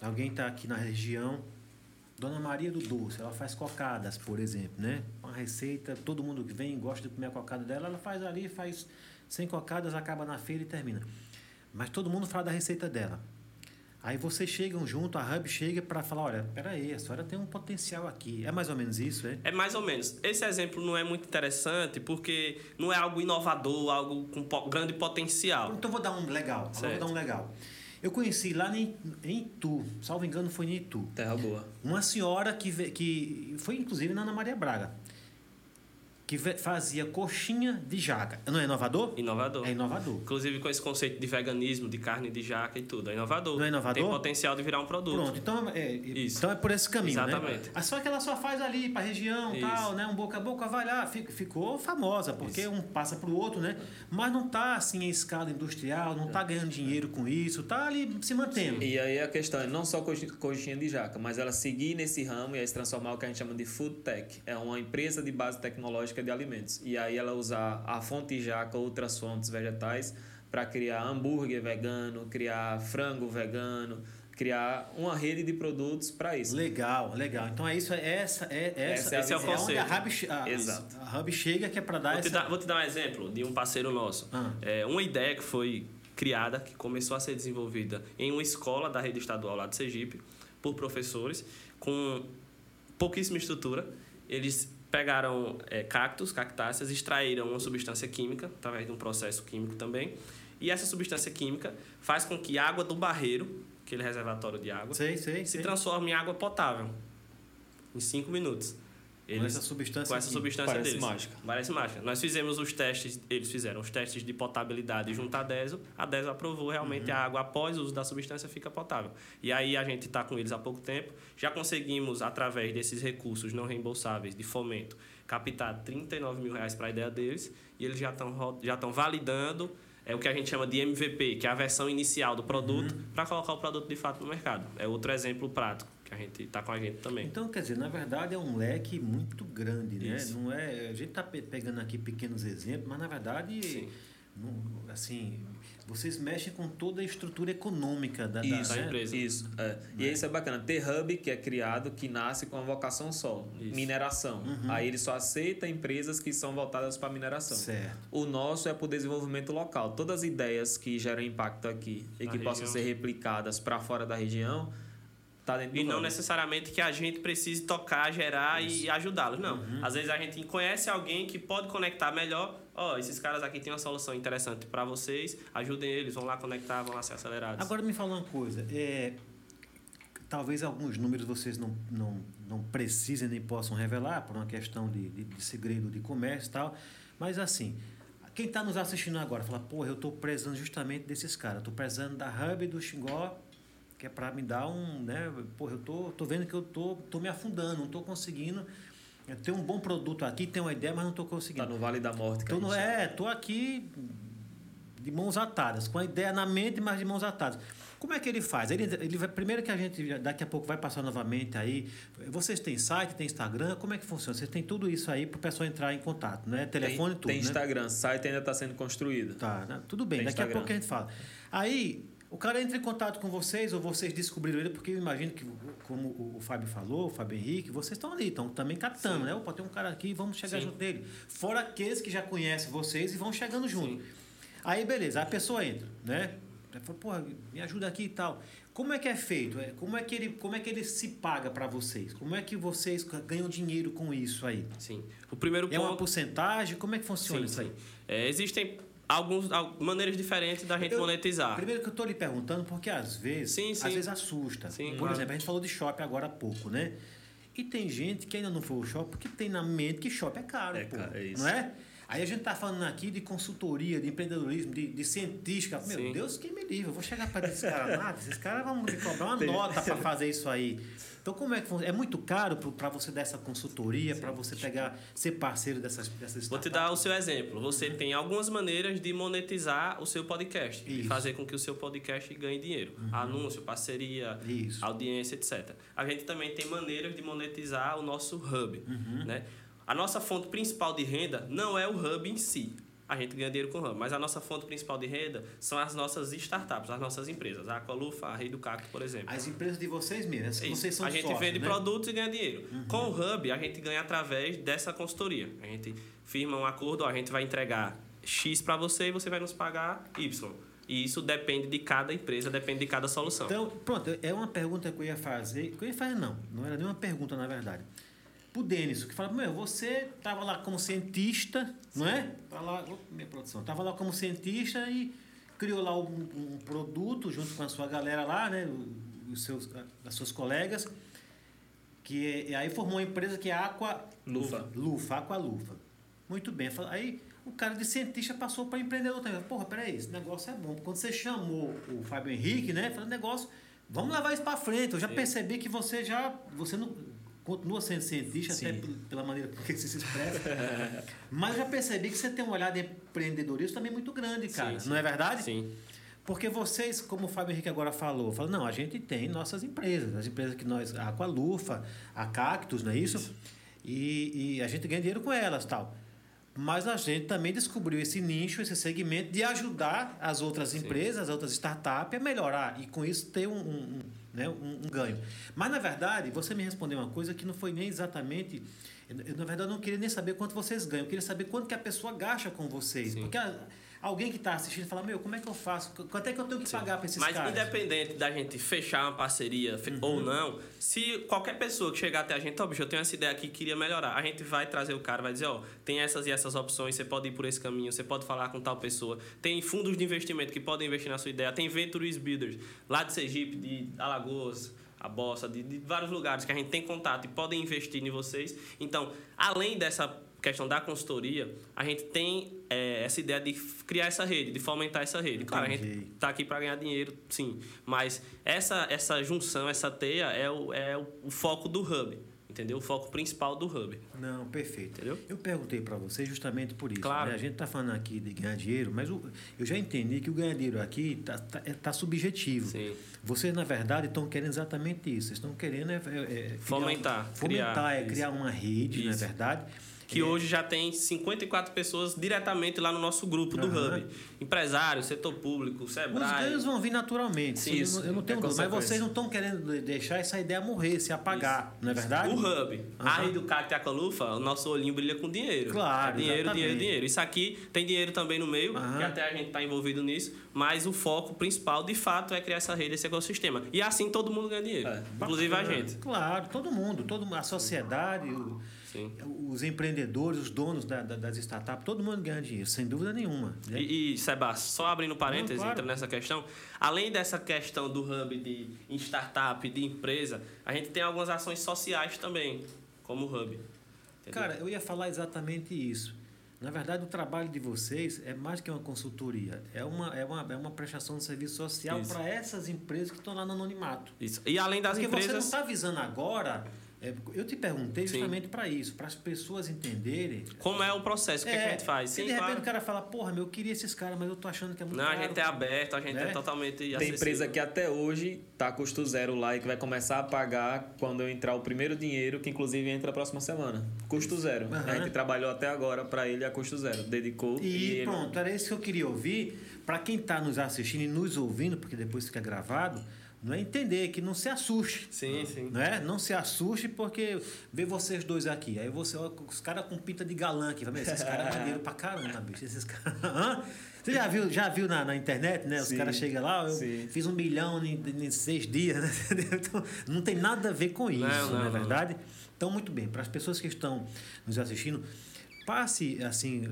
alguém está aqui na região, Dona Maria do Doce, ela faz cocadas, por exemplo, né? Uma receita, todo mundo que vem gosta de comer a cocada dela, ela faz ali, faz 100 cocadas, acaba na feira e termina. Mas todo mundo fala da receita dela. Aí vocês chegam junto, a Hub chega para falar, olha, peraí, a senhora tem um potencial aqui. É mais ou menos isso, é? É mais ou menos. Esse exemplo não é muito interessante porque não é algo inovador, algo com grande potencial. Então vou dar um legal, vou dar um legal. Eu conheci lá em, em Itu, salvo engano foi em Itu. Terra boa. Uma senhora que, que foi inclusive na Ana Maria Braga, que fazia coxinha de jaca. Não é inovador? Inovador. É inovador. Inclusive com esse conceito de veganismo, de carne de jaca e tudo. É inovador. Não é inovador? Tem potencial de virar um produto. Pronto, então é, Isso. então é por esse caminho, Exatamente. né? Só que ela só faz ali para região, Isso. tal, né? Um boca a boca, vai lá, ficou famosa, porque Isso. um passa pro outro, né? Mas não tá assim em escala industrial, não tá ganhando dinheiro com isso, tá ali se mantendo. E aí a questão é não só coxi- coxinha de jaca, mas ela seguir nesse ramo e aí se transformar o que a gente chama de food tech. É uma empresa de base tecnológica de alimentos. E aí ela usar a fonte jaca ou outras fontes vegetais para criar hambúrguer vegano, criar frango vegano, criar uma rede de produtos para isso. Legal, legal. Então é isso, é essa, é essa, Esse é o a conceito. Hub, che- a, Exato. a Hub chega que é para dar Vou te, essa... dar, vou te dar um exemplo de um parceiro nosso. Ah. É, uma ideia que foi criada, que começou a ser desenvolvida em uma escola da rede estadual lá de Sergipe, por professores, com pouquíssima estrutura. Eles pegaram é, cactos, cactáceas, extraíram uma substância química, através de um processo químico também. E essa substância química faz com que a água do barreiro, aquele reservatório de água, Sei, sei, se sei. transforme em água potável em cinco minutos. Com essa substância com essa substância Parece deles. mágica. Parece mágica. Nós fizemos os testes, eles fizeram os testes de potabilidade junto à DESO. A DESO aprovou realmente Uhum. a água após o uso da substância fica potável. E aí a gente está com eles há pouco tempo. Já conseguimos, através desses recursos não reembolsáveis de fomento, captar 39 mil reais para a ideia deles. E eles já estão já validando é o que a gente chama de MVP, que é a versão inicial do produto, Uhum. para colocar o produto de fato no mercado. É outro exemplo prático que a gente está com a gente também. Então, quer dizer, na verdade é um leque muito grande, né? Isso. Não é, a gente está pegando aqui pequenos exemplos, mas na verdade, não- assim, vocês mexem com toda a estrutura econômica da, da, Isso, né? empresa. Isso. é. E isso é bacana. Ter hub que é criado, que nasce com a vocação só, Isso. mineração. Aí ele só aceita empresas que são voltadas para mineração. Certo. O nosso é para o desenvolvimento local. Todas as ideias que geram impacto aqui e Na que possam região. ser replicadas para fora da região, tá dentro E não hub. necessariamente que a gente precise tocar, gerar e ajudá-los. Não. Uhum. Às vezes a gente conhece alguém que pode conectar melhor. Ó, esses caras aqui têm uma solução interessante para vocês. Ajudem eles, vão lá conectar, vão lá ser acelerados. Agora me fala uma coisa, é, talvez alguns números vocês não, não, não precisem nem possam revelar por uma questão de, de, de segredo de comércio e tal, mas assim, quem está nos assistindo agora fala, porra, eu estou precisando justamente desses caras, estou precisando da Hub do Xingó, que é para me dar um, né, porra, eu tô, tô vendo que eu tô, tô me afundando, não estou conseguindo, tenho um bom produto aqui, tenho uma ideia, mas não estou Tá conseguindo. no Vale da Morte. Que a Tô no, é, tô aqui de mãos atadas, com a ideia na mente, mas de mãos atadas. Como é que ele faz? Ele, ele vai, primeiro que a gente daqui a pouco vai passar novamente aí. Vocês têm site, tem Instagram, como é que funciona? Vocês têm tudo isso aí para o pessoal entrar em contato, né? Telefone, tem, tudo, Tem né? Instagram, site ainda está sendo construído. Tá, né? tudo bem, Tem daqui a Instagram. pouco a gente fala. Aí, o cara entra em contato com vocês, ou vocês descobriram ele, porque eu imagino que, como o Fábio falou, o Fábio Henrique, vocês estão ali, estão também captando, Sim. né? Opa, tem um cara aqui, vamos chegar Sim. junto dele. Fora aqueles que já conhecem vocês e vão chegando junto. Aí, beleza, a pessoa entra, né? Aí fala, porra, me ajuda aqui e tal. Como é que é feito? É, Como é que ele, como é que ele se paga para vocês? Como é que vocês ganham dinheiro com isso aí? Sim. O primeiro É uma ponto. porcentagem? Como é que funciona Sim, isso aí? sim. É, existem alguns, al- maneiras diferentes da gente Eu- monetizar. Primeiro que eu estou lhe perguntando, porque às vezes, Sim, sim. às vezes assusta. Sim, Por claro. exemplo, a gente falou de shopping agora há pouco, né? E tem gente que ainda não foi ao shopping porque tem na mente que shopping é caro, É pô, caro, é isso. não é? Aí a gente tá falando aqui de consultoria, de empreendedorismo, de, de cientística. Meu Sim. Deus, quem me livre, eu vou chegar para esses caras nada, esses caras vão me cobrar uma nota para fazer isso aí. Então, como é que funciona? É muito caro para você dar essa consultoria, para você pegar, ser parceiro dessas, dessas Vou te dar o seu exemplo. Você tem algumas maneiras de monetizar o seu podcast. Isso. Uhum. fazer com que o seu podcast ganhe dinheiro. Anúncio, parceria, Isso. audiência, etc. A gente também tem maneiras de monetizar o nosso hub. Uhum. Né? A nossa fonte principal de renda não é o hub em si. A gente ganha dinheiro com o hub. Mas a nossa fonte principal de renda são as nossas startups, as nossas empresas. A Aqualufa, a Rei do Cacto, por exemplo. As empresas de vocês mesmos, vocês são a gente vende né? produtos e ganha dinheiro. Com o Hub, a gente ganha através dessa consultoria. A gente firma um acordo, ó, a gente vai entregar X para você e você vai nos pagar Y. E isso depende de cada empresa, depende de cada solução. Então, pronto, é uma pergunta que eu ia fazer. Que eu ia fazer, não, não era nenhuma pergunta, na verdade. Pro Denis, que fala, meu, você estava lá como cientista, não é? Tá lá, minha produção, estava lá como cientista e criou lá um, um produto junto com a sua galera lá, né? Os seus, as suas colegas, que é- e aí formou uma empresa que é Aqua Lufa. Lufa, Aqua Lufa. Muito bem. Aí o cara de cientista passou para empreendedor também. Porra, peraí, esse negócio é bom. Quando você chamou o Fábio Henrique, né? Falou, negócio, vamos levar isso para frente. Eu já Sim. percebi que você já. Você não. Continua sendo cientista, Sim. até pela maneira que você se expressa. Mas eu já percebi que você tem um olhar de empreendedorismo também muito grande, cara. Sim, sim. Não é verdade? Sim. Porque vocês, como o Fábio Henrique agora falou, falou, não, a gente tem nossas empresas, as empresas que nós, a Aqualufa, a Cactus, não é isso? E, e a gente ganha dinheiro com elas tal. Mas a gente também descobriu esse nicho, esse segmento de ajudar as outras empresas, as outras startups a melhorar e com isso ter um, um, né, um, um ganho. Mas na verdade, você me respondeu uma coisa que não foi nem exatamente. Eu, na verdade, não queria nem saber quanto vocês ganham, eu queria saber quanto que a pessoa gasta com vocês. Sim. Porque a- alguém que está assistindo fala, meu, como é que eu faço? Quanto é que eu tenho que Sim. pagar para esses Mas caras? independente da gente fechar uma parceria fe- ou não, se qualquer pessoa que chegar até a gente, ó, bicho, eu tenho essa ideia aqui, queria melhorar, a gente vai trazer o cara, vai dizer, ó, tem essas e essas opções, você pode ir por esse caminho, você pode falar com tal pessoa. Tem fundos de investimento que podem investir na sua ideia, tem Ventures Builders, lá de Sergipe, de Alagoas, a Bossa, de, de vários lugares que a gente tem contato e podem investir em vocês. Então, além dessa questão da consultoria, a gente tem é, essa ideia de criar essa rede, de fomentar essa rede. Claro, a gente Entendi. tá aqui para ganhar dinheiro, sim. Mas essa, essa junção, essa teia é o, é o, foco do hub. Entendeu? O foco principal do hub. Não, perfeito. Entendeu? Eu perguntei para você justamente por isso. Claro. né? A gente está falando aqui de ganhar dinheiro, mas o- eu já entendi que o ganhar dinheiro aqui está tá, é- tá subjetivo. Sim. Vocês, na verdade, estão querendo exatamente isso. Vocês estão querendo é, é, é, criar- Fomentar, fomentar, criar, é isso. criar uma rede, é Isso. verdade? Que É, hoje já tem 54 pessoas diretamente lá no nosso grupo do Aham. Hub. Empresários, setor público, Os Sebrae. ganhos vão vir naturalmente. Sim, isso. eu não tenho É dúvida. Mas vocês não estão querendo de- deixar essa ideia morrer, se apagar, não é verdade? O Hub. A Aham. rede do e a Calufa, o nosso olhinho brilha com dinheiro. Claro, É dinheiro, exatamente. dinheiro, dinheiro. Isso aqui tem dinheiro também no meio, Aham. que até a gente está envolvido nisso, mas o foco principal, de fato, é criar essa rede, esse ecossistema. E assim todo mundo ganha dinheiro. É. Inclusive a Bacana. gente. Claro, todo mundo, todo, a sociedade, o- Sim. os empreendedores, os donos da- da- das startups, todo mundo ganha dinheiro, sem dúvida nenhuma. né? E, e Sebastião, só abrindo parênteses, Não, claro. entrando nessa questão, além dessa questão do hub de startup, de empresa, a gente tem algumas ações sociais também, como o hub. Entendeu? Cara, eu ia falar exatamente isso. Na verdade, o trabalho de vocês é mais que uma consultoria, é uma, é uma, é uma prestação de serviço social para essas empresas que estão lá no anonimato. Isso. E além das Porque você não empresas. está avisando agora. É, eu te perguntei Sim. justamente para isso, para as pessoas entenderem. Como é o processo, o que, é que a gente faz? se Sim, de repente claro. o cara fala, porra, meu, eu queria esses caras, mas eu tô achando que é muito Não, a caro. gente é aberto, a gente é, Né? totalmente Tem acessível. empresa que até hoje tá custo zero lá e que vai começar a pagar quando eu entrar o primeiro dinheiro, que inclusive entra a próxima semana. Custo zero. Aham. A gente trabalhou até agora para ele a custo zero. Dedicou e, E ele- pronto, era isso que eu queria ouvir. Para quem está nos assistindo e nos ouvindo, porque depois fica gravado, não é entender que não se assuste. Sim, sim. Não, é? não se assuste porque vê vocês dois aqui. Aí você olha os caras com pinta de galã aqui. Fala, "Meu, Esses caras é maneiro pra caramba, bicho. Esses caras. Hã? Você já viu, já viu na, na internet, né? Os caras chegam lá, eu sim. fiz um milhão em, em seis dias, né? Então, não tem nada a ver com isso, Não, não, não, é não. verdade? Então, muito bem. Para as pessoas que estão nos assistindo, passe, assim,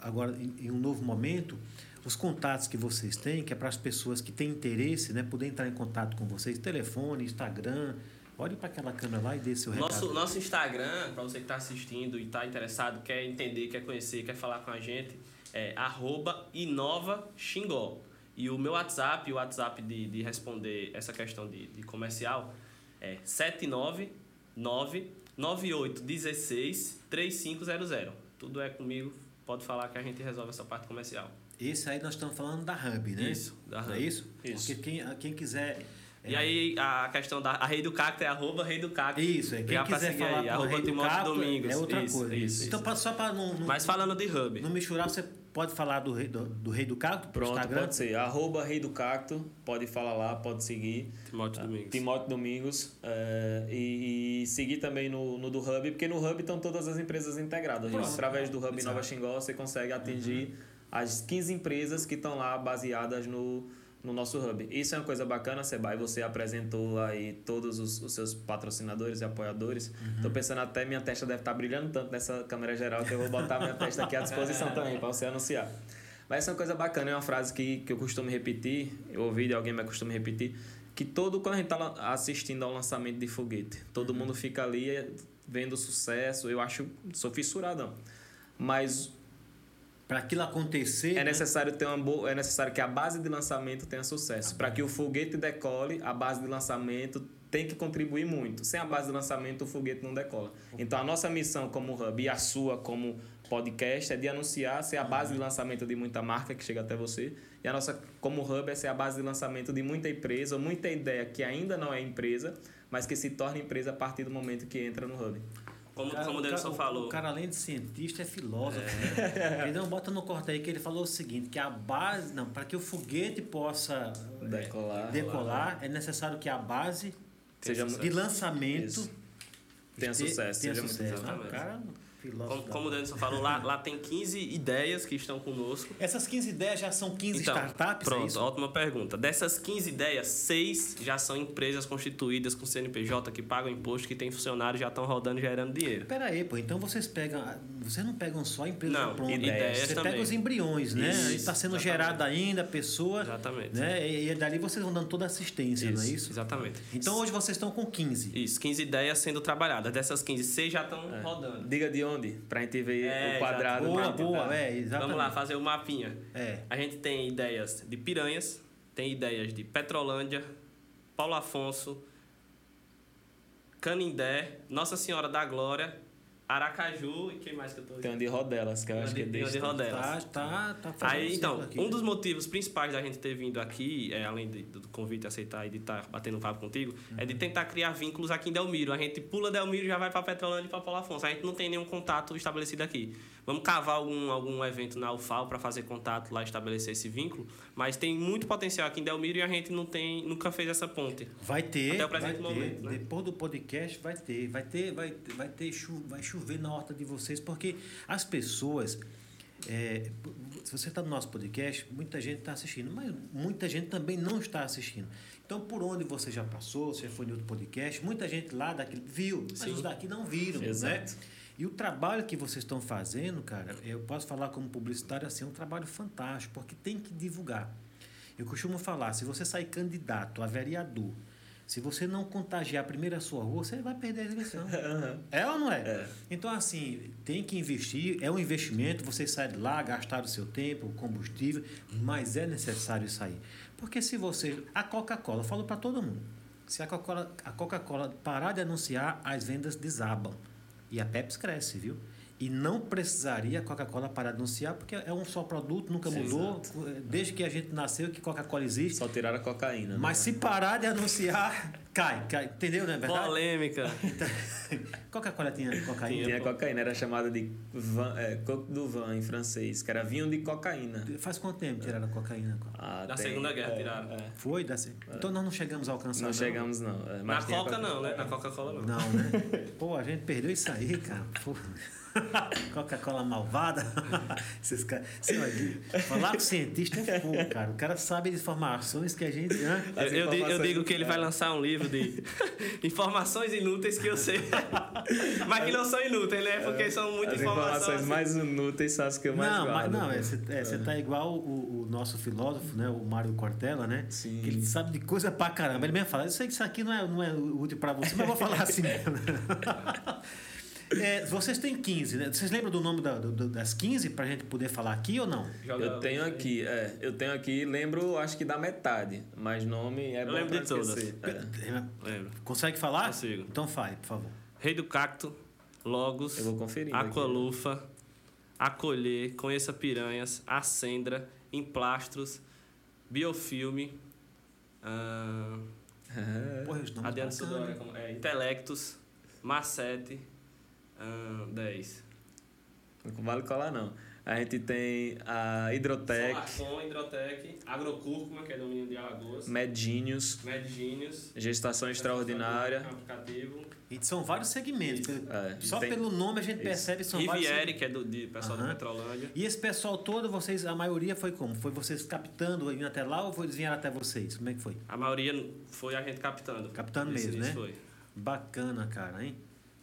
agora em, em um novo momento, os contatos que vocês têm, que é para as pessoas que têm interesse, né? Poder entrar em contato com vocês, telefone, Instagram. Olhe para aquela câmera lá e dê seu recado. Nosso, nosso Instagram, para você que está assistindo e está interessado, quer entender, quer conhecer, quer falar com a gente, é arroba Inova Xingó. E o meu WhatsApp, o WhatsApp de, de responder essa questão de, de comercial, é 799 9816 3500. Tudo é comigo, pode falar que a gente resolve essa parte comercial. Esse aí nós estamos falando da Hub, né? Isso, da Não Hub. É isso? Isso. Porque quem, quem quiser. E é, aí a questão da a Rei do Cacto é arroba Rei do Cacto. Isso, é. Quem quiser falar aí, com o arroba Rei do Domingos. é outra Isso, coisa. isso, então, isso. pra- só para não, não, Mas falando de hub. não misturar, você pode falar do Rei do, do, rei do Cacto? Pronto, Instagram? pode ser. Arroba Rei do Cacto, pode falar lá, pode seguir. Timóteo Domingos. Timóteo Domingos. é, e, e seguir também no, no do Hub, porque no Hub estão todas as empresas integradas. Pronto. Através do Hub Exato. Nova Xingó, você consegue atingir as 15 empresas que estão lá baseadas no, no nosso Hub. Isso é uma coisa bacana, Sebai. Você apresentou aí todos os, os seus patrocinadores e apoiadores. Estou pensando até minha testa deve estar brilhando tanto nessa câmera geral que eu vou botar minha testa aqui à disposição também para você anunciar. Mas essa é uma coisa bacana, é uma frase que, que eu costumo repetir, eu ouvi de alguém, mas costumo repetir, que todo, quando a gente está assistindo ao lançamento de foguete, todo mundo fica ali vendo o sucesso, eu acho, sou fissuradão. mas Para aquilo acontecer. é né? necessário ter uma boa, é necessário que a base de lançamento tenha sucesso. Ah, Para que o foguete decole, a base de lançamento tem que contribuir muito. Sem a base de lançamento, o foguete não decola. Então a nossa missão como hub e a sua como podcast é de anunciar ser a base de lançamento de muita marca que chega até você. E a nossa como hub é ser a base de lançamento de muita empresa, ou muita ideia que ainda não é empresa, mas que se torna empresa a partir do momento que entra no hub. Como, O cara- como o cara- falou. O cara, além de cientista, é filósofo. Né? Ele não bota no corte aí que ele falou o seguinte: que a base. Não, para que o foguete possa é, Decolar. decolar, é necessário que a base Seja de lançamento Isso. Tenha te- sucesso, tenha sucesso. exatamente. Ah, o cara. Como, como o Denilson falou, lá, lá tem 15 ideias que estão conosco. Essas 15 ideias já são 15 Então, startups, é pronto, isso? ótima pergunta. Dessas 15 ideias, seis já são empresas constituídas com CNPJ que pagam imposto, que têm funcionários já estão rodando e gerando dinheiro. Pera aí, pô, então vocês pegam. Vocês não pegam só a empresa Não, pronta. ideias Você também. pega os embriões, né? Isso, Está sendo exatamente. gerada ainda a pessoa. Exatamente. Né? E, e dali vocês vão dando toda a assistência, não é isso? Exatamente. Então hoje vocês estão com 15. Isso, 15 ideias sendo trabalhadas. Dessas 15, seis já estão rodando. Diga de onde, pra gente ver É, o quadrado. Boa, boa, é, exatamente. Vamos lá, fazer o mapinha. É. A gente tem ideias de Piranhas, tem ideias de Petrolândia, Paulo Afonso, Canindé, Nossa Senhora da Glória, Aracaju e quem mais que eu tô Tem um de rodelas, que eu acho um que é de- tem um de rodelas. Tá, tá, tá Aí, então, aqui. um dos motivos principais da gente ter vindo aqui, é, além de- do convite aceitar e de estar batendo um papo contigo, é de tentar criar vínculos aqui em Delmiro. A gente pula Delmiro e já vai para Petrolândia e para Paulo Afonso. A gente não tem nenhum contato estabelecido aqui. Vamos cavar algum, algum evento na UFAL para fazer contato lá estabelecer esse vínculo, mas tem muito potencial aqui em Delmiro e a gente não tem, nunca fez essa ponte. Vai ter, Até o vai presente ter. momento, né? Depois do podcast vai ter, vai ter, vai, vai ter chu, vai chover na horta de vocês, porque as pessoas, é, se você está no nosso podcast, muita gente está assistindo, mas muita gente também não está assistindo. Então, por onde você já passou, você foi em outro podcast, muita gente lá daquele viu, mas Sim. os daqui não viram, né? E o trabalho que vocês estão fazendo, cara, eu posso falar como publicitário assim, é um trabalho fantástico, porque tem que divulgar. Eu costumo falar, se você sair candidato a vereador, se você não contagiar primeiro a sua rua, você vai perder a eleição. é ou não é? É. Então, assim, tem que investir, é um investimento, você sai de lá, gastar o seu tempo, o combustível, mas é necessário sair. Porque se você. A Coca-Cola, eu falo para todo mundo, se a Coca-Cola a Coca-Cola parar de anunciar, as vendas desabam. E a Pepsi cresce, viu? E não precisaria a Coca-Cola parar de anunciar, porque é um só produto, nunca Sim, mudou. Desde que a gente nasceu que Coca-Cola existe. Só tiraram a cocaína. né? Mas se parar de anunciar, cai, cai. Entendeu, não é verdade? Polêmica. Coca-Cola tinha cocaína? Tinha cocaína, era chamada de van, é, coque du vin em francês, que era vinho de cocaína. Faz quanto tempo tiraram a cocaína? Ah, Da tem- Segunda Guerra é, tiraram. é. Foi? Da... Então nós não chegamos a alcançar. Não chegamos, não. é, Na mas tinha Coca não, né? Na Coca-Cola não. Não, né? Pô, a gente perdeu isso aí, cara. Pô. Coca-Cola malvada. Esses caras. Você olha, Falar com cientista é fogo, cara. O cara sabe de informações que a gente. Hã? Eu, As eu digo, eu informações- digo que ele vai lançar um livro de informações inúteis que eu sei. Mas que não são inúteis, né? Porque são muitas As informações. informações assim. mais inúteis são as que eu mais Não, mas guardo. não, é, você é, você tá igual o, o nosso filósofo, né? O Mário Cortella, né? Sim. Que ele sabe de coisa pra caramba. Ele mesmo fala, eu sei que isso aqui não é, não é útil pra você, mas eu vou falar assim mesmo. É, vocês têm 15, né? Vocês lembram do nome da- do- das 15 pra gente poder falar aqui ou não? Eu tenho aqui, é, eu tenho aqui, lembro, acho que da metade, mas nome é Eu bom lembro pra de todas. É. Lembro. Consegue falar? Consigo. Então fale, por favor. Rei do Cacto, Logos, Eu vou conferir. aqui. Aqualufa, Acolher, Conheça Piranhas, Acendra, Emplastros, Biofilme, É. Porra, os nomes é, Intelectus, Macete, ah, 10. Não vale colar, não. A gente tem a Hidrotec, Solacom, Hidrotec, Agrocúrcuma, que é domínio de Alagoas, Medgenius, Medgenius, Gestação Extraordinária. aplicativo, E são vários segmentos. Pelo- É, Só tem- pelo nome a gente percebe que são vários Riviere, segmentos. que é do de pessoal Aham. da Petrolândia. E esse pessoal todo, vocês, a maioria foi como? Foi vocês captando, indo até lá ou foi- eles vieram até vocês? Como é que foi? A maioria foi a gente captando. Captando Isso- mesmo, isso né? foi. Bacana, cara, hein?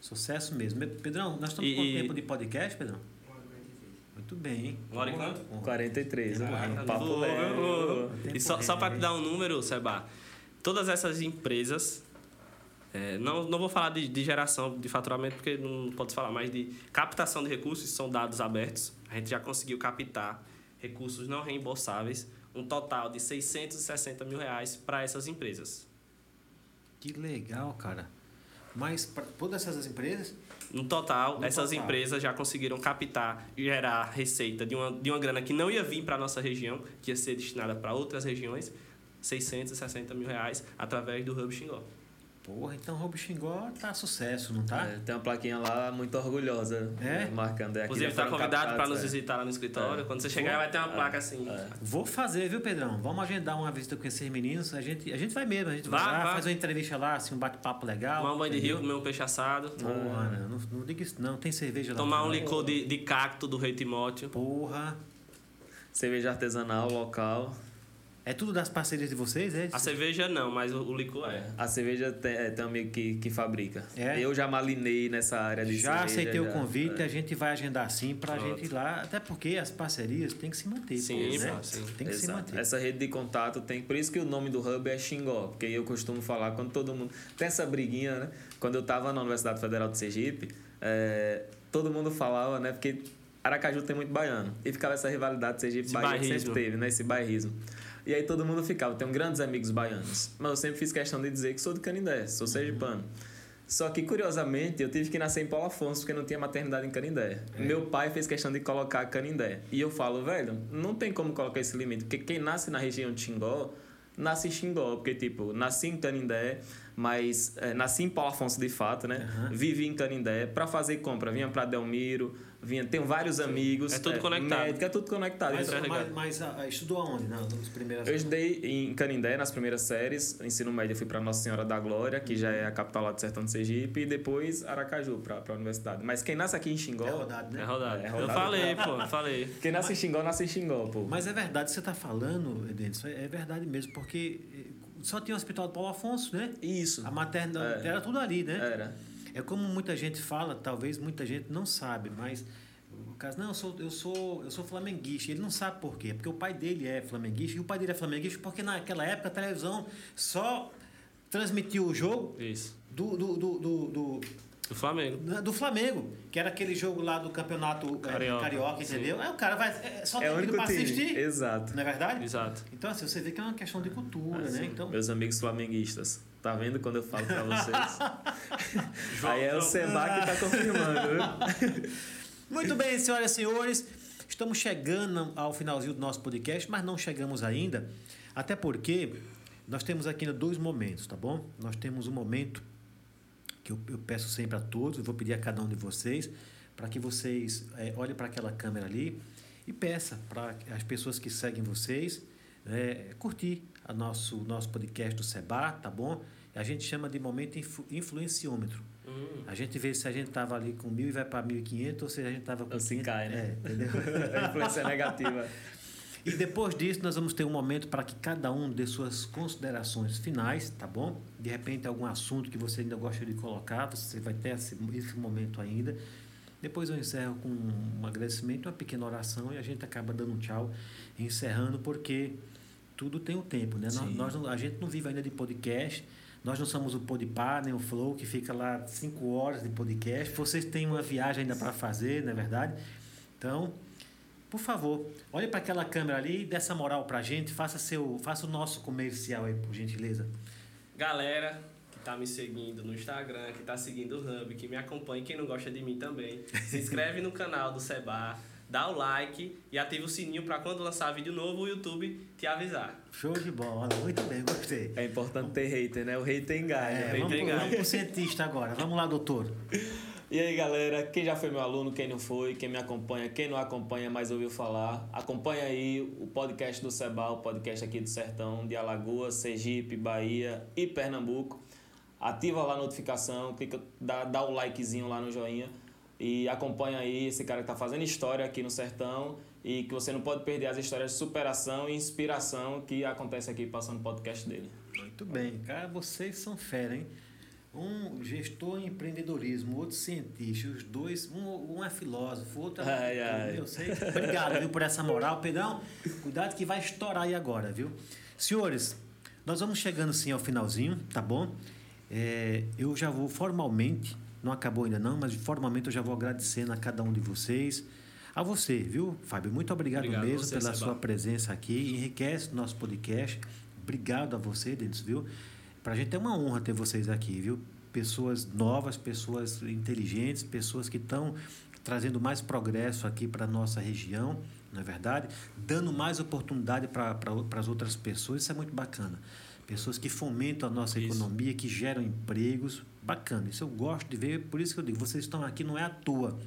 Sucesso mesmo. Me- Pedrão, nós estamos E- com quanto e- tempo de podcast, Pedrão? 43. Muito bem, hein? Uma hora e quanto? 43. Ah, reto. papo leve. E só, só para te dar um número, Seba, todas essas empresas É, não, não vou falar de, de geração de faturamento, porque não pode falar, mas de captação de recursos, são dados abertos. A gente já conseguiu captar recursos não reembolsáveis, um total de 660 mil reais para essas empresas. Que legal, cara. Mas para todas essas empresas, No total, No essas total. empresas já conseguiram captar e gerar receita de uma, de uma grana que não ia vir para a nossa região, que ia ser destinada para outras regiões, 660 mil reais através do Hub Xingó. Porra, então Roubo Xingó tá sucesso, não tá? É, tem uma plaquinha lá muito orgulhosa, É? né, marcando. É, aqui Inclusive, foram convidado para nos é. visitar lá no escritório. É. Quando você chegar, vai ter uma placa assim. É. Vou fazer, viu, Pedrão? Vamos agendar uma visita com esses meninos. A gente, a gente vai mesmo, a gente vai Vá, lá, vá. faz uma entrevista lá, assim, um bate-papo legal. Tomar um banho de rio, comer um peixe assado. Porra, não, não, não diga isso não, tem cerveja lá. Tomar um licor de, de cacto do Rei Timóteo. Porra. Cerveja artesanal, local. É tudo das parcerias de vocês, é? A cerveja não, mas o, o licor é. A cerveja tem, é, tem um amigo que, que fabrica. É? Eu já malinei nessa área de Já cerveja. aceitei o já. convite, É. a gente vai agendar sim pra Pronto. gente ir lá, até porque as parcerias têm que se manter. Sim, né? sim. Tem que se Exato. manter. Essa rede de contato tem. Por isso que o nome do hub é Xingó, porque eu costumo falar quando todo mundo. Tem essa briguinha, né? Quando eu estava na Universidade Federal de Sergipe, é, todo mundo falava, né? Porque Aracaju tem muito baiano. E ficava essa rivalidade Sergipe Esse Bahia que sempre teve, né? Esse bairrismo. E aí todo mundo ficava, tenho grandes amigos baianos. Mas eu sempre fiz questão de dizer que sou de Canindé, sou sergipano. Só que, curiosamente, eu tive que nascer em Paulo Afonso porque não tinha maternidade em Canindé. Meu pai fez questão de colocar Canindé. E eu falo, velho, não tem como colocar esse limite. Porque quem nasce na região de Xingó, nasce em Xingó. Porque, tipo, nasci em Canindé, mas é, nasci em Paulo Afonso de fato, né? Vivi em Canindé. Pra fazer compra, vinha pra Delmiro, vinha... Tenho vários amigos. É tudo conectado. Médico, é tudo conectado. Mas, é legal. mas, mas, ah, estudou aonde? Não, nas primeiras Eu estudei em Canindé nas primeiras séries, ensino médio eu fui para Nossa Senhora da Glória, que já é a capital lá do Sertão de Sergipe, e depois Aracaju para a universidade. Mas quem nasce aqui em Xingó, É rodado, né? É rodado. É Eu rodado. falei, pô, falei. quem nasce em Xingó nasce em Xingó, pô. Mas é verdade, você está falando, Edenilson, é verdade mesmo, porque eh, só tinha o hospital do Paulo Afonso, né? Isso. A maternidade É. era tudo ali, né? Era. É como muita gente fala, talvez muita gente não sabe, mas o caso, não, eu sou, eu sou, eu sou flamenguista. Ele não sabe por quê, porque o pai dele é flamenguista e o pai dele é flamenguista porque naquela época a televisão só transmitiu o jogo Isso. do, do, do, do, do, Do Flamengo. do Flamengo, que era aquele jogo lá do campeonato eh, Carioca. carioca, Sim. entendeu? Aí o cara vai, é, só É tem pra time. assistir, Exato. não é verdade? Exato. Então, assim, você vê que é uma questão de cultura, né? Então, Meus amigos flamenguistas. Tá vendo quando eu falo para vocês? Aí é o Seba que tá confirmando, viu? Muito bem, senhoras e senhores, estamos chegando ao finalzinho do nosso podcast, mas não chegamos ainda, até porque nós temos aqui dois momentos, tá bom? Nós temos um momento que eu, eu peço sempre a todos, eu vou pedir a cada um de vocês, para que vocês eh, olhem para aquela câmera ali e peça para as pessoas que seguem vocês eh, curtir a nosso, nosso podcast do Seba, tá bom? A gente chama de momento influ, influenciômetro. Hum. A gente vê se a gente tava ali com mil e vai para 1.500 ou se a gente tava com Ou se 500. cai, né? É, entendeu? A influência negativa. e depois disso, nós vamos ter um momento para que cada um dê suas considerações finais, tá bom? De repente, algum assunto que você ainda gosta de colocar, você vai ter esse, esse momento ainda. Depois eu encerro com um agradecimento, uma pequena oração e a gente acaba dando um tchau, encerrando, porque tudo tem o tempo, né? Nós, nós a gente não vive ainda de podcast, nós não somos o Podpah, nem o Flow, que fica lá cinco horas de podcast. Vocês têm uma viagem ainda para fazer, não é verdade? Então, por favor, olhe para aquela câmera ali e dê essa moral para a gente, faça, seu, faça o nosso comercial aí, por gentileza. Galera que tá me seguindo no Instagram, que tá seguindo o Hub, que me acompanha, quem não gosta de mim também, se inscreve no canal do Seba, dá o like e ativa o sininho para quando lançar vídeo novo o YouTube te avisar. Show de bola, muito bem, gostei. É importante ter hater, né? O hater engaja. É, vamos, pro, pegado. vamos pro cientista agora. Vamos lá, doutor. E aí, galera, quem já foi meu aluno, quem não foi, quem me acompanha, quem não acompanha, mas ouviu falar, acompanha aí o podcast do Seba, o podcast aqui do Sertão, de Alagoas, Sergipe, Bahia e Pernambuco. Ativa lá a notificação, clica, dá, dá o likezinho lá no joinha e acompanha aí esse cara que tá fazendo história aqui no Sertão e que você não pode perder as histórias de superação e inspiração que acontece aqui passando o podcast dele. Muito bem, cara, vocês são fera, hein? Um gestor em empreendedorismo, outro cientista, os dois, um, um é filósofo, outro é. Ai, ai. Eu sei. Obrigado, viu, por essa moral, Pedrão. Cuidado que vai estourar aí agora, viu? Senhores, nós vamos chegando sim ao finalzinho, tá bom? É, eu já vou formalmente, não acabou ainda não, mas formalmente eu já vou agradecendo a cada um de vocês. A você, viu, Fábio? Muito obrigado, Obrigado mesmo você, pela Seba. sua presença aqui. Enriquece o nosso podcast. Obrigado a você, Denis, viu? Pra gente é uma honra ter vocês aqui, viu? Pessoas novas, pessoas inteligentes, pessoas que estão trazendo mais progresso aqui para nossa região, não é verdade? Dando mais oportunidade para as outras pessoas, isso é muito bacana. Pessoas que fomentam a nossa Isso. economia, que geram empregos, bacana. Isso eu gosto de ver, por isso que eu digo, vocês estão aqui não é à toa.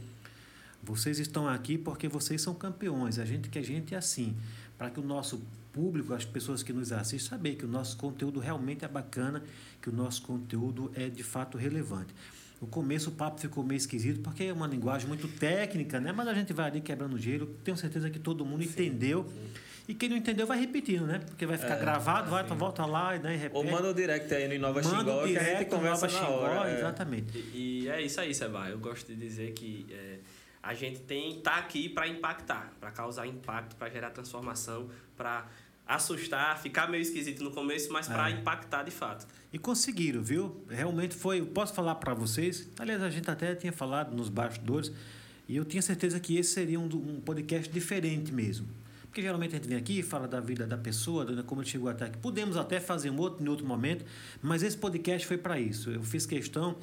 Vocês estão aqui porque vocês são campeões. A gente que a gente é assim, para que o nosso público, as pessoas que nos assistem, saber que o nosso conteúdo realmente é bacana, que o nosso conteúdo é de fato relevante. No começo o papo ficou meio esquisito porque é uma linguagem muito técnica, né? Mas a gente vai ali quebrando gelo. Tenho certeza que todo mundo entendeu. E quem não entendeu vai repetindo, né? Porque vai ficar É, gravado, vai, volta lá e daí repete. Ou manda o direct aí no Inova Manda Xingó que a gente conversa Nova na Xingó, hora. é. Exatamente. E, e é isso aí, Seba. Eu gosto de dizer que é, a gente tem tá aqui para impactar, para causar impacto, para gerar transformação, para assustar, ficar meio esquisito no começo, mas para É. impactar de fato. E conseguiram, viu? Realmente foi. eu Posso falar para vocês? Aliás, a gente até tinha falado nos bastidores e eu tinha certeza que esse seria um, um podcast diferente mesmo. Porque geralmente a gente vem aqui e fala da vida da pessoa, de como ele chegou até aqui. Podemos até fazer um outro em outro momento, mas esse podcast foi para isso. Eu fiz questão,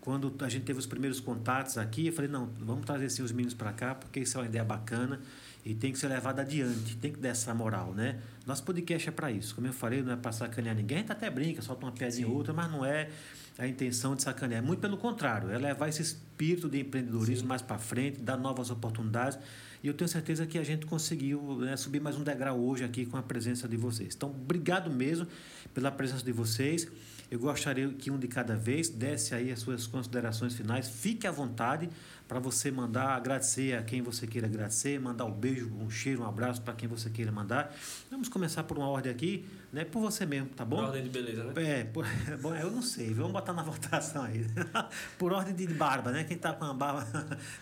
quando a gente teve os primeiros contatos aqui, eu falei: não, vamos trazer sim, os meninos para cá, porque isso é uma ideia bacana e tem que ser levado adiante, tem que dar essa moral, né? Nosso podcast é para isso. Como eu falei, não é para sacanear ninguém, a gente até brinca, solta uma piadinha ou outra, mas não é a intenção de sacanear. Muito pelo contrário, é levar esse espírito de empreendedorismo mais para frente, dar novas oportunidades. E eu tenho certeza que a gente conseguiu né, subir mais um degrau hoje aqui com a presença de vocês. Então, obrigado mesmo pela presença de vocês. Eu gostaria que um de cada vez desse aí as suas considerações finais. Fique à vontade para você mandar, agradecer a quem você queira agradecer, mandar um beijo, um cheiro, um abraço para quem você queira mandar. Vamos começar por uma ordem aqui, né? Por você mesmo, tá Por bom? ordem de beleza, né? É, por, bom, eu não sei, vamos botar na votação aí. por ordem de barba, né? Quem tá com a barba.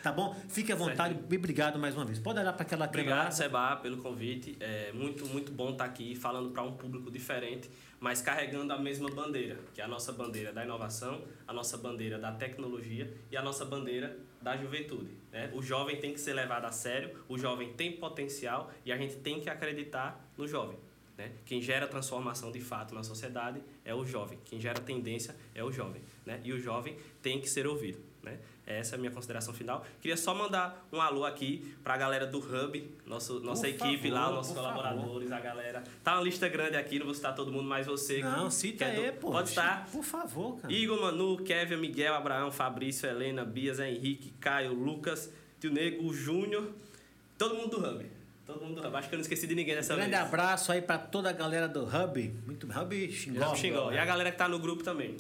tá bom? Fique à vontade e obrigado mais uma vez. Pode olhar para aquela Obrigado. Seba, pelo convite. É muito, muito bom estar aqui falando para um público diferente, mas carregando a mesma bandeira, que é a nossa bandeira da inovação, a nossa bandeira da tecnologia e a nossa bandeira da juventude. Né? O jovem tem que ser levado a sério, o jovem tem potencial e a gente tem que acreditar no jovem. Né? Quem gera transformação de fato na sociedade é o jovem. Quem gera tendência é o jovem. Né? E o jovem tem que ser ouvido. Né? Essa é a minha consideração final. Queria só mandar um alô aqui para a galera do Hub, nosso, nossa equipe lá, favor, nossos por colaboradores, a galera. Tá uma lista grande aqui, não vou citar todo mundo, mas você Não, que, cita que é do- aí, pô. Pode estar. Por favor, cara. Igor, Manu, Kevin, Miguel, Abraão, Fabrício, Helena, Bias, Henrique, Caio, Lucas, Tio Nego, Júnior, todo mundo do Hub. Todo mundo do Hub. Acho que eu não esqueci de ninguém dessa Grande vez. abraço aí para toda a galera do Hub. Muito Hub Xingó. Xingó. Xingó. E a galera que tá no grupo também.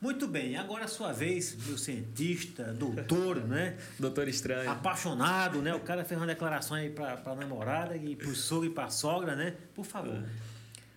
Muito bem, agora a sua vez, meu cientista, doutor, né? Doutor Estranho. Apaixonado, né? O cara fez uma declaração aí para a namorada e pro sogro e para sogra, né? Por favor.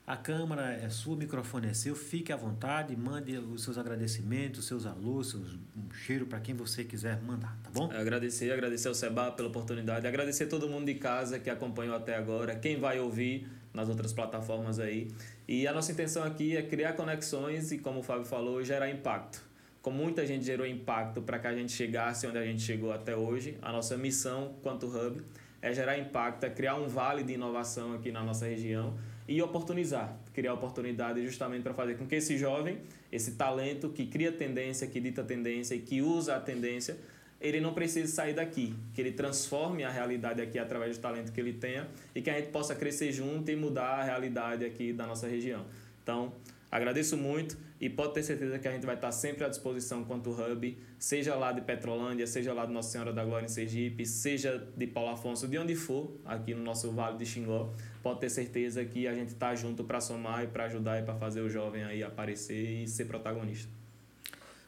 A câmera é sua, o microfone é seu, fique à vontade, mande os seus agradecimentos, os seus alôs, seus, um cheiro para quem você quiser mandar, tá bom? Agradecer, agradecer ao Seba pela oportunidade, agradecer todo mundo de casa que acompanhou até agora, quem vai ouvir nas outras plataformas aí. E a nossa intenção aqui é criar conexões e, como o Fábio falou, gerar impacto. Como muita gente gerou impacto para que a gente chegasse onde a gente chegou até hoje, a nossa missão quanto Hub é gerar impacto, é criar um vale de inovação aqui na nossa região e oportunizar, criar oportunidade justamente para fazer com que esse jovem, esse talento que cria tendência, que dita tendência e que usa a tendência, ele não precise sair daqui, que ele transforme a realidade aqui através do talento que ele tenha e que a gente possa crescer junto e mudar a realidade aqui da nossa região. Então, agradeço muito e pode ter certeza que a gente vai estar sempre à disposição quanto hub, seja lá de Petrolândia, seja lá de Nossa Senhora da Glória em Sergipe, seja de Paulo Afonso, de onde for, aqui no nosso Vale de Xingó, pode ter certeza que a gente está junto para somar e para ajudar e para fazer o jovem aí aparecer e ser protagonista.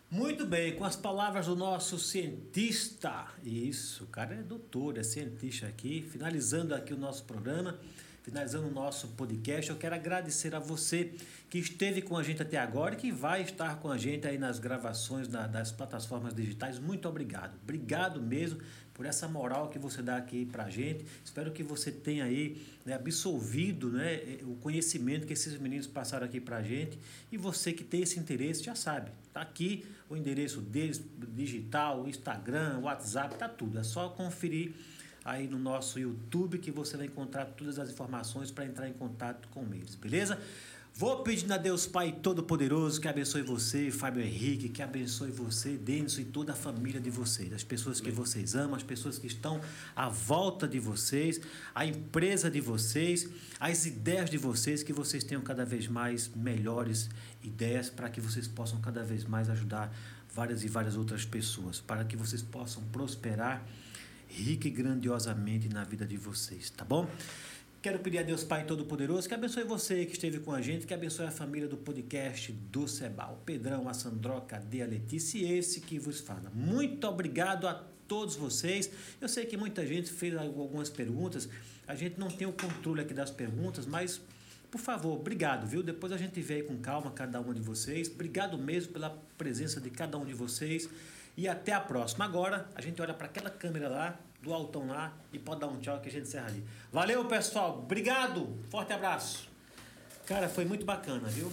Muito bem, com as palavras do nosso cientista. Isso, o cara é doutor, é cientista aqui. Finalizando aqui o nosso programa, finalizando o nosso podcast, eu quero agradecer a você que esteve com a gente até agora e que vai estar com a gente aí nas gravações das plataformas digitais. Muito obrigado. Obrigado mesmo por essa moral que você dá aqui pra gente. Espero que você tenha aí né, absolvido né, o conhecimento que esses meninos passaram aqui pra gente. E você que tem esse interesse já sabe. Tá aqui o endereço deles, digital, Instagram, WhatsApp, tá tudo. É só conferir aí no nosso YouTube que você vai encontrar todas as informações para entrar em contato com eles, beleza? Vou pedindo a Deus Pai Todo-Poderoso que abençoe você, Fábio Henrique, que abençoe você, Denison e toda a família de vocês, as pessoas que vocês amam, as pessoas que estão à volta de vocês, a empresa de vocês, as ideias de vocês, que vocês tenham cada vez mais melhores ideias para que vocês possam cada vez mais ajudar várias e várias outras pessoas, para que vocês possam prosperar rica e grandiosamente na vida de vocês, tá bom? Quero pedir a Deus Pai Todo-Poderoso que abençoe você que esteve com a gente, que abençoe a família do podcast do Sebal. Pedrão, a Sandroca, a Letícia e esse que vos fala. Muito obrigado a todos vocês. Eu sei que muita gente fez algumas perguntas, a gente não tem o controle aqui das perguntas, mas por favor, obrigado, viu? Depois a gente vê aí com calma cada uma de vocês. Obrigado mesmo pela presença de cada um de vocês. E até a próxima. Agora, a gente olha para aquela câmera lá, do altão lá, e pode dar um tchau que a gente encerra ali. Valeu, pessoal. Obrigado. Forte abraço. Cara, foi muito bacana, viu?